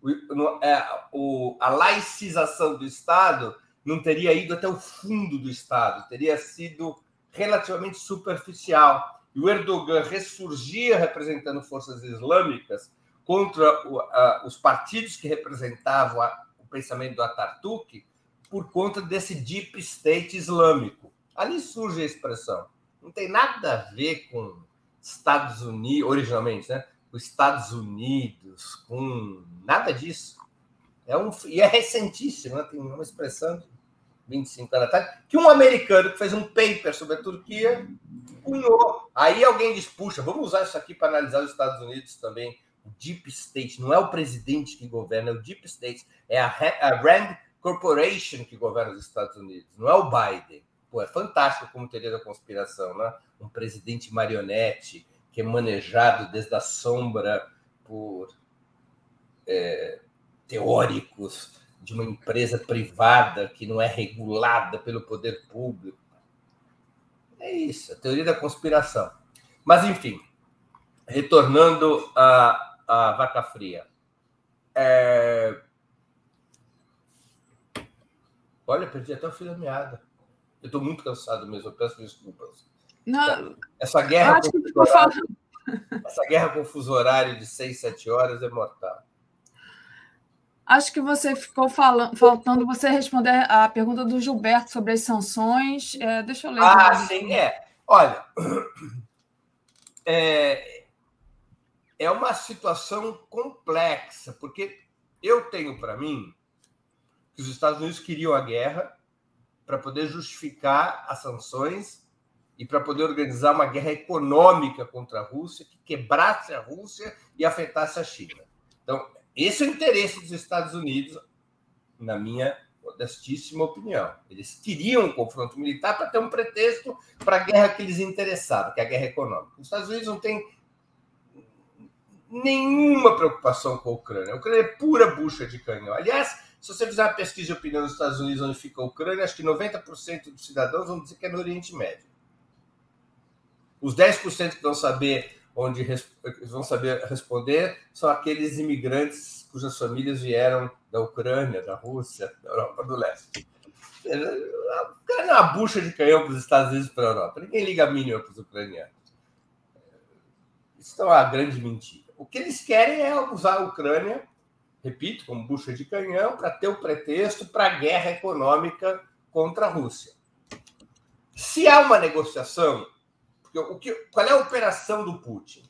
O, no, é, o, a laicização do Estado não teria ido até o fundo do Estado, teria sido relativamente superficial e o Erdogan ressurgia representando forças islâmicas contra o, a, os partidos que representavam a, o pensamento do Atatürk por conta desse deep state islâmico. Ali surge a expressão. Não tem nada a ver com Estados Unidos, originalmente, né? Com Estados Unidos, com nada disso. É um, e é recentíssimo, né? tem uma expressão 25 anos atrás, que um americano que fez um paper sobre a Turquia punhou. Aí alguém diz, puxa, vamos usar isso aqui para analisar os Estados Unidos também. O Deep State, não é o presidente que governa, é o Deep State, é a, a Rand Corporation que governa os Estados Unidos, não é o Biden. Pô, é fantástico como teoria da conspiração, né? Um presidente marionete que é manejado desde a sombra por é, teóricos de uma empresa privada que não é regulada pelo poder público. É isso, a teoria da conspiração. Mas, enfim, retornando à, à vaca fria. É... Olha, perdi até o fio da meada. Eu estou muito cansado mesmo, eu peço desculpas. Não, essa guerra, ficou falando. essa guerra com fuso horário de 6, 7 horas é mortal. Acho que você ficou falando, faltando você responder a pergunta do Gilberto sobre as sanções. É, deixa eu ler. Ah, sim, é. Olha, é, é uma situação complexa, porque eu tenho para mim que os Estados Unidos queriam a guerra para poder justificar as sanções e para poder organizar uma guerra econômica contra a Rússia que quebrasse a Rússia e afetasse a China. Então, esse é o interesse dos Estados Unidos, na minha modestíssima opinião. Eles queriam um confronto militar para ter um pretexto para a guerra que lhes interessava, que é a guerra econômica. Os Estados Unidos não têm nenhuma preocupação com a Ucrânia. A Ucrânia é pura bucha de canhão. Aliás, se você fizer uma pesquisa de opinião nos Estados Unidos onde fica a Ucrânia, acho que 90% dos cidadãos vão dizer que é no Oriente Médio. Os 10% que vão saber onde vão saber responder são aqueles imigrantes cujas famílias vieram da Ucrânia, da Rússia, da Europa do Leste. A Ucrânia é uma bucha de canhão para os Estados Unidos e para a Europa. Ninguém liga a mínima para os ucranianos. Isso é uma grande mentira. O que eles querem é usar a Ucrânia, repito, como bucha de canhão, para ter o pretexto para a guerra econômica contra a Rússia. Se há uma negociação porque o que, qual é a operação do Putin?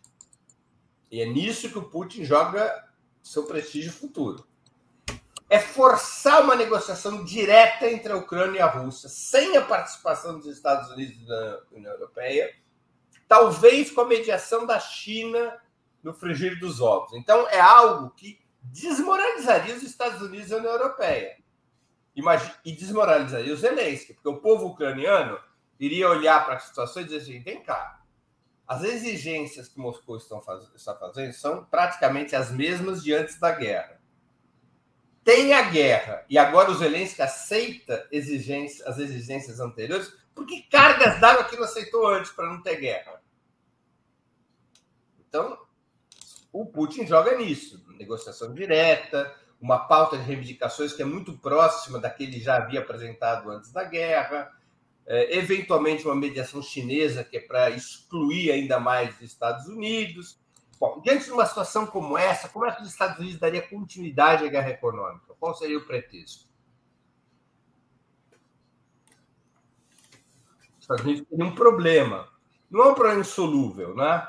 E é nisso que o Putin joga seu prestígio futuro. É forçar uma negociação direta entre a Ucrânia e a Rússia, sem a participação dos Estados Unidos e da União Europeia, talvez com a mediação da China no frigir dos ovos. Então, é algo que desmoralizaria os Estados Unidos e a União Europeia. E desmoralizaria os Zelensky, porque o povo ucraniano iria olhar para a situação e dizer assim: vem cá, as exigências que Moscou faz... está fazendo são praticamente as mesmas de antes da guerra. Tem a guerra e agora o Zelensky aceita exigências, as exigências anteriores, porque cargas d'água que não aceitou antes para não ter guerra. Então, o Putin joga nisso, negociação direta, uma pauta de reivindicações que é muito próxima da que ele já havia apresentado antes da guerra, é, eventualmente uma mediação chinesa, que é para excluir ainda mais os Estados Unidos. Bom, diante de uma situação como essa, como é que os Estados Unidos daria continuidade à guerra econômica? Qual seria o pretexto? Os Estados Unidos teriam um problema. Não é um problema insolúvel, né?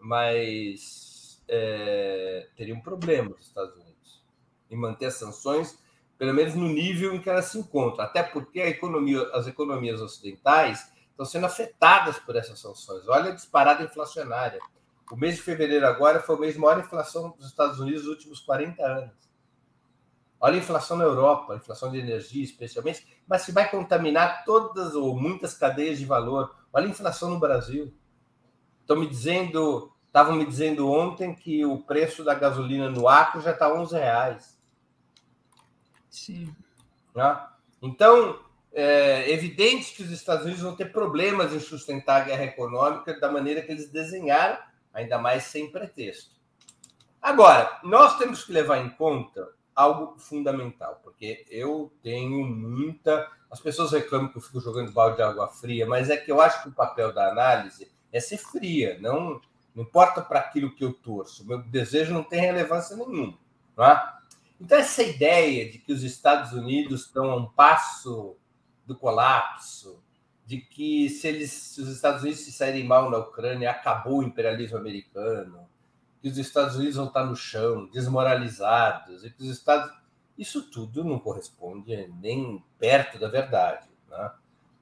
mas é, teria um problema os Estados Unidos em manter as sanções pelo menos no nível em que elas se encontram, até porque economia, as economias ocidentais estão sendo afetadas por essas sanções. Olha a disparada inflacionária. O mês de fevereiro agora foi o mês de maior inflação dos Estados Unidos nos últimos 40 anos. Olha a inflação na Europa, a inflação de energia especialmente, mas se vai contaminar todas ou muitas cadeias de valor. Olha a inflação no Brasil. Estão me dizendo, estavam me dizendo ontem que o preço da gasolina no Acre já está 11 reais. Sim. Né? Então, é evidente que os Estados Unidos vão ter problemas em sustentar a guerra econômica da maneira que eles desenharam, ainda mais sem pretexto. Agora, nós temos que levar em conta algo fundamental, porque eu tenho muita. As pessoas reclamam que eu fico jogando balde de água fria, mas é que eu acho que o papel da análise é ser fria, não, não importa para aquilo que eu torço. Meu desejo não tem relevância nenhuma. Não é? Então, essa ideia de que os Estados Unidos estão a um passo do colapso, de que se, eles, se os Estados Unidos se saírem mal na Ucrânia, acabou o imperialismo americano, que os Estados Unidos vão estar no chão, desmoralizados, e que os Estados. Isso tudo não corresponde nem perto da verdade. Né?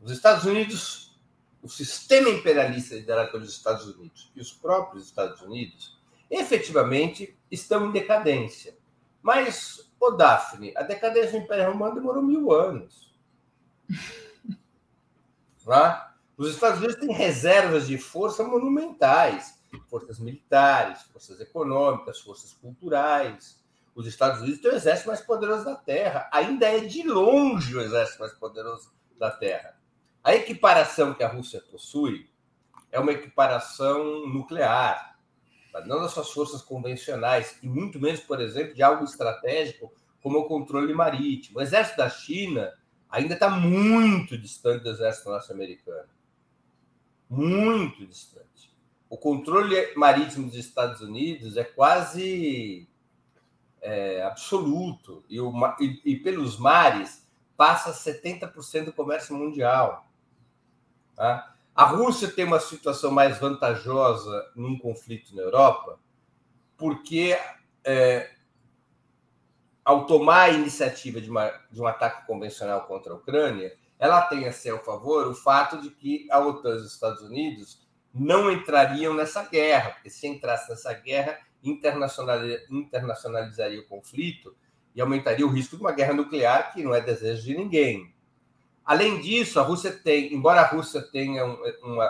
Os Estados Unidos, o sistema imperialista liderado pelos Estados Unidos e os próprios Estados Unidos, efetivamente estão em decadência. Mas, ô Daphne, a decadência do Império Romano demorou mil anos. Tá? Os Estados Unidos têm reservas de força monumentais, forças militares, forças econômicas, forças culturais. Os Estados Unidos têm o exército mais poderoso da Terra. Ainda é de longe o exército mais poderoso da Terra. A equiparação que a Rússia possui é uma equiparação nuclear? Não das suas forças convencionais, e muito menos, por exemplo, de algo estratégico como o controle marítimo. O exército da China ainda está muito distante do exército norte-americano. Muito distante. O controle marítimo dos Estados Unidos é quase é, absoluto. E, o, e, e, pelos mares passa 70% do comércio mundial. Tá? A Rússia tem uma situação mais vantajosa num conflito na Europa, porque é, ao tomar a iniciativa de, uma, de um ataque convencional contra a Ucrânia, ela tem a seu favor o fato de que a OTAN e os Estados Unidos não entrariam nessa guerra, porque se entrasse nessa guerra, internacionalizaria o conflito e aumentaria o risco de uma guerra nuclear, que não é desejo de ninguém. Além disso, a Rússia tem, embora a Rússia tenha, uma,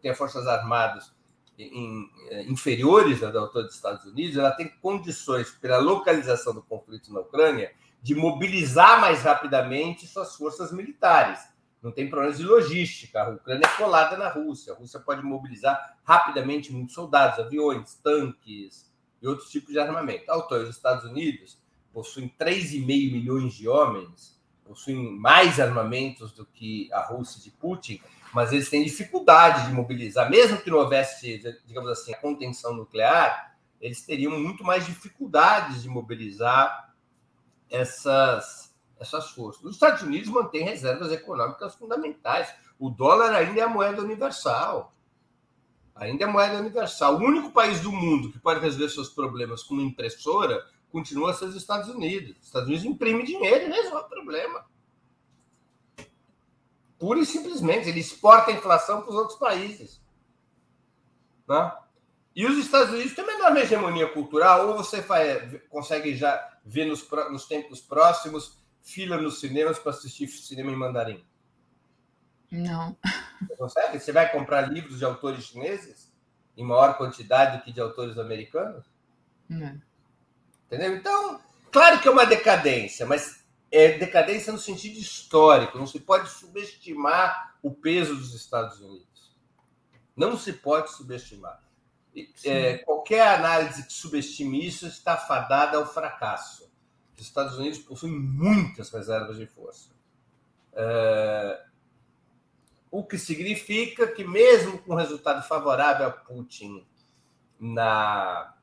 tenha forças armadas em, eh, inferiores à da dos Estados Unidos, ela tem condições, pela localização do conflito na Ucrânia, de mobilizar mais rapidamente suas forças militares. Não tem problemas de logística. A Ucrânia é colada na Rússia. A Rússia pode mobilizar rapidamente muitos soldados, aviões, tanques e outros tipos de armamento. A OTAN e os Estados Unidos possuem 3,5 milhões de homens, possuem mais armamentos do que a Rússia de Putin, mas eles têm dificuldade de mobilizar, mesmo que não houvesse, digamos assim, a contenção nuclear, eles teriam muito mais dificuldades de mobilizar essas, essas forças. Os Estados Unidos mantêm reservas econômicas fundamentais. O dólar ainda é a moeda universal. Ainda é a moeda universal. O único país do mundo que pode resolver seus problemas com uma impressora continua a ser os Estados Unidos. Os Estados Unidos imprimem dinheiro e resolve o problema. Pura e simplesmente. Ele exporta a inflação para os outros países. Né? E os Estados Unidos têm uma enorme hegemonia cultural, ou você vai, consegue já ver nos, nos tempos próximos fila nos cinemas para assistir cinema em mandarim? Não. Você consegue? Você vai comprar livros de autores chineses em maior quantidade do que de autores americanos? Não. Entendeu? Então, claro que é uma decadência, mas é decadência no sentido histórico. Não se pode subestimar o peso dos Estados Unidos. Não se pode subestimar. É, qualquer análise que subestime isso está fadada ao fracasso. Os Estados Unidos possuem muitas reservas de força. É, o que significa que, mesmo com resultado favorável a Putin na,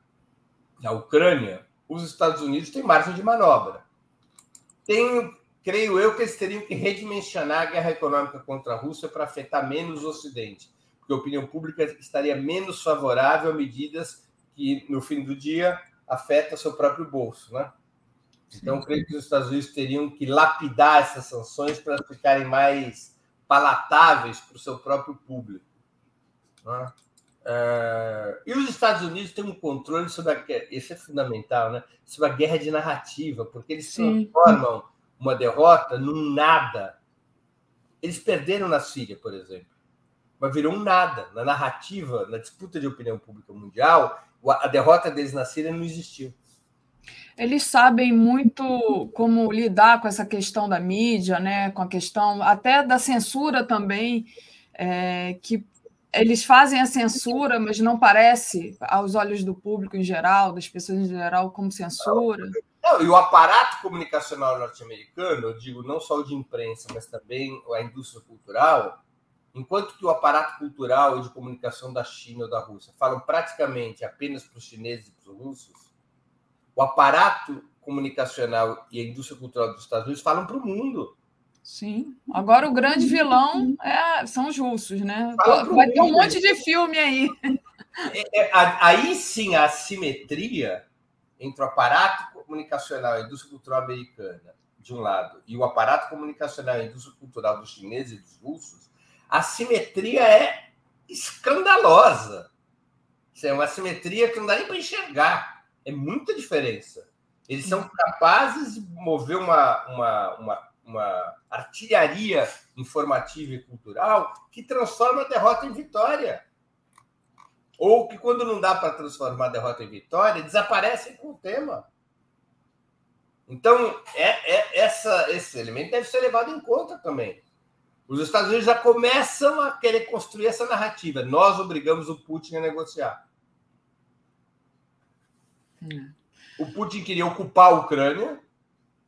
na Ucrânia, os Estados Unidos têm margem de manobra tenho, creio eu que eles teriam que redimensionar a guerra econômica contra a Rússia para afetar menos o Ocidente, porque a opinião pública estaria menos favorável a medidas que, no fim do dia, afetam seu próprio bolso, né? Então, creio que os Estados Unidos teriam que lapidar essas sanções para ficarem mais palatáveis para o seu próprio público. Né? Uh, e os Estados Unidos têm um controle sobre a isso é fundamental, né? Sobre a guerra de narrativa, porque eles Sim. transformam uma derrota num nada. Eles perderam na Síria, por exemplo, mas virou um nada na narrativa, na disputa de opinião pública mundial. A derrota deles na Síria não existiu. Eles sabem muito como lidar com essa questão da mídia, né? Com a questão até da censura também, é, que eles fazem a censura, mas não parece, aos olhos do público em geral, das pessoas em geral, como censura. Não, e o aparato comunicacional norte-americano, eu digo não só o de imprensa, mas também a indústria cultural, enquanto que o aparato cultural e de comunicação da China ou da Rússia falam praticamente apenas para os chineses e para os russos, o aparato comunicacional e a indústria cultural dos Estados Unidos falam para o mundo. Sim. Agora o grande vilão é, são os russos, né? Vai ter um monte de filme aí. É, é, aí sim a assimetria entre o aparato comunicacional e a indústria cultural americana, de um lado, e o aparato comunicacional e a indústria cultural dos chineses e dos russos, a simetria é escandalosa. É uma simetria que não dá nem para enxergar. É muita diferença. Eles são capazes de mover uma, uma, uma, uma artilharia informativa e cultural que transforma a derrota em vitória. Ou que, quando não dá para transformar a derrota em vitória, desaparecem com o tema. Então, é, é, essa, esse elemento deve ser levado em conta também. Os Estados Unidos já começam a querer construir essa narrativa. Nós obrigamos o Putin a negociar. Hum. O Putin queria ocupar a Ucrânia.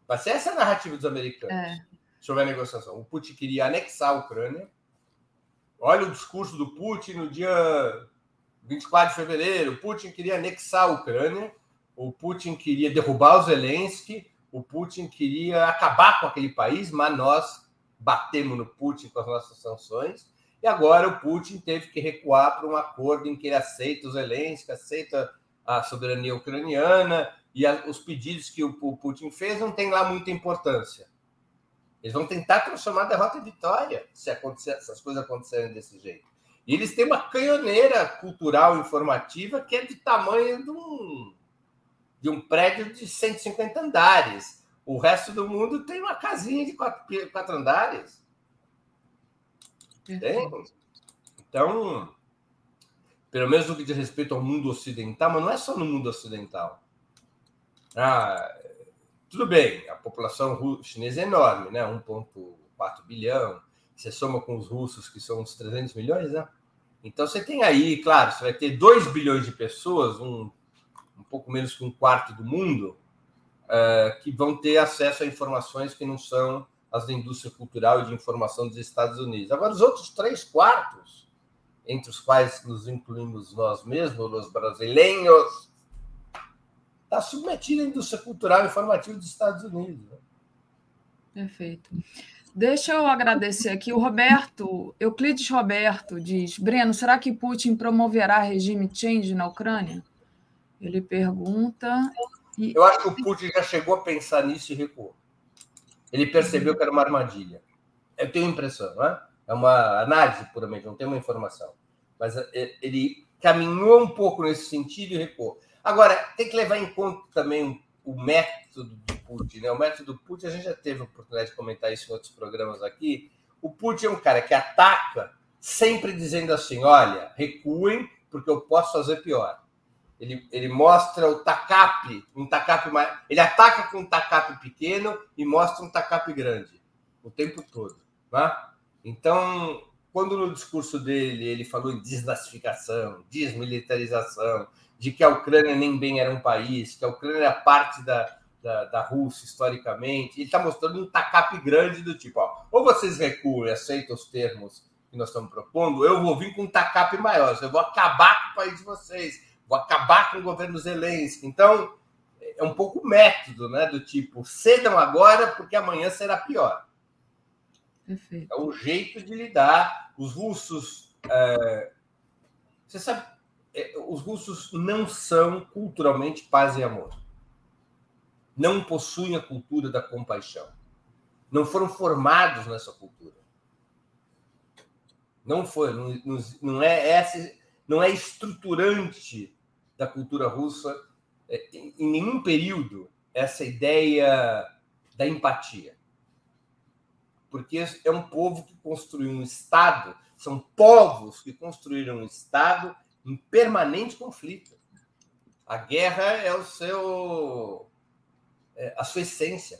Vai ser essa a narrativa dos americanos é. sobre a negociação. O Putin queria anexar a Ucrânia. Olha o discurso do Putin no dia 24 de fevereiro. O Putin queria anexar a Ucrânia. O Putin queria derrubar o Zelensky. O Putin queria acabar com aquele país, mas nós batemos no Putin com as nossas sanções. E agora o Putin teve que recuar para um acordo em que ele aceita o Zelensky, aceita a soberania ucraniana e a, os pedidos que o, o, Putin fez não tem lá muita importância. Eles vão tentar transformar a derrota em vitória se, acontecer, se as coisas acontecerem desse jeito. E eles têm uma canhoneira cultural informativa que é de tamanho de um, de um prédio de 150 andares. O resto do mundo tem uma casinha de quatro, quatro andares. Tem? Então, pelo menos no que diz respeito ao mundo ocidental, mas não é só no mundo ocidental. Ah, tudo bem, a população chinesa é enorme, né? 1,4 bilhão. Você soma com os russos, que são uns 300 milhões, né? Então você tem aí, claro, você vai ter 2 bilhões de pessoas, um, um pouco menos que um quarto do mundo, uh, que vão ter acesso a informações que não são as da indústria cultural e de informação dos Estados Unidos. Agora, os outros três quartos, entre os quais nos incluímos nós mesmos, os brasileiros, está submetido à indústria cultural e informativa dos Estados Unidos. Né? Perfeito. Deixa eu agradecer aqui. O Roberto, Euclides Roberto, diz: Breno, será que Putin promoverá regime change na Ucrânia? Ele pergunta. E... Eu acho que o Putin já chegou a pensar nisso e recuou. Ele percebeu que era uma armadilha. Eu tenho a impressão, não é? É uma análise puramente, não tem uma informação. Mas é, ele caminhou um pouco nesse sentido e recuou. Agora, tem que levar em conta também o método do Putin. Né? O método do Putin, a gente já teve a oportunidade de comentar isso em outros programas aqui. O Putin é um cara que ataca sempre dizendo assim: olha, recuem, porque eu posso fazer pior. Ele, ele mostra o tacape, um tacape mais. Ele ataca com um tacape pequeno e mostra um tacape grande o tempo todo. Né? Então, quando no discurso dele ele falou em desnazificação, desmilitarização, de que a Ucrânia nem bem era um país, que a Ucrânia era parte da, da, da Rússia historicamente. Ele está mostrando um tacape grande do tipo: ó, ou vocês recuam e aceitam os termos que nós estamos propondo, eu vou vir com um tacape maior, eu vou acabar com o país de vocês, vou acabar com o governo Zelensky. Então, é um pouco método, né? Do tipo, cedam agora, porque amanhã será pior. Perfeito. É o jeito de lidar. Os russos. É... Você sabe, os russos não são culturalmente paz e amor. Não possuem a cultura da compaixão. Não foram formados nessa cultura. Não foi, não, não é essa, não é estruturante da cultura russa é, em nenhum período essa ideia da empatia. Porque é um povo que construiu um Estado, são povos que construíram um Estado em permanente conflito. A guerra é o seu é a sua essência.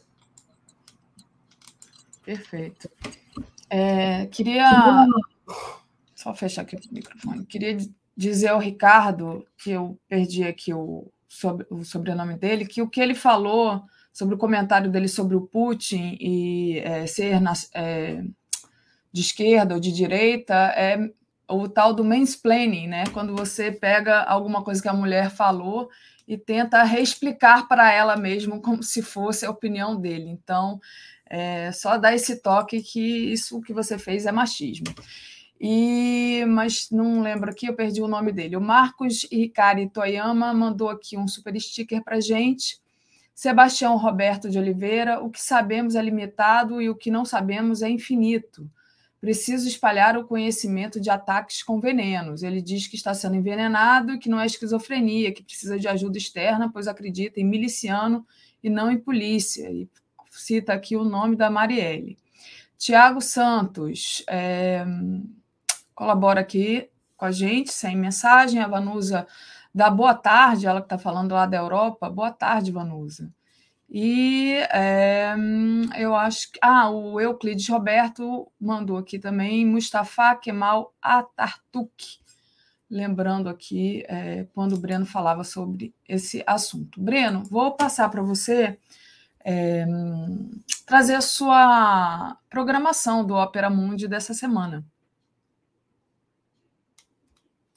Perfeito. É, queria só fechar aqui o microfone. Queria dizer ao Ricardo que eu perdi aqui o, sobre, o sobrenome dele, que o que ele falou sobre o comentário dele sobre o Putin e é, ser na, é, de esquerda ou de direita é o tal do mansplaining, né? Quando você pega alguma coisa que a mulher falou e tenta reexplicar para ela mesma como se fosse a opinião dele. Então, É só dar esse toque que isso que você fez é machismo. E mas não lembro aqui, eu perdi o nome dele. O Marcos Ricari Toyama mandou aqui um super sticker para gente. Sebastião Roberto de Oliveira, o que sabemos é limitado e o que não sabemos é infinito. Preciso espalhar o conhecimento de ataques com venenos. Ele diz que está sendo envenenado que não é esquizofrenia, que precisa de ajuda externa, pois acredita em miliciano e não em polícia. E cita aqui o nome da Marielle. Tiago Santos é, colabora aqui com a gente, sem mensagem. A Vanusa dá boa tarde, ela que está falando lá da Europa. Boa tarde, Vanusa. E é, eu acho que. Ah, o Euclides Roberto mandou aqui também Mustafa Kemal Atatürk, lembrando aqui é, quando o Breno falava sobre esse assunto. Breno, vou passar para você é, trazer a sua programação do Opera Mundi dessa semana.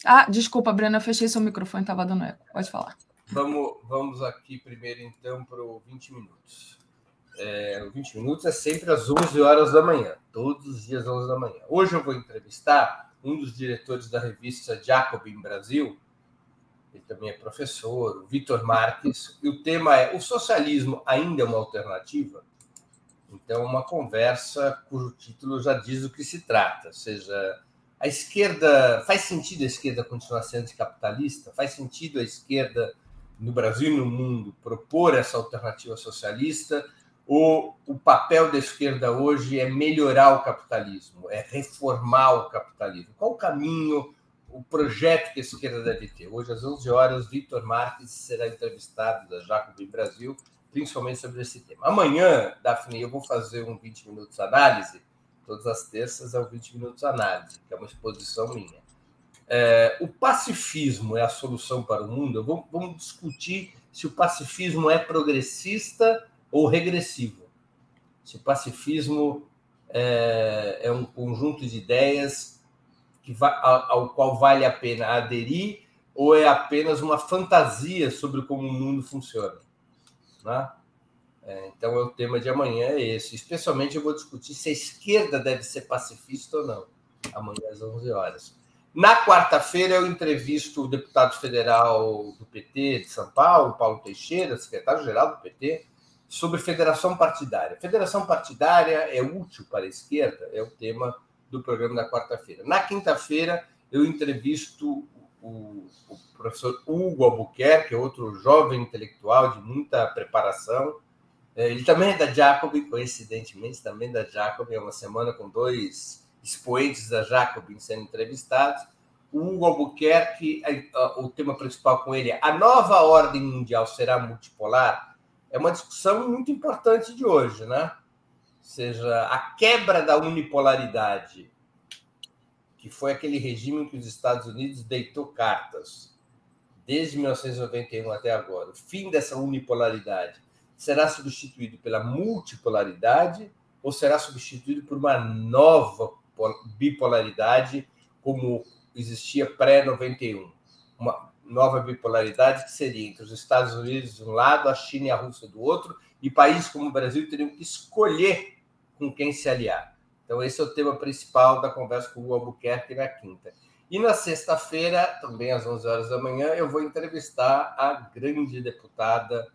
Ah, desculpa, Breno, eu fechei seu microfone, estava dando eco. Pode falar. Vamos, vamos aqui primeiro, então, para o 20 minutos. É, o 20 minutos é sempre às 11 horas da manhã, todos os dias às 11 da manhã. Hoje eu vou entrevistar um dos diretores da revista Jacobin Brasil, ele também é professor, o Vitor Marques, e o tema é: o socialismo ainda é uma alternativa? Então, uma conversa cujo título já diz do que se trata, ou seja, a esquerda. Faz sentido a esquerda continuar sendo anticapitalista? Faz sentido a esquerda no Brasil e no mundo propor essa alternativa socialista, ou o papel da esquerda hoje é melhorar o capitalismo, é reformar o capitalismo? Qual o caminho, o projeto que a esquerda deve ter? Hoje, às 11 horas, Vitor Marques será entrevistado da Jacob Brasil, principalmente sobre esse tema. Amanhã, Daphne, eu vou fazer um 20 minutos análise, todas as terças é o 20 minutos análise, que é uma exposição minha é, o pacifismo é a solução para o mundo? Vamos, vamos discutir se o pacifismo é progressista ou regressivo. Se o pacifismo é, é um conjunto de ideias que ao, qual vale a pena aderir ou é apenas uma fantasia sobre como o mundo funciona. Né? É, então, o tema de amanhã é esse. Especialmente, eu vou discutir se a esquerda deve ser pacifista ou não, amanhã às 11 horas. Na quarta-feira, eu entrevisto o deputado federal do PT de São Paulo, Paulo Teixeira, secretário-geral do PT, sobre federação partidária. Federação partidária é útil para a esquerda? É o tema do programa da quarta-feira. Na quinta-feira, eu entrevisto o, o, professor Hugo Albuquerque, outro jovem intelectual de muita preparação. É, ele também é da Jacob, coincidentemente, também é da Jacob. É uma semana com dois expoentes da Jacobin sendo entrevistados. O Hugo Albuquerque, o tema principal com ele é a nova ordem mundial será multipolar? É uma discussão muito importante de hoje, né? Ou seja, a quebra da unipolaridade, que foi aquele regime que os Estados Unidos deitou cartas desde 1991 até agora. O fim dessa unipolaridade será substituído pela multipolaridade ou será substituído por uma nova bipolaridade como existia pré-91. Uma nova bipolaridade que seria entre os Estados Unidos de um lado, a China e a Rússia do outro, e países como o Brasil teriam que escolher com quem se aliar. Então, esse é o tema principal da conversa com o Albuquerque na quinta. E na sexta-feira, também às 11 horas da manhã, eu vou entrevistar a grande deputada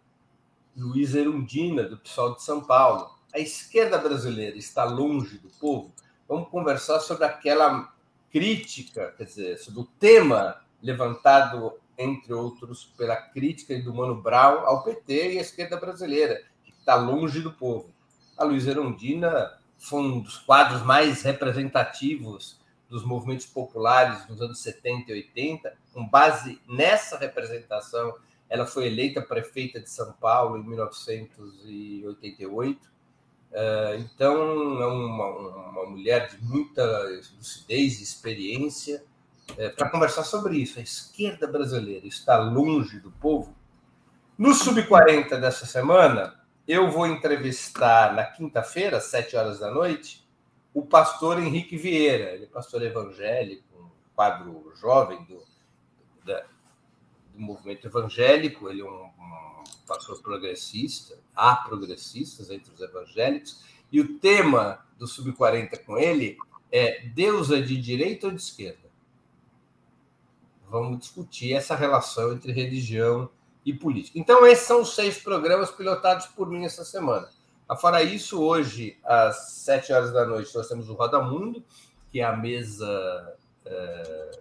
Luísa Erundina, do PSOL de São Paulo. A esquerda brasileira está longe do povo? Vamos conversar sobre aquela crítica, quer dizer, sobre o tema levantado, entre outros, pela crítica do Mano Brown ao PT e à esquerda brasileira, que está longe do povo. A Luísa Erundina foi um dos quadros mais representativos dos movimentos populares nos anos 70 e 80. Com base nessa representação, ela foi eleita prefeita de São Paulo em 1988 é, então, é uma, uma mulher de muita lucidez e experiência é, para conversar sobre isso. A esquerda brasileira está longe do povo. No Sub-40 dessa semana, eu vou entrevistar na quinta-feira, às sete horas da noite, o pastor Henrique Vieira. Ele é pastor evangélico, um quadro jovem do, da, do movimento evangélico. Ele é um, um pastor progressista, há progressistas entre os evangélicos, E o tema do Sub-40 com ele é Deus é de direita ou de esquerda? Vamos discutir essa relação entre religião e política. Então, esses são os seis programas pilotados por mim essa semana. Fora isso, hoje, às sete horas da noite, nós temos o Roda Mundo, que é a mesa é,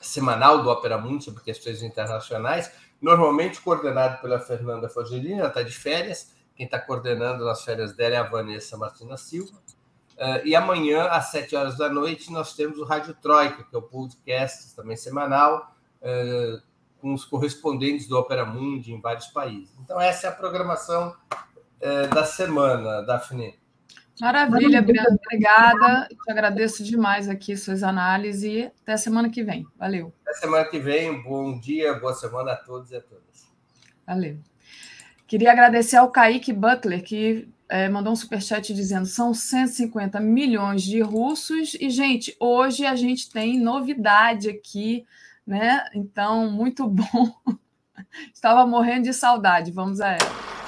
semanal do Opera Mundo sobre questões internacionais, normalmente coordenado pela Fernanda Fogelini, ela está de férias, quem está coordenando nas férias dela é a Vanessa Martina Silva. Uh, e amanhã, às sete horas da noite, nós temos o Rádio Troika, que é o podcast também semanal, uh, com os correspondentes do Opera Mundi em vários países. Então, essa é a programação uh, da semana, Daphne. Maravilha, Briana. Obrigada. Te agradeço demais aqui suas análises e até semana que vem. Valeu. Até semana que vem. Bom dia, boa semana a todos e a todas. Valeu. Queria agradecer ao Kaique Butler, que é, mandou um superchat dizendo são 150 milhões de russos. E, gente, hoje a gente tem novidade aqui, né? Então, muito bom. Estava morrendo de saudade. Vamos a ela.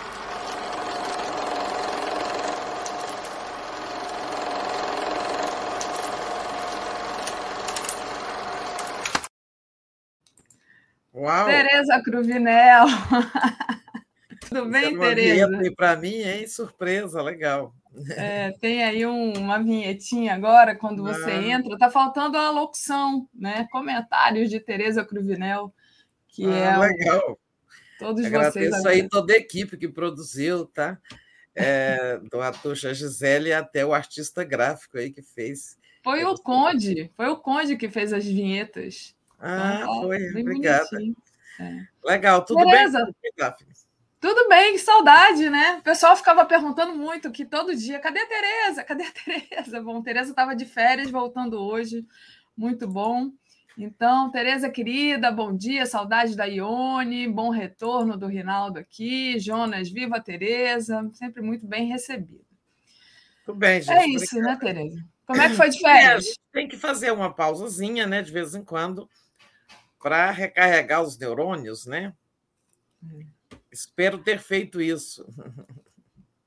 Uau! Tereza Cruvinel. Tudo bem, é Tereza? Para mim, hein? Surpresa, legal. É, tem aí um, uma vinhetinha agora, quando você ah. entra. Tá faltando a locução, né? Comentários de Tereza Cruvinel, que ah, é legal. todos Agradeço vocês. Isso aí toda a equipe que produziu, tá? É, do ator Gisele até o artista gráfico aí que fez. Foi o Conde, foi o Conde que fez as vinhetas. Ah, então, foi. Obrigada. É. Legal, tudo Beleza. bem? Tudo bem, que saudade, né? O pessoal ficava perguntando muito que todo dia, cadê a Tereza? Cadê a Tereza? Bom, Tereza estava de férias, voltando hoje. Muito bom. Então, Tereza querida, bom dia, saudade da Ione, bom retorno do Rinaldo aqui. Jonas, viva Tereza, sempre muito bem recebida. Tudo bem, gente. É isso, né, Tereza? Como é que foi de férias? É, tem que fazer uma pausazinha, né, de vez em quando, para recarregar os neurônios, né? Hum. Espero ter feito isso.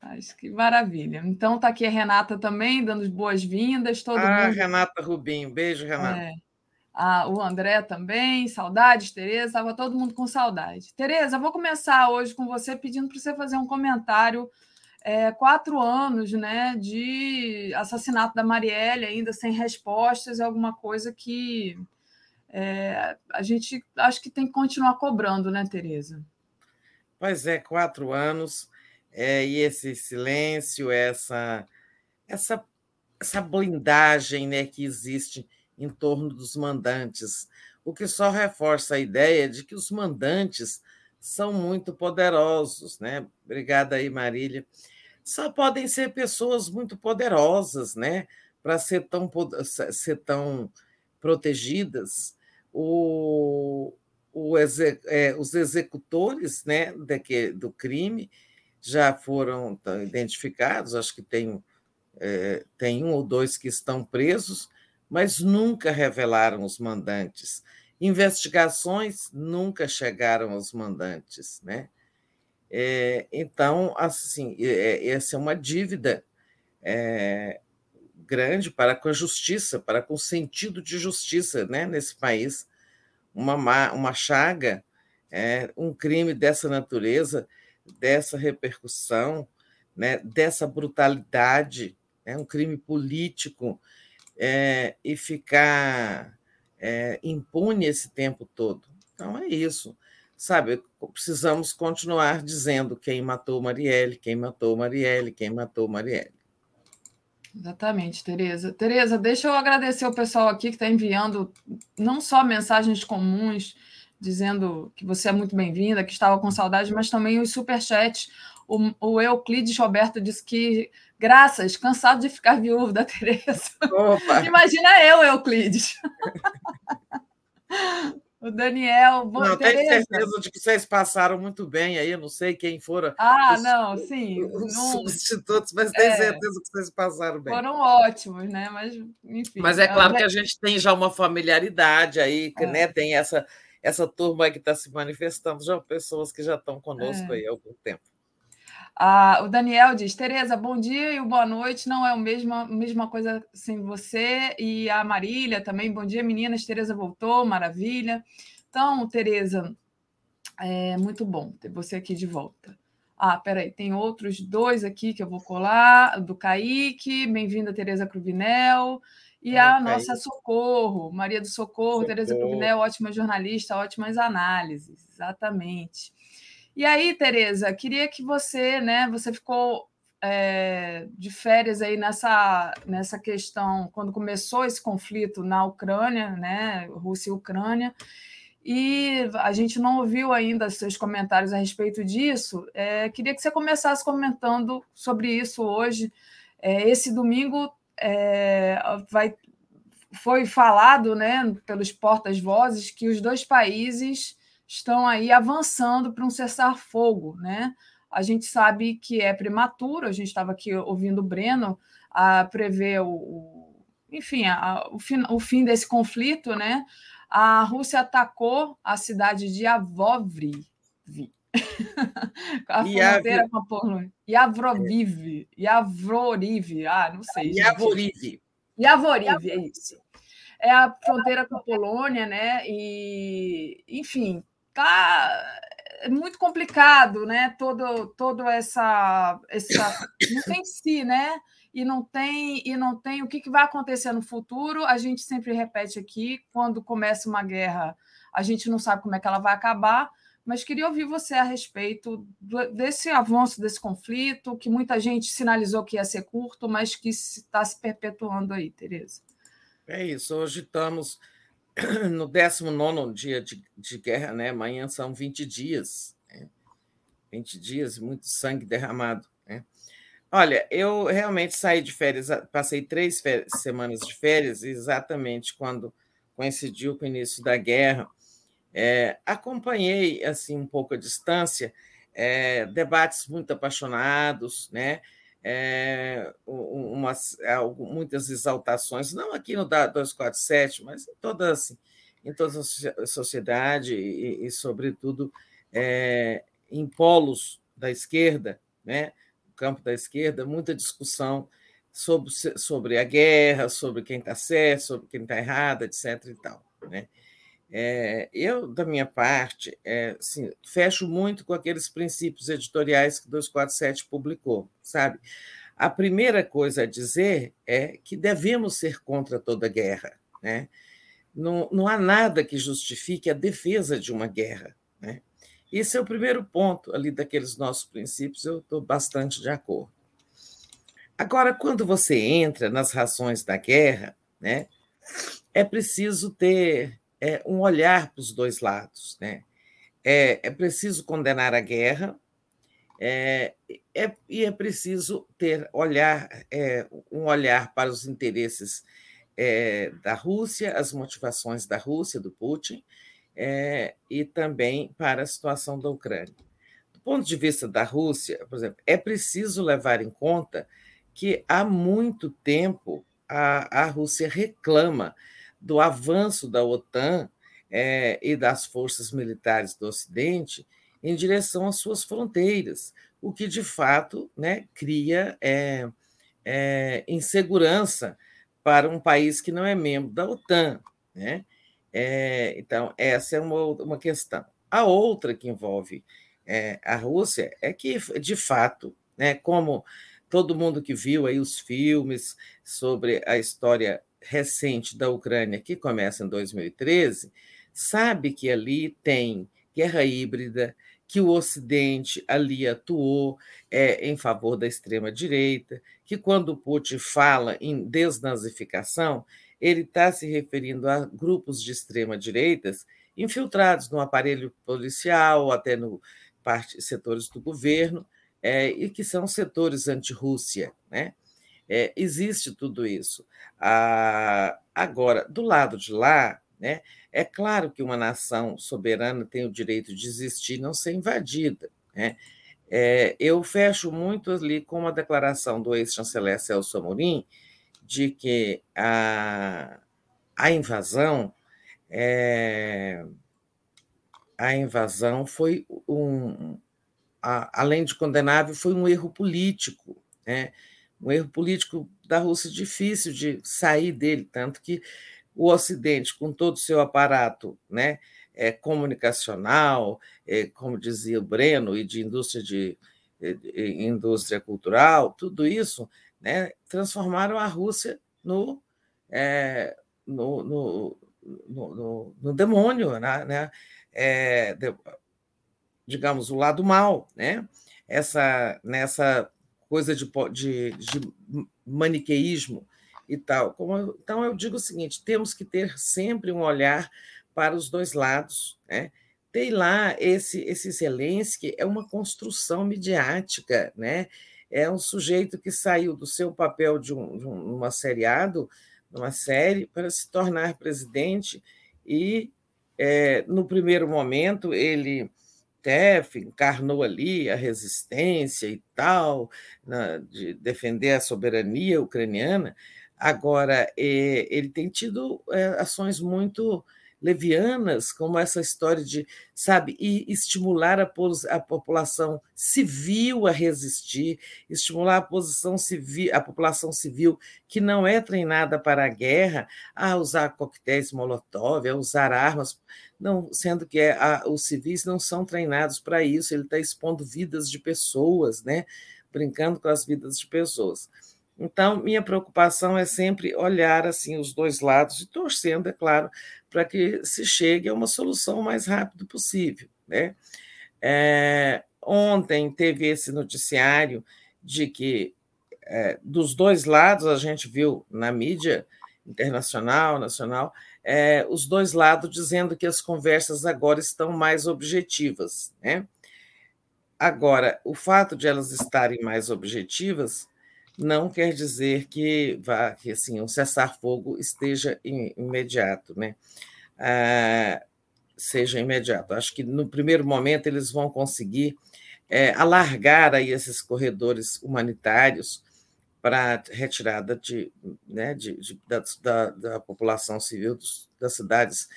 Acho que maravilha. Então está aqui a Renata também, dando boas-vindas. Todo ah, mundo... Renata Rubim, beijo, Renata. É. Ah, o André também, saudades, Tereza, estava todo mundo com saudade. Tereza, vou começar hoje com você pedindo para você fazer um comentário. É, quatro anos né, de assassinato da Marielle, ainda sem respostas, é alguma coisa que é, a gente acho que tem que continuar cobrando, né, Tereza? Pois é, quatro anos, é, e esse silêncio, essa, essa, essa blindagem né, que existe em torno dos mandantes, o que só reforça a ideia de que os mandantes são muito poderosos, né? Obrigada aí, Marília. Só podem ser pessoas muito poderosas, né? Para ser tão, ser tão protegidas o, o é, os executores né, de, do crime já foram identificados, acho que tem, é, tem um ou dois que estão presos, mas nunca revelaram os mandantes. Investigações nunca chegaram aos mandantes. Né? É, então, assim, é, essa é uma dívida é, grande para com a justiça, para com o sentido de justiça né, nesse país. Uma, uma chaga, é, um crime dessa natureza, dessa repercussão, né, dessa brutalidade, é um crime político, é, e ficar é, impune esse tempo todo. Então é isso. Sabe, precisamos continuar dizendo quem matou Marielle, quem matou Marielle, quem matou Marielle. Exatamente, Tereza. Tereza, deixa eu agradecer o pessoal aqui que está enviando não só mensagens comuns dizendo que você é muito bem-vinda, que estava com saudade, mas também os superchats. O, o Euclides Roberto disse que, graças, cansado de ficar viúvo da Tereza. Imagina eu, Euclides. O Daniel. Bom, não, tenho certeza de que vocês passaram muito bem aí. Eu não sei quem foram. Ah, os, não, sim. Os não, substitutos, mas tenho é, certeza que vocês passaram bem. Foram ótimos, né? Mas, enfim. Mas é claro que a gente tem já uma familiaridade aí, é. né? Tem essa, essa turma aí que está se manifestando, já pessoas que já estão conosco é. aí há algum tempo. Ah, o Daniel diz: Tereza, bom dia e boa noite. Não é a mesma, mesma coisa sem você. E a Marília também, bom dia, meninas. Tereza voltou, maravilha. Então, Tereza, é muito bom ter você aqui de volta. Ah, peraí, tem outros dois aqui que eu vou colar, do Kaique, bem-vinda, Tereza Cruvinel, e é, a nossa Socorro, Maria do Socorro, Socorro. Tereza Cruvinel, ótima jornalista, ótimas análises, exatamente. E aí, Tereza, queria que você, né, você ficou é, de férias aí nessa, nessa questão, quando começou esse conflito na Ucrânia, né, Rússia e Ucrânia, e a gente não ouviu ainda seus comentários a respeito disso. É, queria que você começasse comentando sobre isso hoje. É, esse domingo é, vai, foi falado né, pelos portas-vozes que os dois países estão aí avançando para um cessar-fogo. Né? A gente sabe que é prematuro, a gente estava aqui ouvindo o Breno a prever o, o enfim, a, o, fim, o fim desse conflito, né? a Rússia atacou a cidade de Avovri, a fronteira com a Polônia. Yavroviv, Yavroriv, ah, não sei. Yavoriv. Yavoriv, é isso. É a fronteira com a Polônia, né? E, enfim, tá muito complicado, né? Todo, todo essa, essa, não tem si, né? e não tem e não tem o que, que vai acontecer no futuro. A gente sempre repete aqui, quando começa uma guerra, a gente não sabe como é que ela vai acabar, mas queria ouvir você a respeito desse avanço desse conflito, que muita gente sinalizou que ia ser curto, mas que está se perpetuando aí, Tereza. É isso, hoje estamos no 19 dia de, de, guerra, né? amanhã são 20 dias, né? 20 dias, muito sangue derramado. Olha, eu realmente saí de férias, passei três férias, semanas de férias, exatamente quando coincidiu com o início da guerra. É, acompanhei assim um pouco a distância é, debates muito apaixonados, né? É, umas, muitas exaltações, não aqui no 247, mas em toda, assim, em toda a sociedade e, e sobretudo, é, em polos da esquerda, né? campo da esquerda muita discussão sobre, sobre a guerra, sobre quem está certo, sobre quem está errado, etc. E tal, né? É, eu, da minha parte, é, assim, fecho muito com aqueles princípios editoriais que 247 publicou, sabe? A primeira coisa a dizer é que devemos ser contra toda guerra, né? Não, não há nada que justifique a defesa de uma guerra, né? Esse é o primeiro ponto ali daqueles nossos princípios, eu estou bastante de acordo. Agora, quando você entra nas razões da guerra, né, é preciso ter é, um olhar para os dois lados. Né? É, é preciso condenar a guerra é, é, e é preciso ter olhar, é, um olhar para os interesses é, da Rússia, as motivações da Rússia, do Putin, é, e também para a situação da Ucrânia. Do ponto de vista da Rússia, por exemplo, é preciso levar em conta que há muito tempo a, a Rússia reclama do avanço da OTAN é, e das forças militares do Ocidente em direção às suas fronteiras, o que de fato né, cria é, é, insegurança para um país que não é membro da OTAN. Né? É, então, essa é uma, uma questão. A outra que envolve é, a Rússia é que, de fato, né, como todo mundo que viu aí os filmes sobre a história recente da Ucrânia, que começa em 2013, sabe que ali tem guerra híbrida, que o Ocidente ali atuou é, em favor da extrema-direita, que quando Putin fala em desnazificação, ele está se referindo a grupos de extrema-direitas infiltrados no aparelho policial, até no parte, setores do governo, é, e que são setores anti-Rússia. Né? É, existe tudo isso. Ah, agora, do lado de lá, né, é claro que uma nação soberana tem o direito de existir e não ser invadida. Né? É, eu fecho muito ali com uma declaração do ex-chanceler Celso Amorim, de que a, a invasão é, a invasão foi um, a, além de condenável, foi um erro político, né? Um erro político da Rússia difícil de sair dele, tanto que o Ocidente, com todo o seu aparato né, é, comunicacional, é, como dizia o Breno, e de indústria, de, de indústria cultural, tudo isso né, transformaram a Rússia no, é, no, no, no, no, demônio, né, né é, de, digamos, o lado mal, né? Essa, nessa coisa de, de, de maniqueísmo e tal. Então, eu digo o seguinte: temos que ter sempre um olhar para os dois lados. Né? Tem lá esse, esse Zelensky, é uma construção midiática, né? é um sujeito que saiu do seu papel de, um, de uma seriado, numa série, para se tornar presidente e, é, no primeiro momento, ele Tef encarnou ali a resistência e tal, na, de defender a soberania ucraniana. Agora, é, ele tem tido é, ações muito levianas, como essa história de, sabe, e estimular a, a população civil a resistir, estimular a, posição civil, a população civil que não é treinada para a guerra a usar coquetéis Molotov, a usar armas, não, sendo que é, a, os civis não são treinados para isso, ele está expondo vidas de pessoas, né? brincando com as vidas de pessoas. Então, minha preocupação é sempre olhar assim os dois lados e torcendo, é claro, para que se chegue a uma solução o mais rápido possível. Né? É, ontem teve esse noticiário de que é, dos dois lados a gente viu na mídia internacional, nacional, é, os dois lados dizendo que as conversas agora estão mais objetivas. Né? Agora, o fato de elas estarem mais objetivas não quer dizer que, vá, que assim, um cessar-fogo esteja imediato, né? Ah, seja imediato. Acho que no primeiro momento eles vão conseguir é, alargar aí esses corredores humanitários para retirada de, né, de, de da, da, população civil dos, das cidades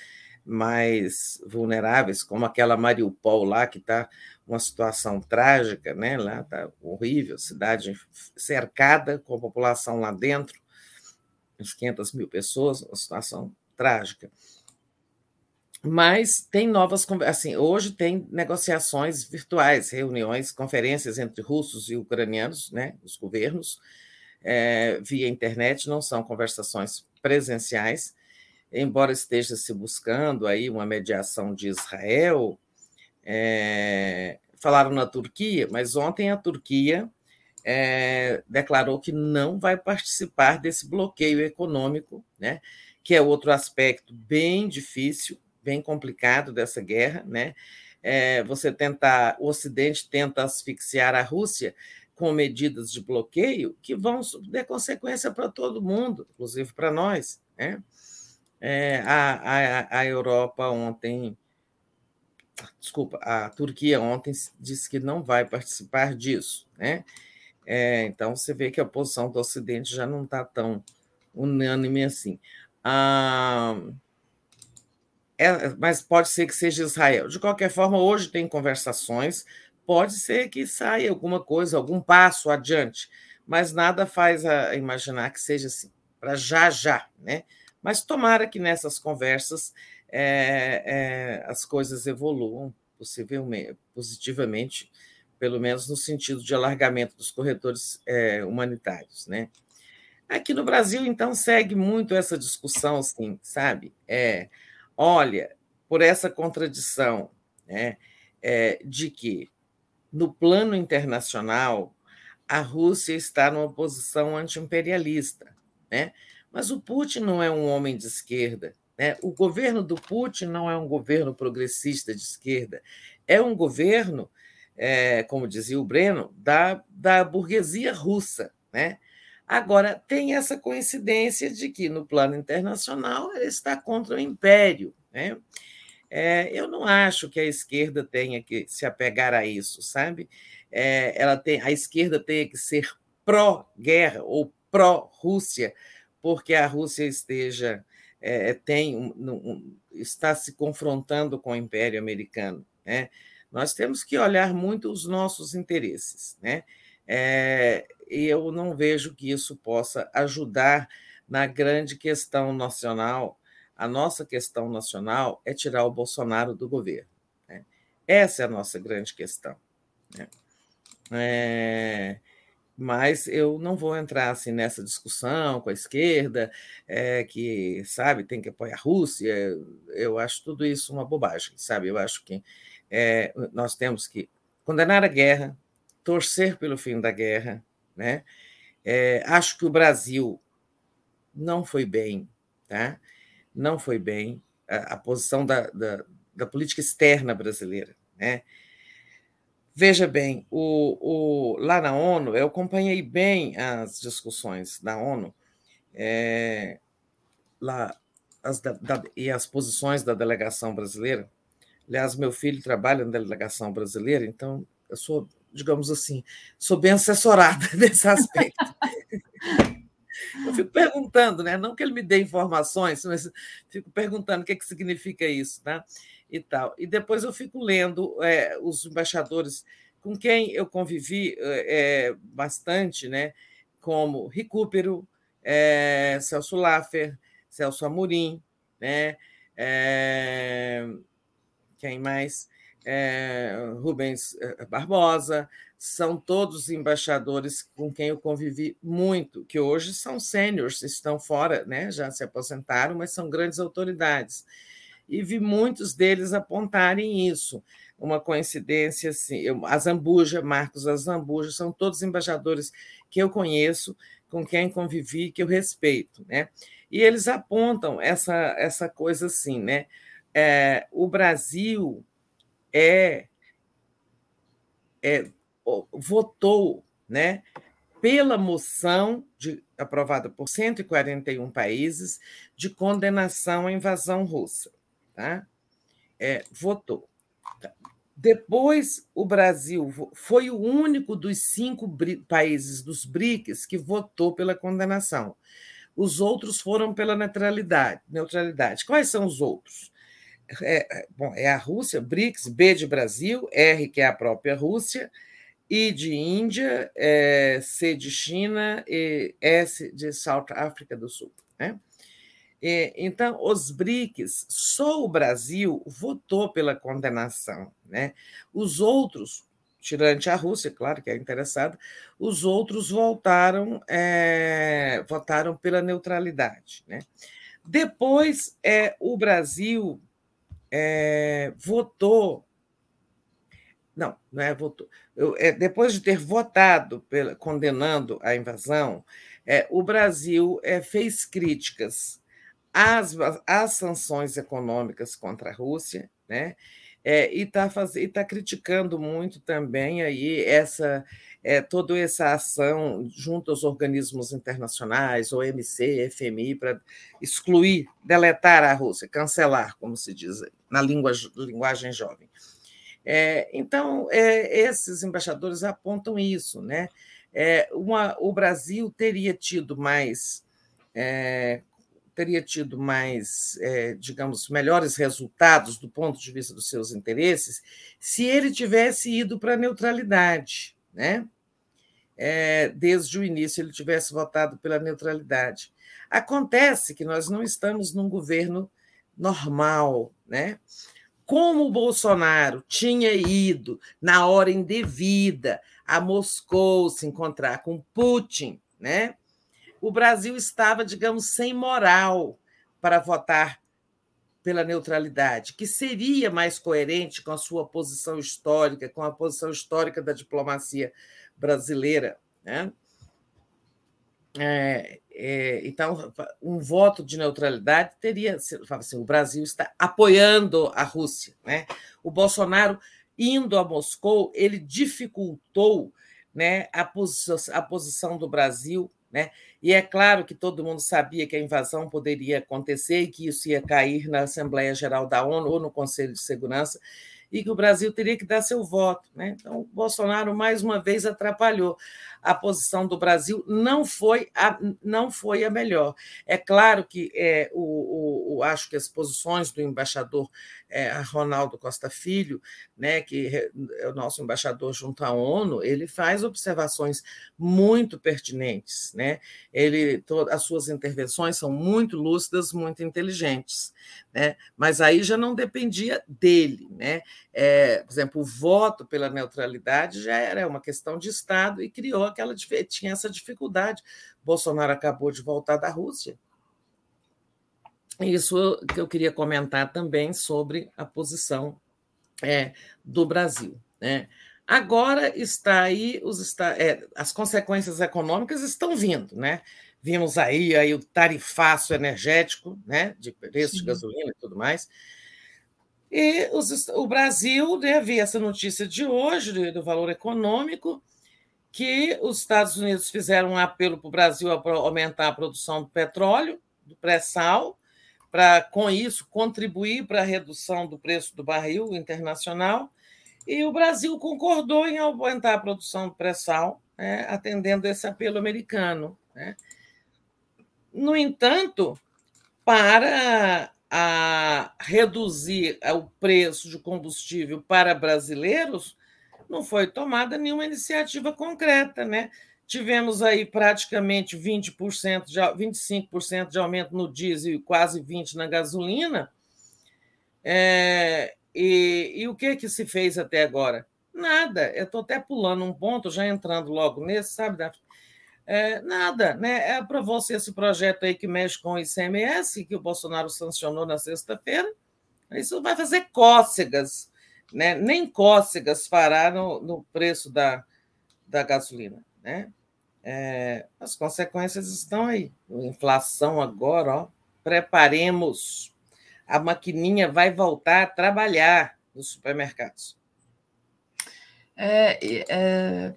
mais vulneráveis, como aquela Mariupol lá, que está uma situação trágica, né? lá está horrível, cidade cercada com a população lá dentro, uns 500 mil pessoas, uma situação trágica. Mas tem novas assim, hoje tem negociações virtuais, reuniões, conferências entre russos e ucranianos, né, os governos, é, via internet, não são conversações presenciais, embora esteja se buscando aí uma mediação de Israel, é, falaram na Turquia, mas ontem a Turquia é, declarou que não vai participar desse bloqueio econômico, né, que é outro aspecto bem difícil, bem complicado dessa guerra, né? É, você tentar, o Ocidente tenta asfixiar a Rússia com medidas de bloqueio que vão ter consequência para todo mundo, inclusive para nós, né? É, a, a, a Europa ontem desculpa, a Turquia ontem disse que não vai participar disso, né? É, então você vê que a posição do Ocidente já não está tão unânime assim. Ah, é, mas pode ser que seja Israel. De qualquer forma, hoje tem conversações, pode ser que saia alguma coisa, algum passo adiante, mas nada faz a imaginar que seja assim, para já já, né? Mas tomara que nessas conversas é, é, as coisas evoluam possivelmente, positivamente, pelo menos no sentido de alargamento dos corredores é, humanitários, né? Aqui no Brasil, então, segue muito essa discussão, assim, sabe? É, olha, por essa contradição né, é, de que, no plano internacional, a Rússia está numa posição anti-imperialista, né? mas o Putin não é um homem de esquerda, né? O governo do Putin não é um governo progressista de esquerda, é um governo, é, como dizia o Breno, da, da burguesia russa. Né? Agora, tem essa coincidência de que, no plano internacional, ele está contra o império. Né? É, eu não acho que a esquerda tenha que se apegar a isso, sabe? É, ela tem, a esquerda tenha que ser pró-guerra ou pró-Rússia, porque a Rússia esteja é, tem um, um, está se confrontando com o Império Americano. Né? Nós temos que olhar muito os nossos interesses, né? E eu não vejo que isso possa ajudar na grande questão nacional. A nossa questão nacional é tirar o Bolsonaro do governo. Né? Essa é a nossa grande questão. Né? É, mas eu não vou entrar assim nessa discussão com a esquerda, é, que sabe tem que apoiar a Rússia. Eu acho tudo isso uma bobagem, sabe? Eu acho que é, nós temos que condenar a guerra, torcer pelo fim da guerra, né? É, acho que o Brasil não foi bem, tá? Não foi bem a, a posição da, da, da, política externa brasileira, né? Veja bem, o, o, lá na ONU, eu acompanhei bem as discussões da ONU, é, lá, as da, e as posições da delegação brasileira. Aliás, meu filho trabalha na delegação brasileira, então eu sou digamos assim, sou bem assessorada nesse aspecto. Eu fico perguntando, né? não que ele me dê informações, mas fico perguntando o que, é que significa isso, né? E tal. E depois eu fico lendo é, os embaixadores com quem eu convivi é, bastante, né? Como Recupero, é, Celso Laffer, Celso Amorim, né? É, quem mais? é, Rubens Barbosa, são todos embaixadores com quem eu convivi muito, que hoje são sêniores, estão fora, né, já se aposentaram, mas são grandes autoridades. E vi muitos deles apontarem isso. Uma coincidência, assim, eu, Azambuja, Marcos Azambuja, são todos embaixadores que eu conheço, com quem convivi, que eu respeito. Né? E eles apontam essa, essa coisa assim, né? É, o Brasil é, é votou né, pela moção de, aprovada por 141 países de condenação à invasão russa. Tá? É, votou. Depois, o Brasil foi o único dos cinco países dos BRICS que votou pela condenação. Os outros foram pela neutralidade. neutralidade. Quais são os outros? é, é, bom, é a Rússia, BRICS, B de Brasil, R, que é a própria Rússia, I de Índia, é, C de China e S de South África do Sul. Né? E, então, os BRICS, só o Brasil votou pela condenação. Né? Os outros, tirante a Rússia, claro que é interessada, os outros voltaram, é, votaram pela neutralidade. Né? Depois, é, o Brasil é, votou. Não, não é votou. Eu, é, depois de ter votado pela, condenando a invasão, é, o Brasil é, fez críticas às, às sanções econômicas contra a Rússia, né? É, e está tá criticando muito também aí essa é, toda essa ação junto aos organismos internacionais, OMC, FMI, para excluir, deletar a Rússia, cancelar, como se diz na linguagem jovem. É, então, é, esses embaixadores apontam isso. Né? É, uma, o Brasil teria tido mais. É, teria tido mais, é, digamos, melhores resultados do ponto de vista dos seus interesses se ele tivesse ido para a neutralidade, né? É, desde o início ele tivesse votado pela neutralidade. Acontece que nós não estamos num governo normal, né? Como o Bolsonaro tinha ido na hora indevida a Moscou se encontrar com Putin, né? O Brasil estava, digamos, sem moral para votar pela neutralidade, que seria mais coerente com a sua posição histórica, com a posição histórica da diplomacia brasileira. Né? É, é, então, um voto de neutralidade teria. Assim, o Brasil está apoiando a Rússia. Né? O Bolsonaro, indo a Moscou, ele dificultou né, a, posição, a posição do Brasil. Né? E é claro que todo mundo sabia que a invasão poderia acontecer e que isso ia cair na Assembleia Geral da ONU ou no Conselho de Segurança e que o Brasil teria que dar seu voto. Né? Então, o Bolsonaro, mais uma vez, atrapalhou. A posição do Brasil não foi a, não foi a melhor. É claro que é, o, o, acho que as posições do embaixador é, Ronaldo Costa Filho, né, que é o nosso embaixador junto à ONU, ele faz observações muito pertinentes, né? Ele, to, as suas intervenções são muito lúcidas, muito inteligentes, né? Mas aí já não dependia dele, né? É, por exemplo, o voto pela neutralidade já era uma questão de Estado e criou aquela tinha essa dificuldade. Bolsonaro acabou de voltar da Rússia isso que eu queria comentar também sobre a posição é, do Brasil. Né? Agora está aí, os, é, as consequências econômicas estão vindo, né? Vimos aí, aí o tarifaço energético, né? De preço Sim. de gasolina e tudo mais. E os, o Brasil, né, essa notícia de hoje, do, valor econômico, que os Estados Unidos fizeram um apelo para o Brasil aumentar a produção do petróleo, do pré-sal, para, com isso, contribuir para a redução do preço do barril internacional. E o Brasil concordou em aumentar a produção do pré-sal, né, atendendo esse apelo americano. Né. No entanto, para a reduzir o preço de combustível para brasileiros, não foi tomada nenhuma iniciativa concreta, né? Tivemos aí praticamente 20%, de, 25% de aumento no diesel e quase 20% na gasolina. É, e, e, o que, que se fez até agora? Nada. Eu estou até pulando um ponto, já entrando logo nesse, sabe, É, nada, né? Aprovou-se esse projeto aí que mexe com o ICMS, que o Bolsonaro sancionou na sexta-feira. Isso vai fazer cócegas, né? Nem cócegas fará no, no preço da, da gasolina. Né? É, as consequências estão aí. Inflação agora, ó, preparemos. A maquininha vai voltar a trabalhar nos supermercados. É, é,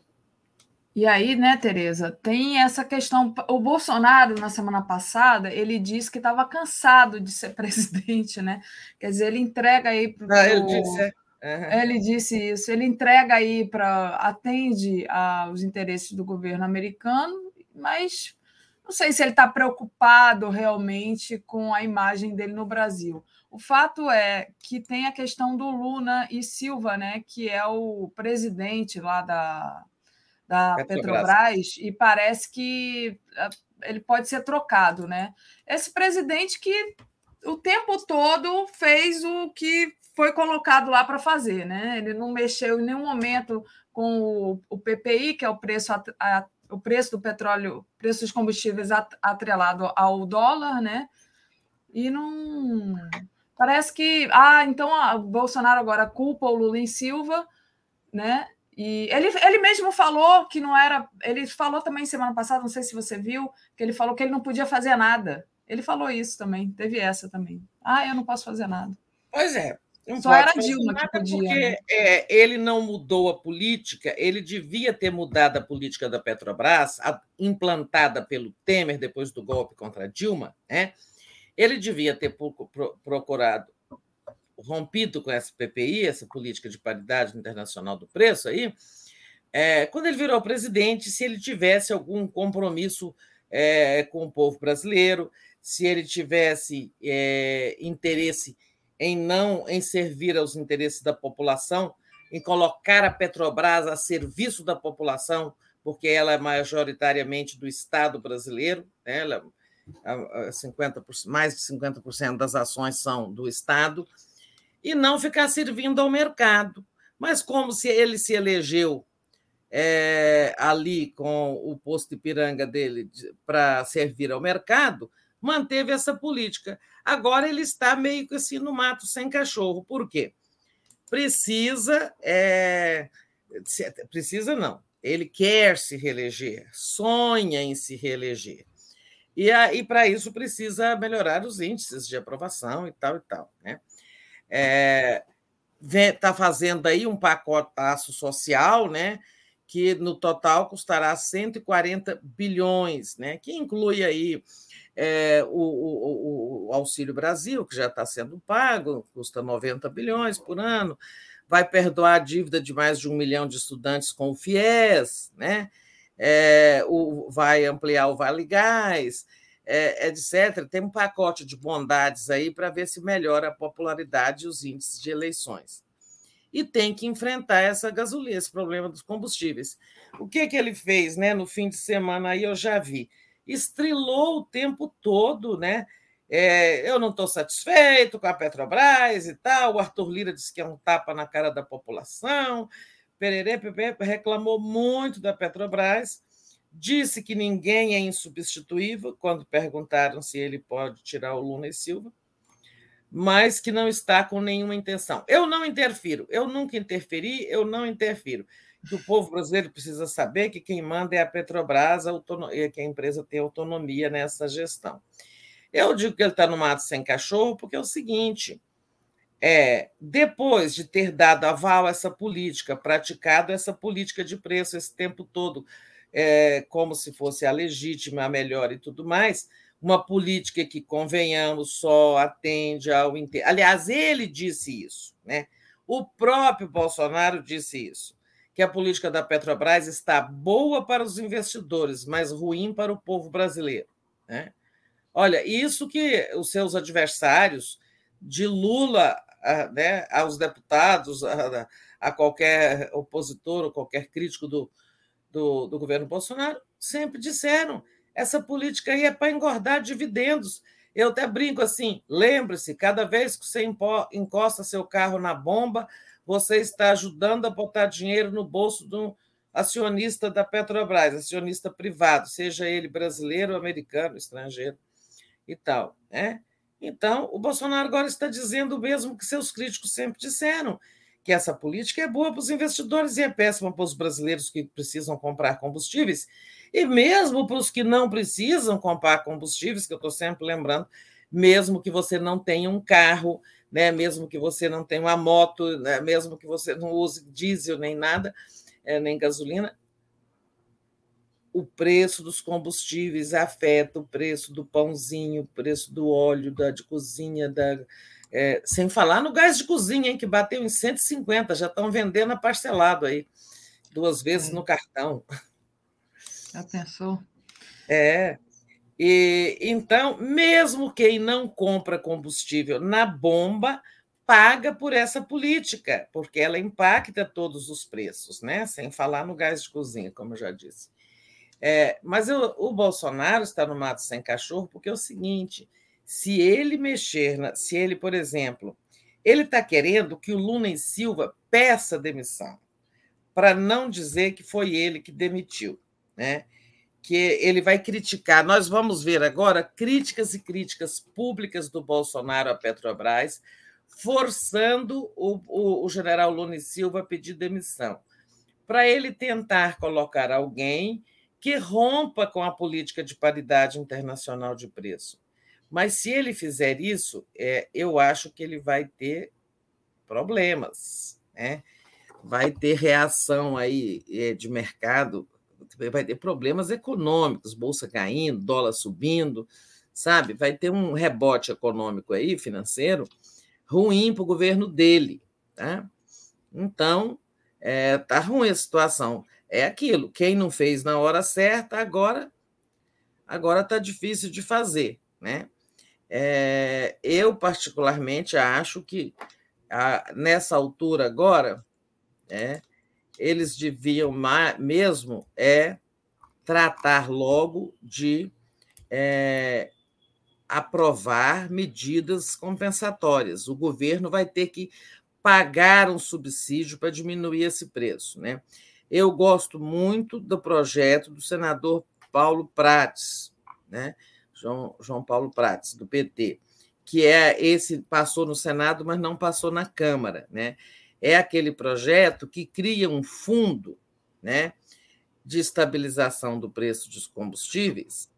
e aí, né, Tereza, tem essa questão. O Bolsonaro, na semana passada, ele disse que estava cansado de ser presidente, né? Quer dizer, ele entrega aí para o. Ah, é Uhum. Ele disse isso. Ele entrega aí para. atende aos interesses do governo americano, mas não sei se ele está preocupado realmente com a imagem dele no Brasil. O fato é que tem a questão do Luna e Silva, né, que é o presidente lá da, da Petrobras. Petrobras, e parece que ah, ele pode ser trocado, né? Esse presidente que o tempo todo fez o que foi colocado lá para fazer, né? Ele não mexeu em nenhum momento com o, o PPI, que é o preço, a, a, o preço do petróleo, preço dos combustíveis atrelado ao dólar, né? E não parece que ah, então o Bolsonaro agora culpa o Lula em Silva, né? E ele, ele mesmo falou que não era. Ele falou também semana passada, não sei se você viu, que ele falou que ele não podia fazer nada. Ele falou isso também, teve essa também. Ah, eu não posso fazer nada. Pois é, Só era Dilma que podia. Porque né? é, ele não mudou a política, ele devia ter mudado a política da Petrobras, a, implantada pelo Temer depois do golpe contra Dilma. Né? Ele devia ter pro, pro, procurado, rompido com essa PPI, essa política de paridade internacional do preço aí, é, quando ele virou presidente, se ele tivesse algum compromisso é, com o povo brasileiro, se ele tivesse é, interesse em não em servir aos interesses da população, em colocar a Petrobras a serviço da população, porque ela é majoritariamente do Estado brasileiro, né? ela, 50%, mais de 50% das ações são do Estado, e não ficar servindo ao mercado. Mas como se ele se elegeu é, ali com o posto Ipiranga dele para servir ao mercado, manteve essa política. Agora ele está meio que assim no mato sem cachorro. Por quê? Precisa, é, precisa não. Ele quer se reeleger, sonha em se reeleger. E, aí, para isso precisa melhorar os índices de aprovação e tal e tal. Né? É, está fazendo aí um pacotaço social, né? que no total custará 140 bilhões, né? que inclui aí é, o, o, o, Auxílio Brasil, que já está sendo pago, custa 90 bilhões por ano, vai perdoar a dívida de mais de um milhão de estudantes com o FIES, né? É, o, vai ampliar o Vale Gás, é, etc., tem um pacote de bondades aí para ver se melhora a popularidade e os índices de eleições. E tem que enfrentar essa gasolina, esse problema dos combustíveis. O que, que ele fez né, no fim de semana aí, eu já vi. Estrilou o tempo todo, né? É, eu não estou satisfeito com a Petrobras e tal. O Arthur Lira disse que é um tapa na cara da população. Pererê reclamou muito da Petrobras, disse que ninguém é insubstituível quando perguntaram se ele pode tirar o Luna e Silva, mas que não está com nenhuma intenção. Eu não interfiro, eu nunca interferi, eu não interfiro. Que o povo brasileiro precisa saber que quem manda é a Petrobras, a que a empresa tem autonomia nessa gestão. Eu digo que ele está no mato sem cachorro porque é o seguinte: é, depois de ter dado aval a essa política, praticado essa política de preço esse tempo todo, é, como se fosse a legítima, a melhor e tudo mais, uma política que, convenhamos, só atende ao interesse. Aliás, ele disse isso, né? O próprio Bolsonaro disse isso, que a política da Petrobras está boa para os investidores, mas ruim para o povo brasileiro. Né? Olha, isso que os seus adversários, de Lula né, aos deputados, a, a, qualquer opositor ou qualquer crítico do, do, do governo Bolsonaro, sempre disseram: essa política aí é para engordar dividendos. Eu até brinco assim: lembre-se, cada vez que você encosta seu carro na bomba, você está ajudando a botar dinheiro no bolso do acionista da Petrobras, acionista privado, seja ele brasileiro, americano, estrangeiro e tal. Né? Então, o Bolsonaro agora está dizendo o mesmo que seus críticos sempre disseram, que essa política é boa para os investidores e é péssima para os brasileiros que precisam comprar combustíveis, e mesmo para os que não precisam comprar combustíveis, que eu estou sempre lembrando, mesmo que você não tenha um carro, né, mesmo que você não tenha uma moto, né, mesmo que você não use diesel nem nada, é, nem gasolina, o preço dos combustíveis afeta o preço do pãozinho, o preço do óleo da, de cozinha, da, é, sem falar no gás de cozinha, hein, que bateu em 150, já estão vendendo a parcelado aí, duas vezes é. no cartão. Já pensou? É. E, então, mesmo quem não compra combustível na bomba, paga por essa política, porque ela impacta todos os preços, né? Sem falar no gás de cozinha, como eu já disse. É, mas eu, o Bolsonaro está no mato sem cachorro porque é o seguinte: se ele mexer, na, se ele, por exemplo, ele está querendo que o Lula e Silva peça demissão, para não dizer que foi ele que demitiu, né? Que ele vai criticar. Nós vamos ver agora críticas e críticas públicas do Bolsonaro à Petrobras, forçando o, o, o general Lula e Silva a pedir demissão, para ele tentar colocar alguém que rompa com a política de paridade internacional de preço. Mas se ele fizer isso, é, eu acho que ele vai ter problemas, né? vai ter reação aí é, de mercado, vai ter problemas econômicos, bolsa caindo, dólar subindo, sabe? Vai ter um rebote econômico aí, financeiro, ruim para o governo dele. Tá? Então, é, tá ruim a situação é aquilo. Quem não fez na hora certa, agora agora está difícil de fazer. Né? É, eu, particularmente, acho que a, nessa altura agora, é, eles deviam mesmo é tratar logo de é, aprovar medidas compensatórias. O governo vai ter que pagar um subsídio para diminuir esse preço. Né? Eu gosto muito do projeto do senador Paulo Prates, né? João, João Paulo Prates, do PT, que é esse passou no Senado, mas não passou na Câmara. Né? É aquele projeto que cria um fundo né, de estabilização do preço dos combustíveis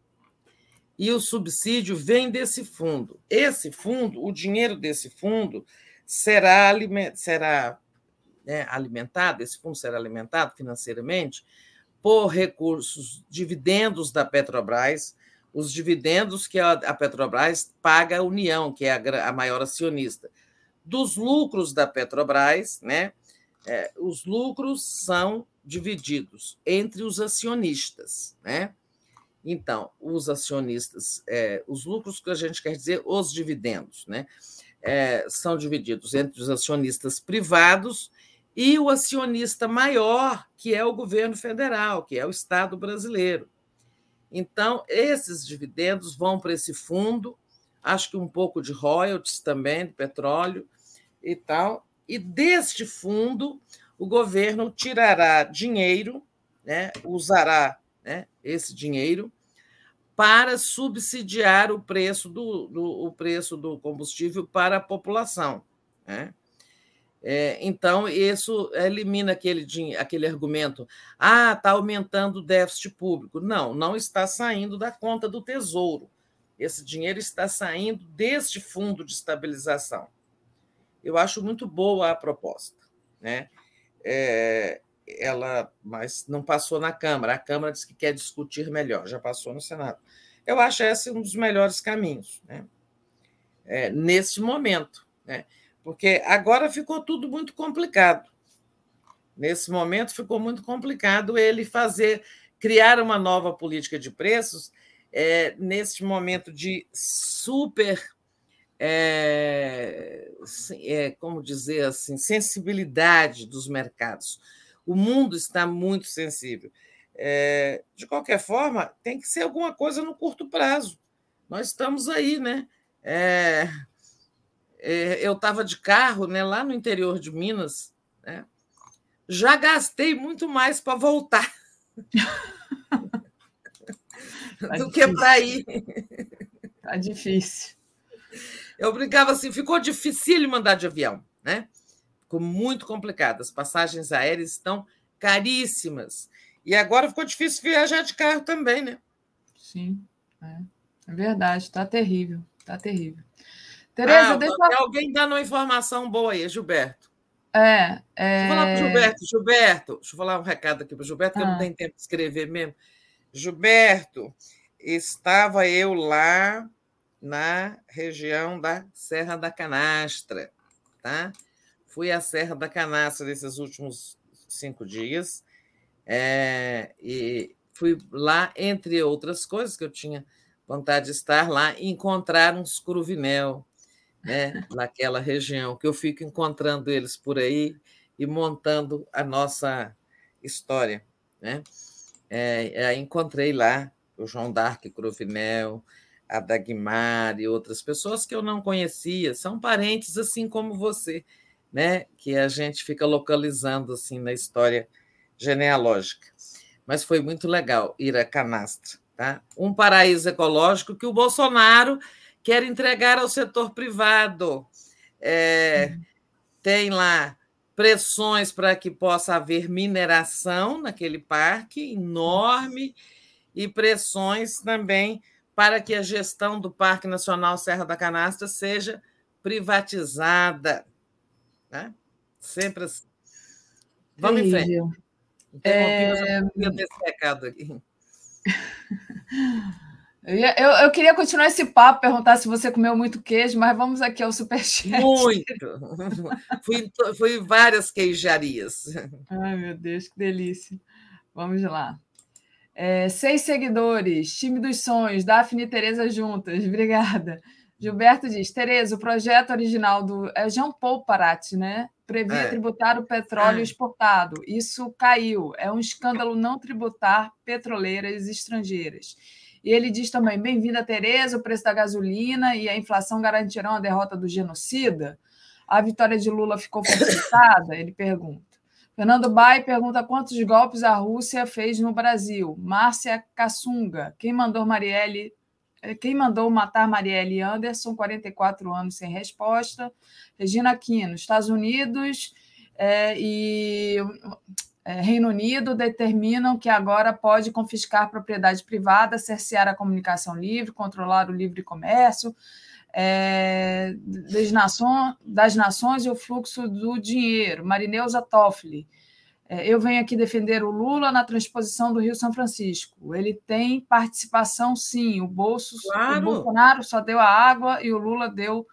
e o subsídio vem desse fundo. Esse fundo, o dinheiro desse fundo, será, será né, alimentado, esse fundo será alimentado financeiramente por recursos, dividendos da Petrobras, os dividendos que a Petrobras paga à União, que é a, maior acionista. Dos lucros da Petrobras, né, é, os lucros são divididos entre os acionistas. Né? Então, os acionistas, é, os lucros que a gente quer dizer, os dividendos, né? É, são divididos entre os acionistas privados e o acionista maior, que é o governo federal, que é o Estado brasileiro. Então, esses dividendos vão para esse fundo, acho que um pouco de royalties também, de petróleo e tal. E deste fundo, o governo tirará dinheiro, né, usará né, esse dinheiro para subsidiar o preço do, do, o preço do combustível para a população. Né? É, então, isso elimina aquele, aquele argumento: ah, está aumentando o déficit público. Não, não está saindo da conta do Tesouro. Esse dinheiro está saindo deste fundo de estabilização. Eu acho muito boa a proposta. Né? É, ela, mas não passou na Câmara. A Câmara disse que quer discutir melhor, já passou no Senado. Eu acho esse um dos melhores caminhos, né? É, nesse momento. Né? Porque agora ficou tudo muito complicado. Nesse momento ficou muito complicado ele fazer, criar uma nova política de preços é, nesse momento de super, é, é, como dizer assim, sensibilidade dos mercados. O mundo está muito sensível. É, de qualquer forma, tem que ser alguma coisa no curto prazo. Nós estamos aí, né? É, eu estava de carro né, lá no interior de Minas, né, já gastei muito mais para voltar tá do que para ir. Tá difícil. Eu brincava assim, ficou difícil mandar de avião, né? Ficou muito complicado. As passagens aéreas estão caríssimas. E agora ficou difícil viajar de carro também, né? Sim, é, é verdade, está terrível, está terrível. Tereza, ah, deixa Tem alguém dando uma informação boa aí, Gilberto. É, é... Deixa eu falar para o Gilberto. Gilberto, deixa eu falar um recado aqui para o Gilberto, que ah. eu não ah. tenho tempo de escrever mesmo. Gilberto, estava eu lá na região da Serra da Canastra, tá? Fui à Serra da Canastra nesses últimos cinco dias é, e fui lá, entre outras coisas que eu tinha vontade de estar lá, encontrar uns cruvinel né, naquela região, que eu fico encontrando eles por aí e montando a nossa história. Né? É, encontrei lá o João Dark Cruvinel, a Dagmar e outras pessoas que eu não conhecia, são parentes assim como você, né? que a gente fica localizando assim na história genealógica. Mas foi muito legal ir a Canastra. Tá? Um paraíso ecológico que o Bolsonaro quer entregar ao setor privado. É. Tem lá pressões para que possa haver mineração naquele parque enorme e pressões também para que a gestão do Parque Nacional Serra da Canastra seja privatizada. Né? Sempre assim. Vamos em frente. Interrompi, é... eu já esse recado aqui. Eu, eu, eu, queria continuar esse papo, perguntar se você comeu muito queijo, mas vamos aqui ao superchat. Muito! fui, fui várias queijarias. Ai, meu Deus, que delícia. Vamos lá. É, seis seguidores, time dos sonhos, Daphne e Tereza juntas, obrigada. Gilberto diz: Tereza, o projeto original do. É Jean Paul Parat, né? Previa é. tributar o petróleo é. exportado. Isso caiu. É um escândalo não tributar petroleiras estrangeiras. E ele diz também: bem-vinda, Tereza, o preço da gasolina e a inflação garantirão a derrota do genocida? A vitória de Lula ficou facilitada? Ele pergunta. Fernando Bai pergunta quantos golpes a Rússia fez no Brasil. Márcia Cassunga, quem mandou Marielle, eh, quem mandou matar Marielle Anderson, 44 anos sem resposta. Regina Aquino, Estados Unidos é, e Reino Unido determinam que agora pode confiscar propriedade privada, cercear a comunicação livre, controlar o livre comércio é, das, nações, das nações e o fluxo do dinheiro. Marineuza Toffoli. É, eu venho aqui defender o Lula na transposição do Rio São Francisco. Ele tem participação, sim. O, bolso, claro. o Bolsonaro só deu a água e o Lula deu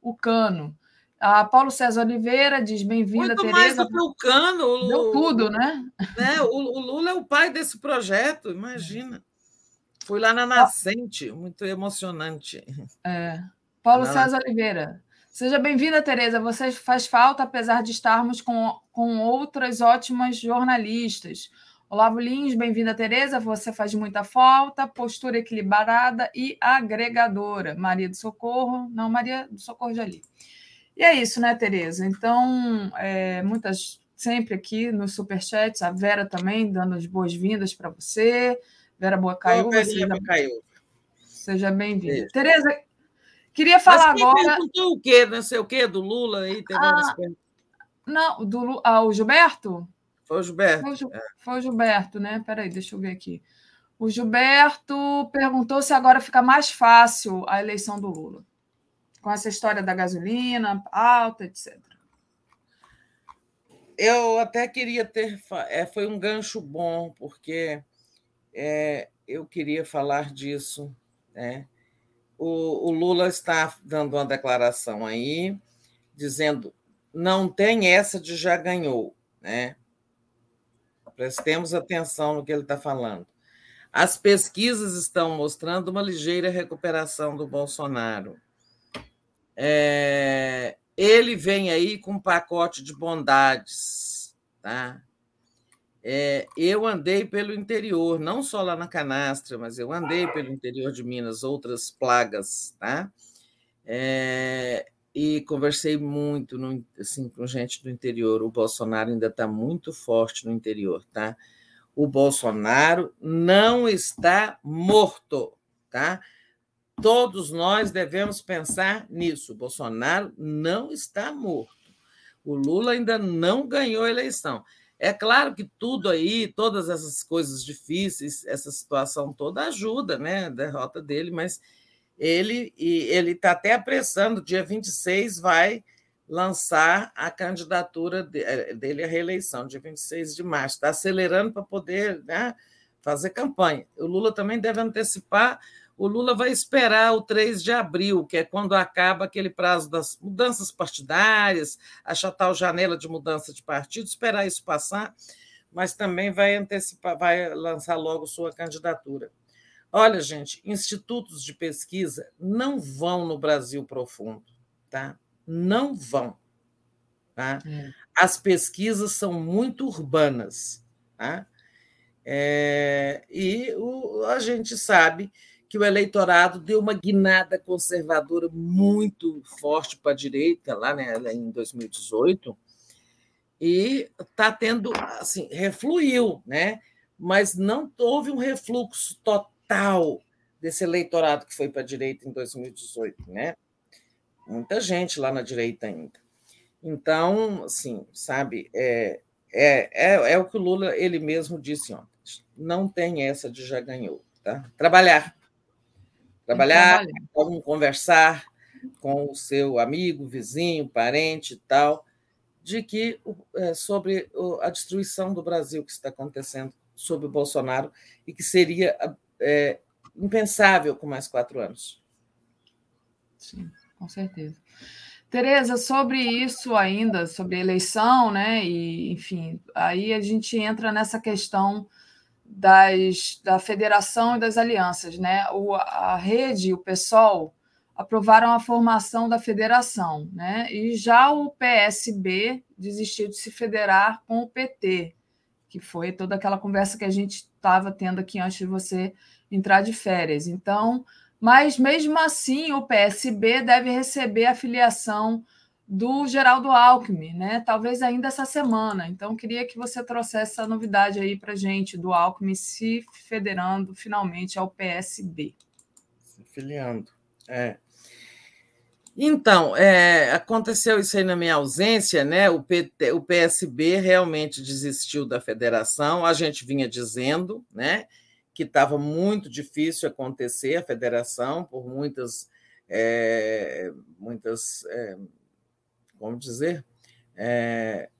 o cano. A Paulo César Oliveira diz: bem-vinda, Tereza. Muito mais do que o Cano. O, Deu tudo, né? né? O, o, Lula é o pai desse projeto, imagina. Fui lá na Nascente, muito emocionante. É. Paulo César Oliveira. Seja bem-vinda, Tereza. Você faz falta, apesar de estarmos com, com outras ótimas jornalistas. Olavo Lins, bem-vinda, Tereza. Você faz muita falta, postura equilibrada e agregadora. Maria do Socorro. Não, Maria do Socorro já li. E é isso, né, Tereza? Então, é, muitas sempre aqui nos superchats, a Vera também dando as boas-vindas para você. Vera Bocaiúva. Seja, seja bem-vinda. Tereza, queria falar Mas agora. perguntou o quê? Não sei o quê, do Lula aí? Teve ah, não, do ah, o Gilberto? Foi o Gilberto. Foi o, é. foi o Gilberto, né? Peraí, deixa eu ver aqui. O Gilberto perguntou se agora fica mais fácil a eleição do Lula, com essa história da gasolina alta, etc. Eu até queria ter. É, foi um gancho bom, porque é, eu queria falar disso. Né? O, o, Lula está dando uma declaração aí, dizendo não tem essa de já ganhou. Né? Prestemos atenção no que ele está falando. As pesquisas estão mostrando uma ligeira recuperação do Bolsonaro. É, ele vem aí com um pacote de bondades, tá? É, eu andei pelo interior, não só lá na Canastra, mas eu andei pelo interior de Minas, outras plagas, tá? É, e conversei muito no, assim, com gente do interior. O Bolsonaro ainda está muito forte no interior, tá? O Bolsonaro não está morto, tá? Todos nós devemos pensar nisso. O Bolsonaro não está morto. O Lula ainda não ganhou a eleição. É claro que tudo aí, todas essas coisas difíceis, essa situação toda ajuda, né? A derrota dele, mas ele ele está até apressando, dia 26 vai lançar a candidatura eh, dele à reeleição, dia 26 de março. Está acelerando para poder né, fazer campanha. O Lula também deve antecipar. O Lula vai esperar o 3 de abril, que é quando acaba aquele prazo das mudanças partidárias, achatar a janela de mudança de partido, esperar isso passar, mas também vai antecipar, vai lançar logo sua candidatura. Olha, gente, institutos de pesquisa não vão no Brasil profundo, tá? Não vão. Tá? É. As pesquisas são muito urbanas, tá? É, e o, a gente sabe que o eleitorado deu uma guinada conservadora muito forte para a direita lá né, em 2018 e está tendo assim refluiu, né? Mas não houve um refluxo total desse eleitorado que foi para a direita em 2018, né? Muita gente lá na direita ainda. Então, assim, sabe, é, é, é, é o que o Lula ele mesmo disse ontem. Não tem essa de já ganhou, tá? Trabalhar. Trabalhar, vamos conversar com o seu amigo, vizinho, parente e tal, de que é, sobre a destruição do Brasil que está acontecendo sob o Bolsonaro e que seria é, impensável com mais quatro anos. Sim, com certeza. Tereza, sobre isso ainda, sobre a eleição, né? E, enfim, aí a gente entra nessa questão das, da federação e das alianças, né? O, a rede e o PSOL aprovaram a formação da federação, né? E já o PSB desistiu de se federar com o PT, que foi toda aquela conversa que a gente estava tendo aqui antes de você entrar de férias. Então, mas mesmo assim, o PSB deve receber a filiação do Geraldo Alckmin, né? Talvez ainda essa semana. Então, queria que você trouxesse essa novidade aí para gente do Alckmin se federando finalmente ao PSB. Se filiando, é. Então, é, aconteceu isso aí na minha ausência, né? O, PT, o PSB realmente desistiu da federação, a gente vinha dizendo, né? Que estava muito difícil acontecer a federação por muitas, é, muitas, é, como dizer, é,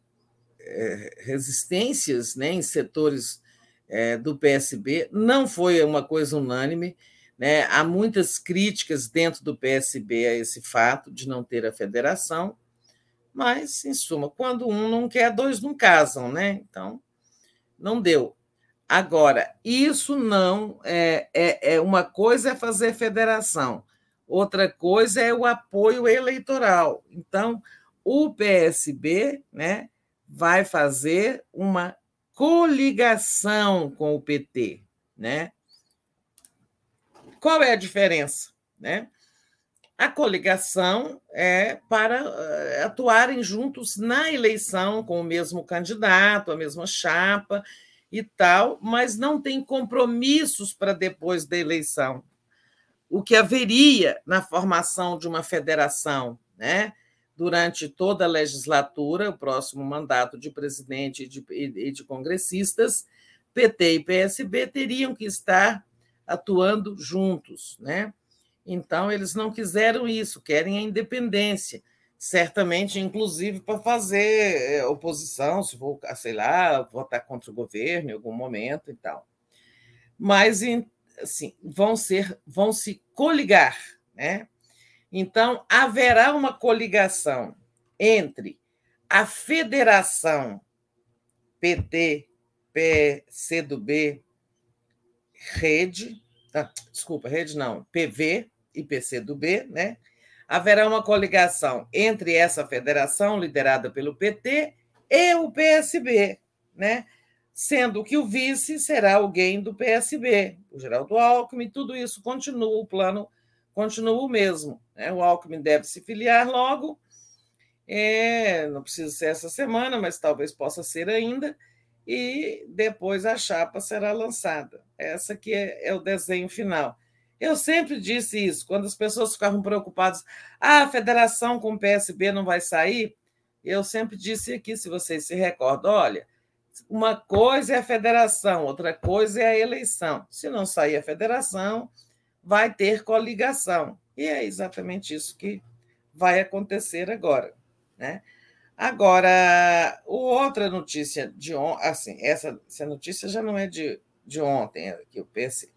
é, resistências, né? Em setores é, do PSB, não foi uma coisa unânime. Né? Há muitas críticas dentro do PSB a esse fato de não ter a federação, mas, em suma, quando um não quer, dois não casam, né? Então, não deu. Agora, isso não é, é, é uma coisa é fazer federação, outra coisa é o apoio eleitoral. Então, o PSB né, vai fazer uma coligação com o PT. Né? Qual é a diferença? Né? A coligação é para eh, atuarem juntos na eleição com o mesmo candidato, a mesma chapa e tal, mas não tem compromissos para depois da eleição. O que haveria na formação de uma federação, né? Durante toda a legislatura, o próximo mandato de presidente e de, e de congressistas, PT e PSB teriam que estar atuando juntos, né? Então, eles não quiseram isso, querem a independência. Certamente, inclusive, para fazer eh, oposição, se for, sei lá, votar contra o governo em algum momento e tal. Mas, assim, vão ser, vão se coligar, né? Então, haverá uma coligação entre a federação PT, PCdoB, Rede, ah, desculpa, Rede não, PV, e PCdoB, né? haverá uma coligação entre essa federação liderada pelo PT e o PSB, né? sendo que o vice será alguém do PSB, o Geraldo Alckmin, tudo isso continua, o plano continua o mesmo. Né? O Alckmin deve se filiar logo, é, não precisa ser essa semana, mas talvez possa ser ainda, e depois a chapa será lançada. Essa que é, é o desenho final. Eu sempre disse isso, quando as pessoas ficavam preocupadas, ah, a federação com o PSB não vai sair. Eu sempre disse aqui, se vocês se recordam, olha, uma coisa é a federação, outra coisa é a eleição. Se não sair a federação, vai ter coligação. E é exatamente isso que vai acontecer agora. Né? Agora, outra notícia de ontem, assim, essa, essa notícia já não é de, de ontem, é que o PSB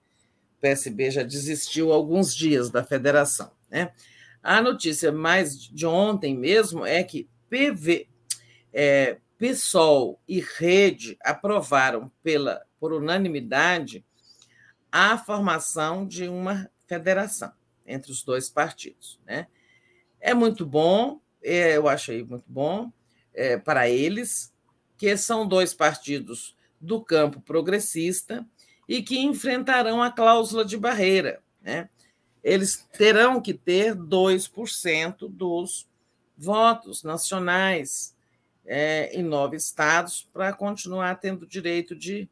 PSB já desistiu alguns dias da federação. Né? A notícia mais de ontem mesmo é que PV, é, PSOL e Rede aprovaram pela, por unanimidade a formação de uma federação entre os dois partidos. Né? É muito bom, é, eu achei muito bom é, para eles, que são dois partidos do campo progressista e que enfrentarão a cláusula de barreira. Né? Eles terão que ter 2% dos votos nacionais é, em nove estados para continuar tendo direito de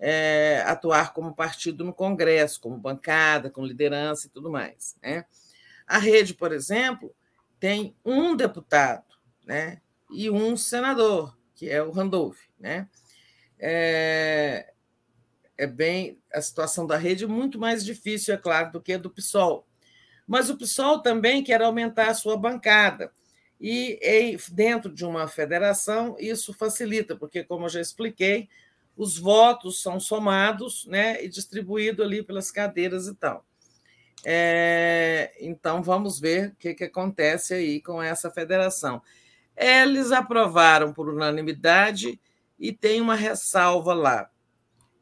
é, atuar como partido no Congresso, como bancada, com liderança e tudo mais. Né? A rede, por exemplo, tem um deputado né? e um senador, que é o Randolph. Né? É, é bem a situação da rede muito mais difícil, é claro, do que a do PSOL. Mas o PSOL também quer aumentar a sua bancada. E dentro de uma federação, isso facilita, porque, como eu já expliquei, os votos são somados né, e distribuídos ali pelas cadeiras e tal. É, então, vamos ver o que, que acontece aí com essa federação. Eles aprovaram por unanimidade e tem uma ressalva lá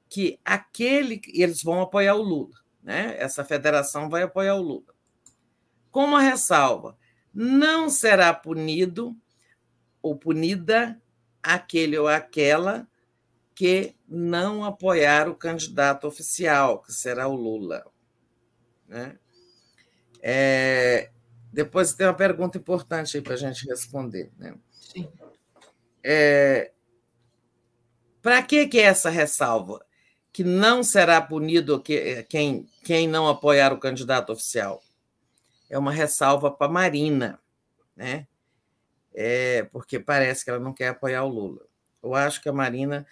que aquele eles vão apoiar o Lula, né? Essa federação vai apoiar o Lula. Com uma ressalva, não será punido ou punida aquele ou aquela que não apoiar o candidato oficial, que será o Lula. Né? É, depois tem uma pergunta importante aí para a gente responder. Né? Sim. É, para que, que é essa ressalva? que não será punido eh, quem, quem não apoiar o candidato oficial. É uma ressalva para a Marina, né? É, porque parece que ela não quer apoiar o Lula. Eu acho que a Marina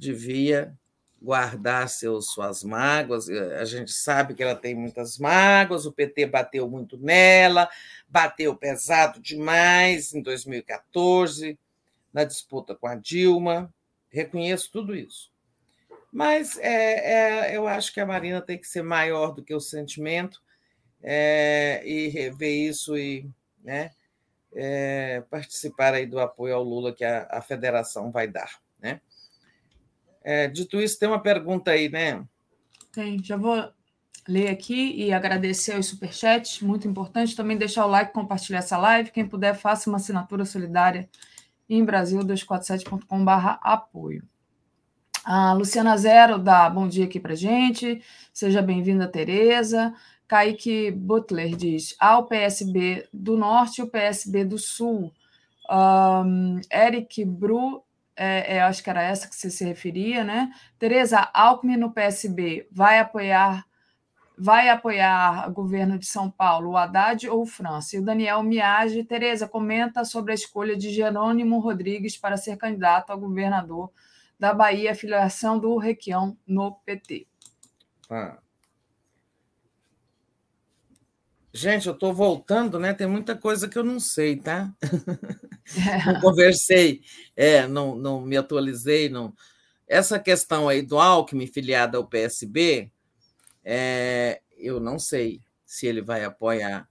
devia guardar seus, suas mágoas. Eh, a gente sabe que ela tem muitas mágoas, o PT bateu muito nela, bateu pesado demais em 2014, na disputa com a Dilma. Reconheço tudo isso. Mas é, é, eu acho que a Marina tem que ser maior do que o sentimento é, e rever isso e né, é, participar aí do apoio ao Lula que a, a federação vai dar. Né? É, dito isso, tem uma pergunta aí, né? Tem, já vou ler aqui e agradecer aos superchats, muito importante. Também deixar o like, compartilhar essa live. Quem puder, faça uma assinatura solidária em Brasil247.com.br apoio. A Luciana Zero dá bom dia aqui para gente. Seja bem-vinda, Tereza. Kaique Butler diz: há o PSB do Norte e o PSB do Sul. Um, Eric Bru, é, é, acho que era essa que você se referia, né? Tereza, Alckmin no PSB vai apoiar vai apoiar o governo de São Paulo, o Haddad ou o França? E o Daniel Miage, Tereza, comenta sobre a escolha de Jerônimo Rodrigues para ser candidato a governador da Bahia, filiação do Requião no PT. Ah. Gente, eu estou voltando, né? Tem muita coisa que eu não sei, tá? É. não conversei, é, não, não me atualizei, não. Essa questão aí do Alckmin filiado ao PSB, é, eu não sei se ele vai apoiar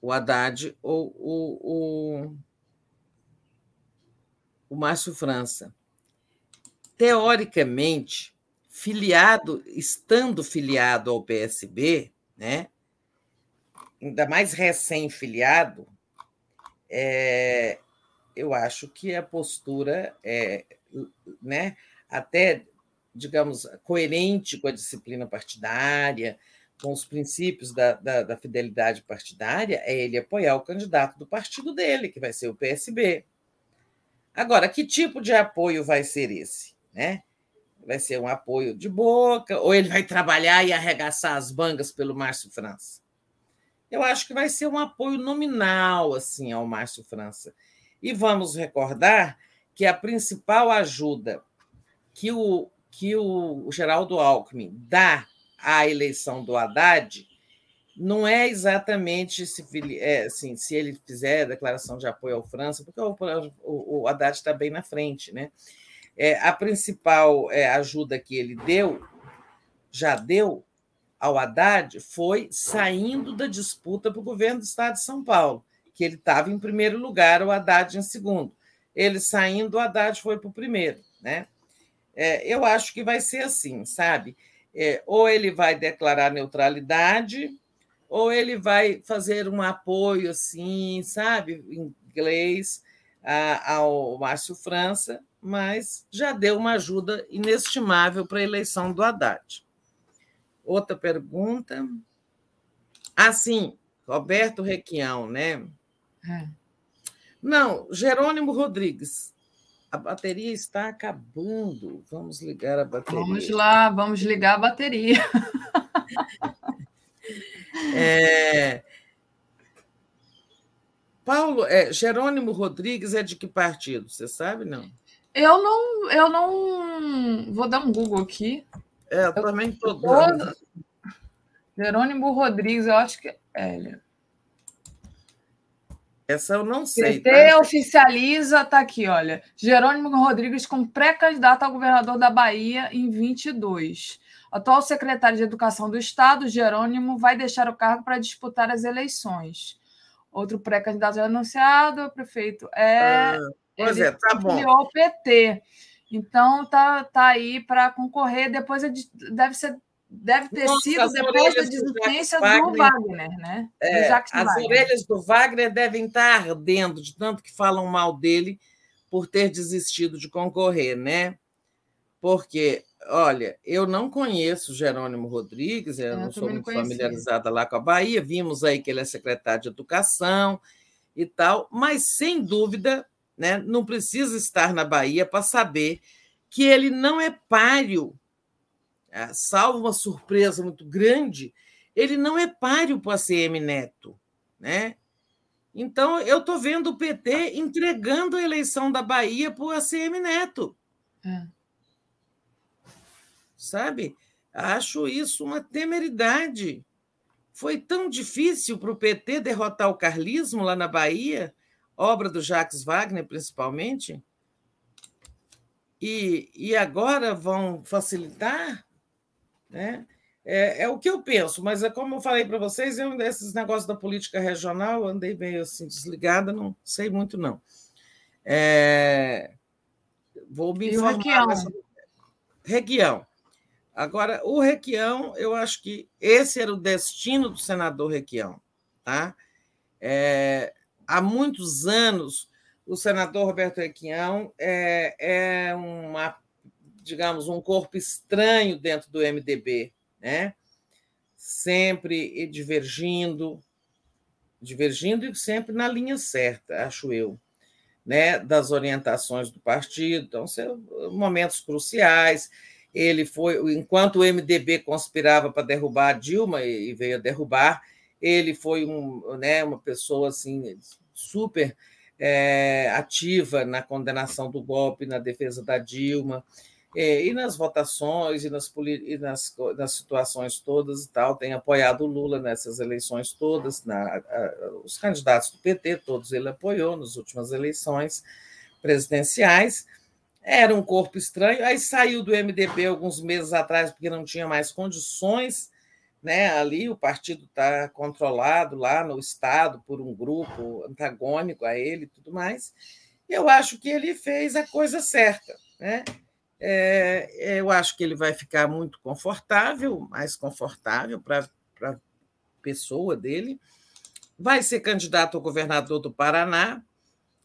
o Haddad ou o, o, o Márcio França. Teoricamente, filiado, estando filiado ao PSB, né, ainda mais recém-filiado, é, eu acho que a postura é, né, até digamos, coerente com a disciplina partidária, com os princípios da, da, da, fidelidade partidária, é ele apoiar o candidato do partido dele, que vai ser o PSB. Agora, que tipo de apoio vai ser esse? Né? Vai ser um apoio de boca, ou ele vai trabalhar e arregaçar as bangas pelo Márcio França? Eu acho que vai ser um apoio nominal assim ao Márcio França. E vamos recordar que a principal ajuda que o que o Geraldo Alckmin dá à eleição do Haddad não é exatamente se, é, assim, se ele fizer declaração de apoio ao França, porque o, o, o Haddad está bem na frente. Né? É, a principal é, ajuda que ele deu, já deu ao Haddad, foi saindo da disputa para o governo do Estado de São Paulo, que ele estava em primeiro lugar, o Haddad em segundo. Ele saindo, o Haddad foi para o primeiro. Né? É, eu acho que vai ser assim, sabe? É, ou ele vai declarar neutralidade, ou ele vai fazer um apoio, assim, sabe, em inglês, a, ao Márcio França, mas já deu uma ajuda inestimável para a eleição do Haddad. Outra pergunta. Ah, sim, Roberto Requião, né? É. Não, Jerônimo Rodrigues a bateria está acabando. Vamos ligar a bateria. Vamos lá, vamos ligar a bateria. é... Paulo, é, Jerônimo Rodrigues é de que partido? Você sabe, não? Eu não, eu não vou dar um Google aqui. É, eu também estou Jerônimo Rodrigues, eu acho que é. Essa eu não sei. PT tá? oficializa, tá aqui, olha. Jerônimo Rodrigues como pré-candidato ao governador da Bahia em 22. Atual secretário de Educação do Estado, Jerônimo, vai deixar o cargo para disputar as eleições. Outro pré-candidato já anunciado, o prefeito é. Ah, pois é, tá bom. o PT. Então tá, tá aí para concorrer. Depois é deve ser deve ter Nossa, sido depois da desistência do Wagner, do Wagner né? É, as Wagner. orelhas do Wagner devem estar ardendo de tanto que falam mal dele por ter desistido de concorrer, né? Porque, olha, eu não conheço Jerônimo Rodrigues, eu, eu não sou muito familiarizada lá com a Bahia, vimos aí que ele é secretário de Educação e tal, mas sem dúvida, né, não precisa estar na Bahia para saber que ele não é páreo é, salvo uma surpresa muito grande, ele não é páreo para a ACM Neto. Né? Então, eu estou vendo o PT entregando a eleição da Bahia para o ACM Neto. É. Sabe? Acho isso uma temeridade. Foi tão difícil para o PT derrotar o carlismo lá na Bahia, obra do Jacques Wagner, principalmente. E, e agora vão facilitar? Né? É, é, o que eu penso, mas é como eu falei para vocês, eu desses negócios da política regional andei meio assim desligada, não sei muito não. É, vou me informar. Requião. Agora, o Requião, eu acho que esse era o destino do senador Requião. Tá? É, há muitos anos, o senador Roberto Requião é, é uma, digamos, um corpo estranho dentro do MDB, né? sempre divergindo, divergindo e sempre na linha certa, acho eu, né? das orientações do partido. Então, são momentos cruciais ele foi, enquanto o MDB conspirava para derrubar Dilma e veio a derrubar, ele foi um, né, uma pessoa assim super é, ativa na condenação do golpe, na defesa da Dilma, é, e nas votações e, nas, e nas, nas, situações todas e tal, tem apoiado o Lula nessas eleições todas, na, a, os candidatos do PT, todos ele apoiou nas últimas eleições presidenciais. Era um corpo estranho, aí saiu do MDB alguns meses atrás porque não tinha mais condições, né? Ali o partido está controlado lá no estado por um grupo antagônico a ele, e tudo mais. Eu acho que ele fez a coisa certa, né? É, eu acho que ele vai ficar muito confortável, mais confortável para a pessoa dele. Vai ser candidato a governador do Paraná,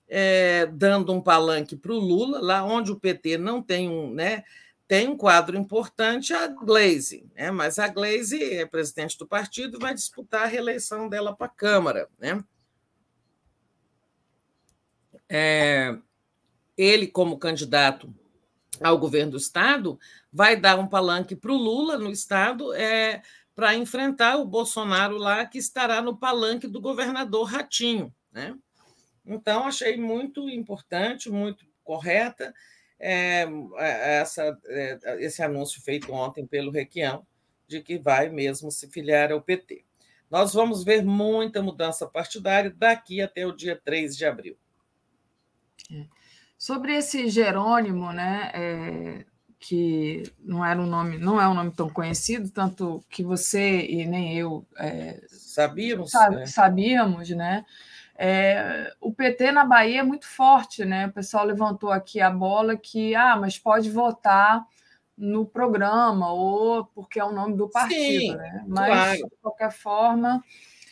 é, dando um palanque para o Lula, lá onde o PT não tem um, né, tem um quadro importante, a Glaze, né, mas a Glaze é presidente do partido e vai disputar a reeleição dela para a Câmara. Né? É, ele, como candidato ao governo do Estado, vai dar um palanque para o Lula no Estado é, para enfrentar o Bolsonaro lá, que estará no palanque do governador Ratinho. Né? Então, achei muito importante, muito correta é, essa, é, esse anúncio feito ontem pelo Requião, de que vai mesmo se filiar ao PT. Nós vamos ver muita mudança partidária daqui até o dia 3 de abril. É. Sobre esse Jerônimo, né, é, que não era um nome, não é um nome tão conhecido, tanto que você e nem eu é, sabíamos, né? sabíamos, né? É, o PT na Bahia é muito forte, né? O pessoal levantou aqui a bola que, ah, mas pode votar no programa ou porque é o nome do partido, Sim, né? Mas, claro. de qualquer forma.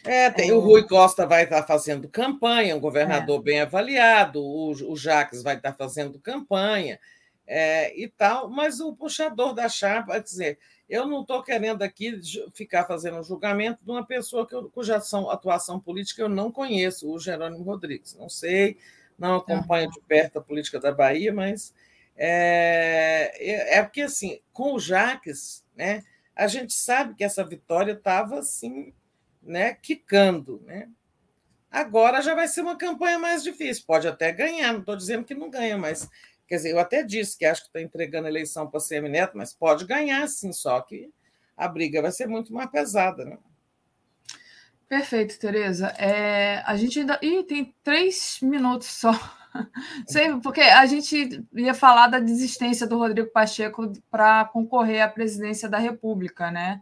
É, tem, é... o Rui Costa vai estar fazendo campanha, um governador é. bem avaliado, o, o Jacques vai estar fazendo campanha é, e tal, mas o puxador da chapa, quer dizer, eu não estou querendo aqui ficar fazendo um julgamento de uma pessoa que eu, cuja ação, atuação política eu não conheço, o Jerônimo Rodrigues. Não sei, não acompanho de perto a política da Bahia, mas é, é, é porque, assim, com o Jaques, né, a gente sabe que essa vitória estava, assim, né, quicando, né? Agora já vai ser uma campanha mais difícil. Pode até ganhar, não estou dizendo que não ganha, mas Quer dizer, eu até disse que acho que está entregando a eleição para a Neto, mas pode ganhar sim, só que a briga vai ser muito mais pesada. Né? Perfeito, Tereza. É, a gente ainda. Ih, tem três minutos só. Sei, porque a gente ia falar da desistência do Rodrigo Pacheco para concorrer à presidência da República, né?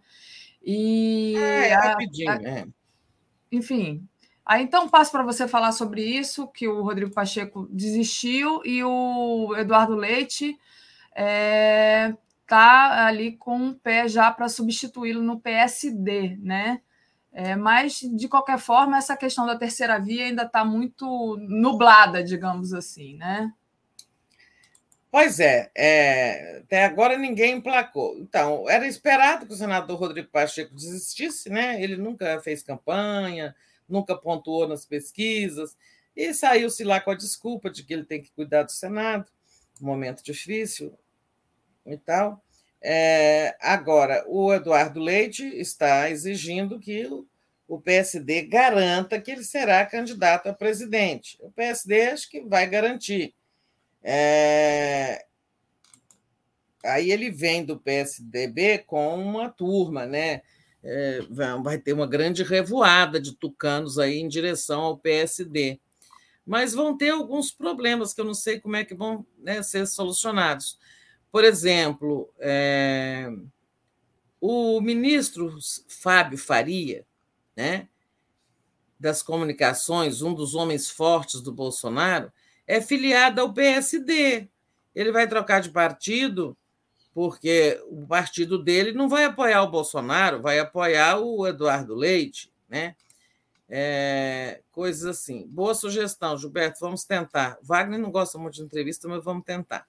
E. É, a, rapidinho, a, é. Enfim, Aí então passo para você falar sobre isso, que o Rodrigo Pacheco desistiu e o Eduardo Leite é, tá ali com um pé já para substituí-lo no PSD, né? É, mas, de qualquer forma, essa questão da terceira via ainda está muito nublada, digamos assim, né? Pois é, é, até agora ninguém emplacou. Então, era esperado que o senador Rodrigo Pacheco desistisse, né? Ele nunca fez campanha, nunca pontuou nas pesquisas, e saiu-se lá com a desculpa de que ele tem que cuidar do Senado, um momento difícil e tal. É, agora, o Eduardo Leite está exigindo que o, PSD garanta que ele será candidato a presidente. O PSD acho que vai garantir. É, aí ele vem do PSDB com uma turma, né? É, vai ter uma grande revoada de tucanos aí em direção ao PSD. Mas vão ter alguns problemas que eu não sei como é que vão né, ser solucionados. Por exemplo, é, o ministro Fábio Faria, né, das comunicações, um dos homens fortes do Bolsonaro, é filiado ao PSD. Ele vai trocar de partido porque o partido dele não vai apoiar o Bolsonaro, vai apoiar o Eduardo Leite, né? É, coisas assim. Boa sugestão, Gilberto, vamos tentar. Wagner não gosta muito de entrevista, mas vamos tentar.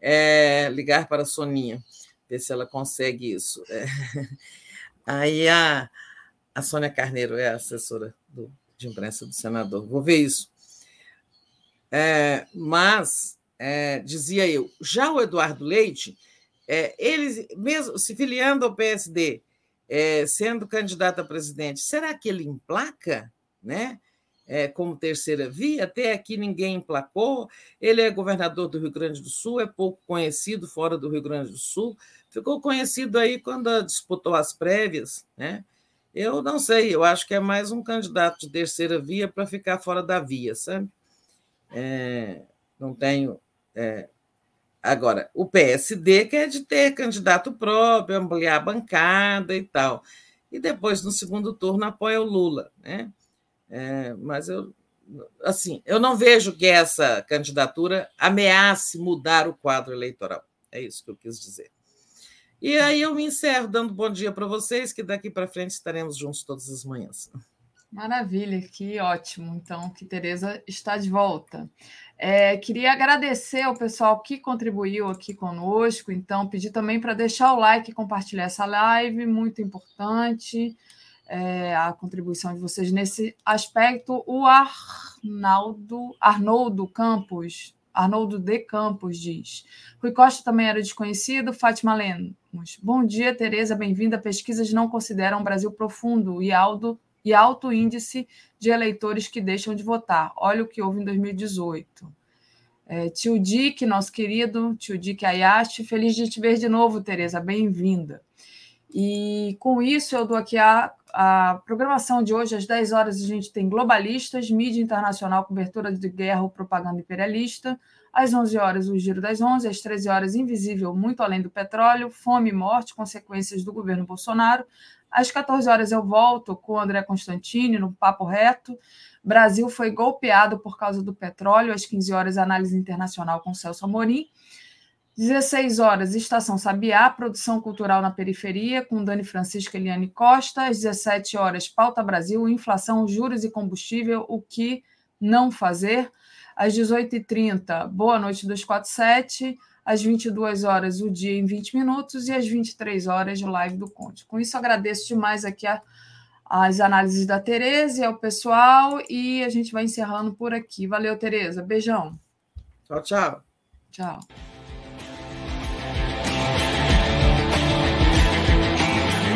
É, ligar para a Soninha, ver se ela consegue isso. É. Aí a, a Sônia Carneiro é a assessora do, de imprensa do senador. Vou ver isso. É, mas, é, dizia eu, já o Eduardo Leite, é, ele, mesmo se filiando ao PSD, é, sendo candidato a presidente, será que ele emplaca, né? É, como terceira via? Até aqui ninguém emplacou. Ele é governador do Rio Grande do Sul, é pouco conhecido fora do Rio Grande do Sul. Ficou conhecido aí quando disputou as prévias, né? Eu não sei, eu acho que é mais um candidato de terceira via para ficar fora da via, sabe? É, não tenho é, Agora, o PSD quer de ter candidato próprio, ampliar a bancada e tal. E depois, no segundo turno, apoia o Lula. Né? É, mas eu, assim, eu não vejo que essa candidatura ameace mudar o quadro eleitoral. É isso que eu quis dizer. E aí eu me encerro dando bom dia para vocês, que daqui para frente estaremos juntos todas as manhãs. Maravilha, que ótimo. Então, que Tereza está de volta. É, queria agradecer ao pessoal que contribuiu aqui conosco. Então, pedir também para deixar o like e compartilhar essa live, muito importante é, a contribuição de vocês nesse aspecto. O Arnaldo, Arnoldo Campos, Arnoldo de Campos diz: Rui Costa também era desconhecido. Fátima Lemos. Bom dia, Tereza, bem-vinda. Pesquisas não consideram o Brasil profundo e alto e alto índice de eleitores que deixam de votar. Olha o que houve em 2018. É, tio Dick, nosso querido tio Dick Ayashi, feliz de te ver de novo, Tereza, bem-vinda. E com isso eu dou aqui a, a programação de hoje, às 10 horas a gente tem Globalistas, Mídia Internacional, Cobertura de Guerra ou Propaganda Imperialista, às 11 horas o Giro das 11, às 13 horas Invisível, Muito Além do Petróleo, Fome e Morte, Consequências do Governo Bolsonaro, às 14 horas eu volto com o André Constantini no Papo Reto. Brasil foi golpeado por causa do petróleo. Às 15 horas, análise internacional com Celso Amorim. 16 horas, Estação Sabiá, produção cultural na periferia, com Dani Francisco e Eliane Costa. Às 17 horas, Pauta Brasil, inflação, juros e combustível, o que não fazer. Às 18h30, Boa Noite 247 às 22 horas o dia em 20 minutos e às 23 horas de live do Conte. Com isso, agradeço demais aqui a, as análises da Tereza e ao pessoal e a gente vai encerrando por aqui. Valeu, Tereza. Beijão. Tchau, tchau. Tchau.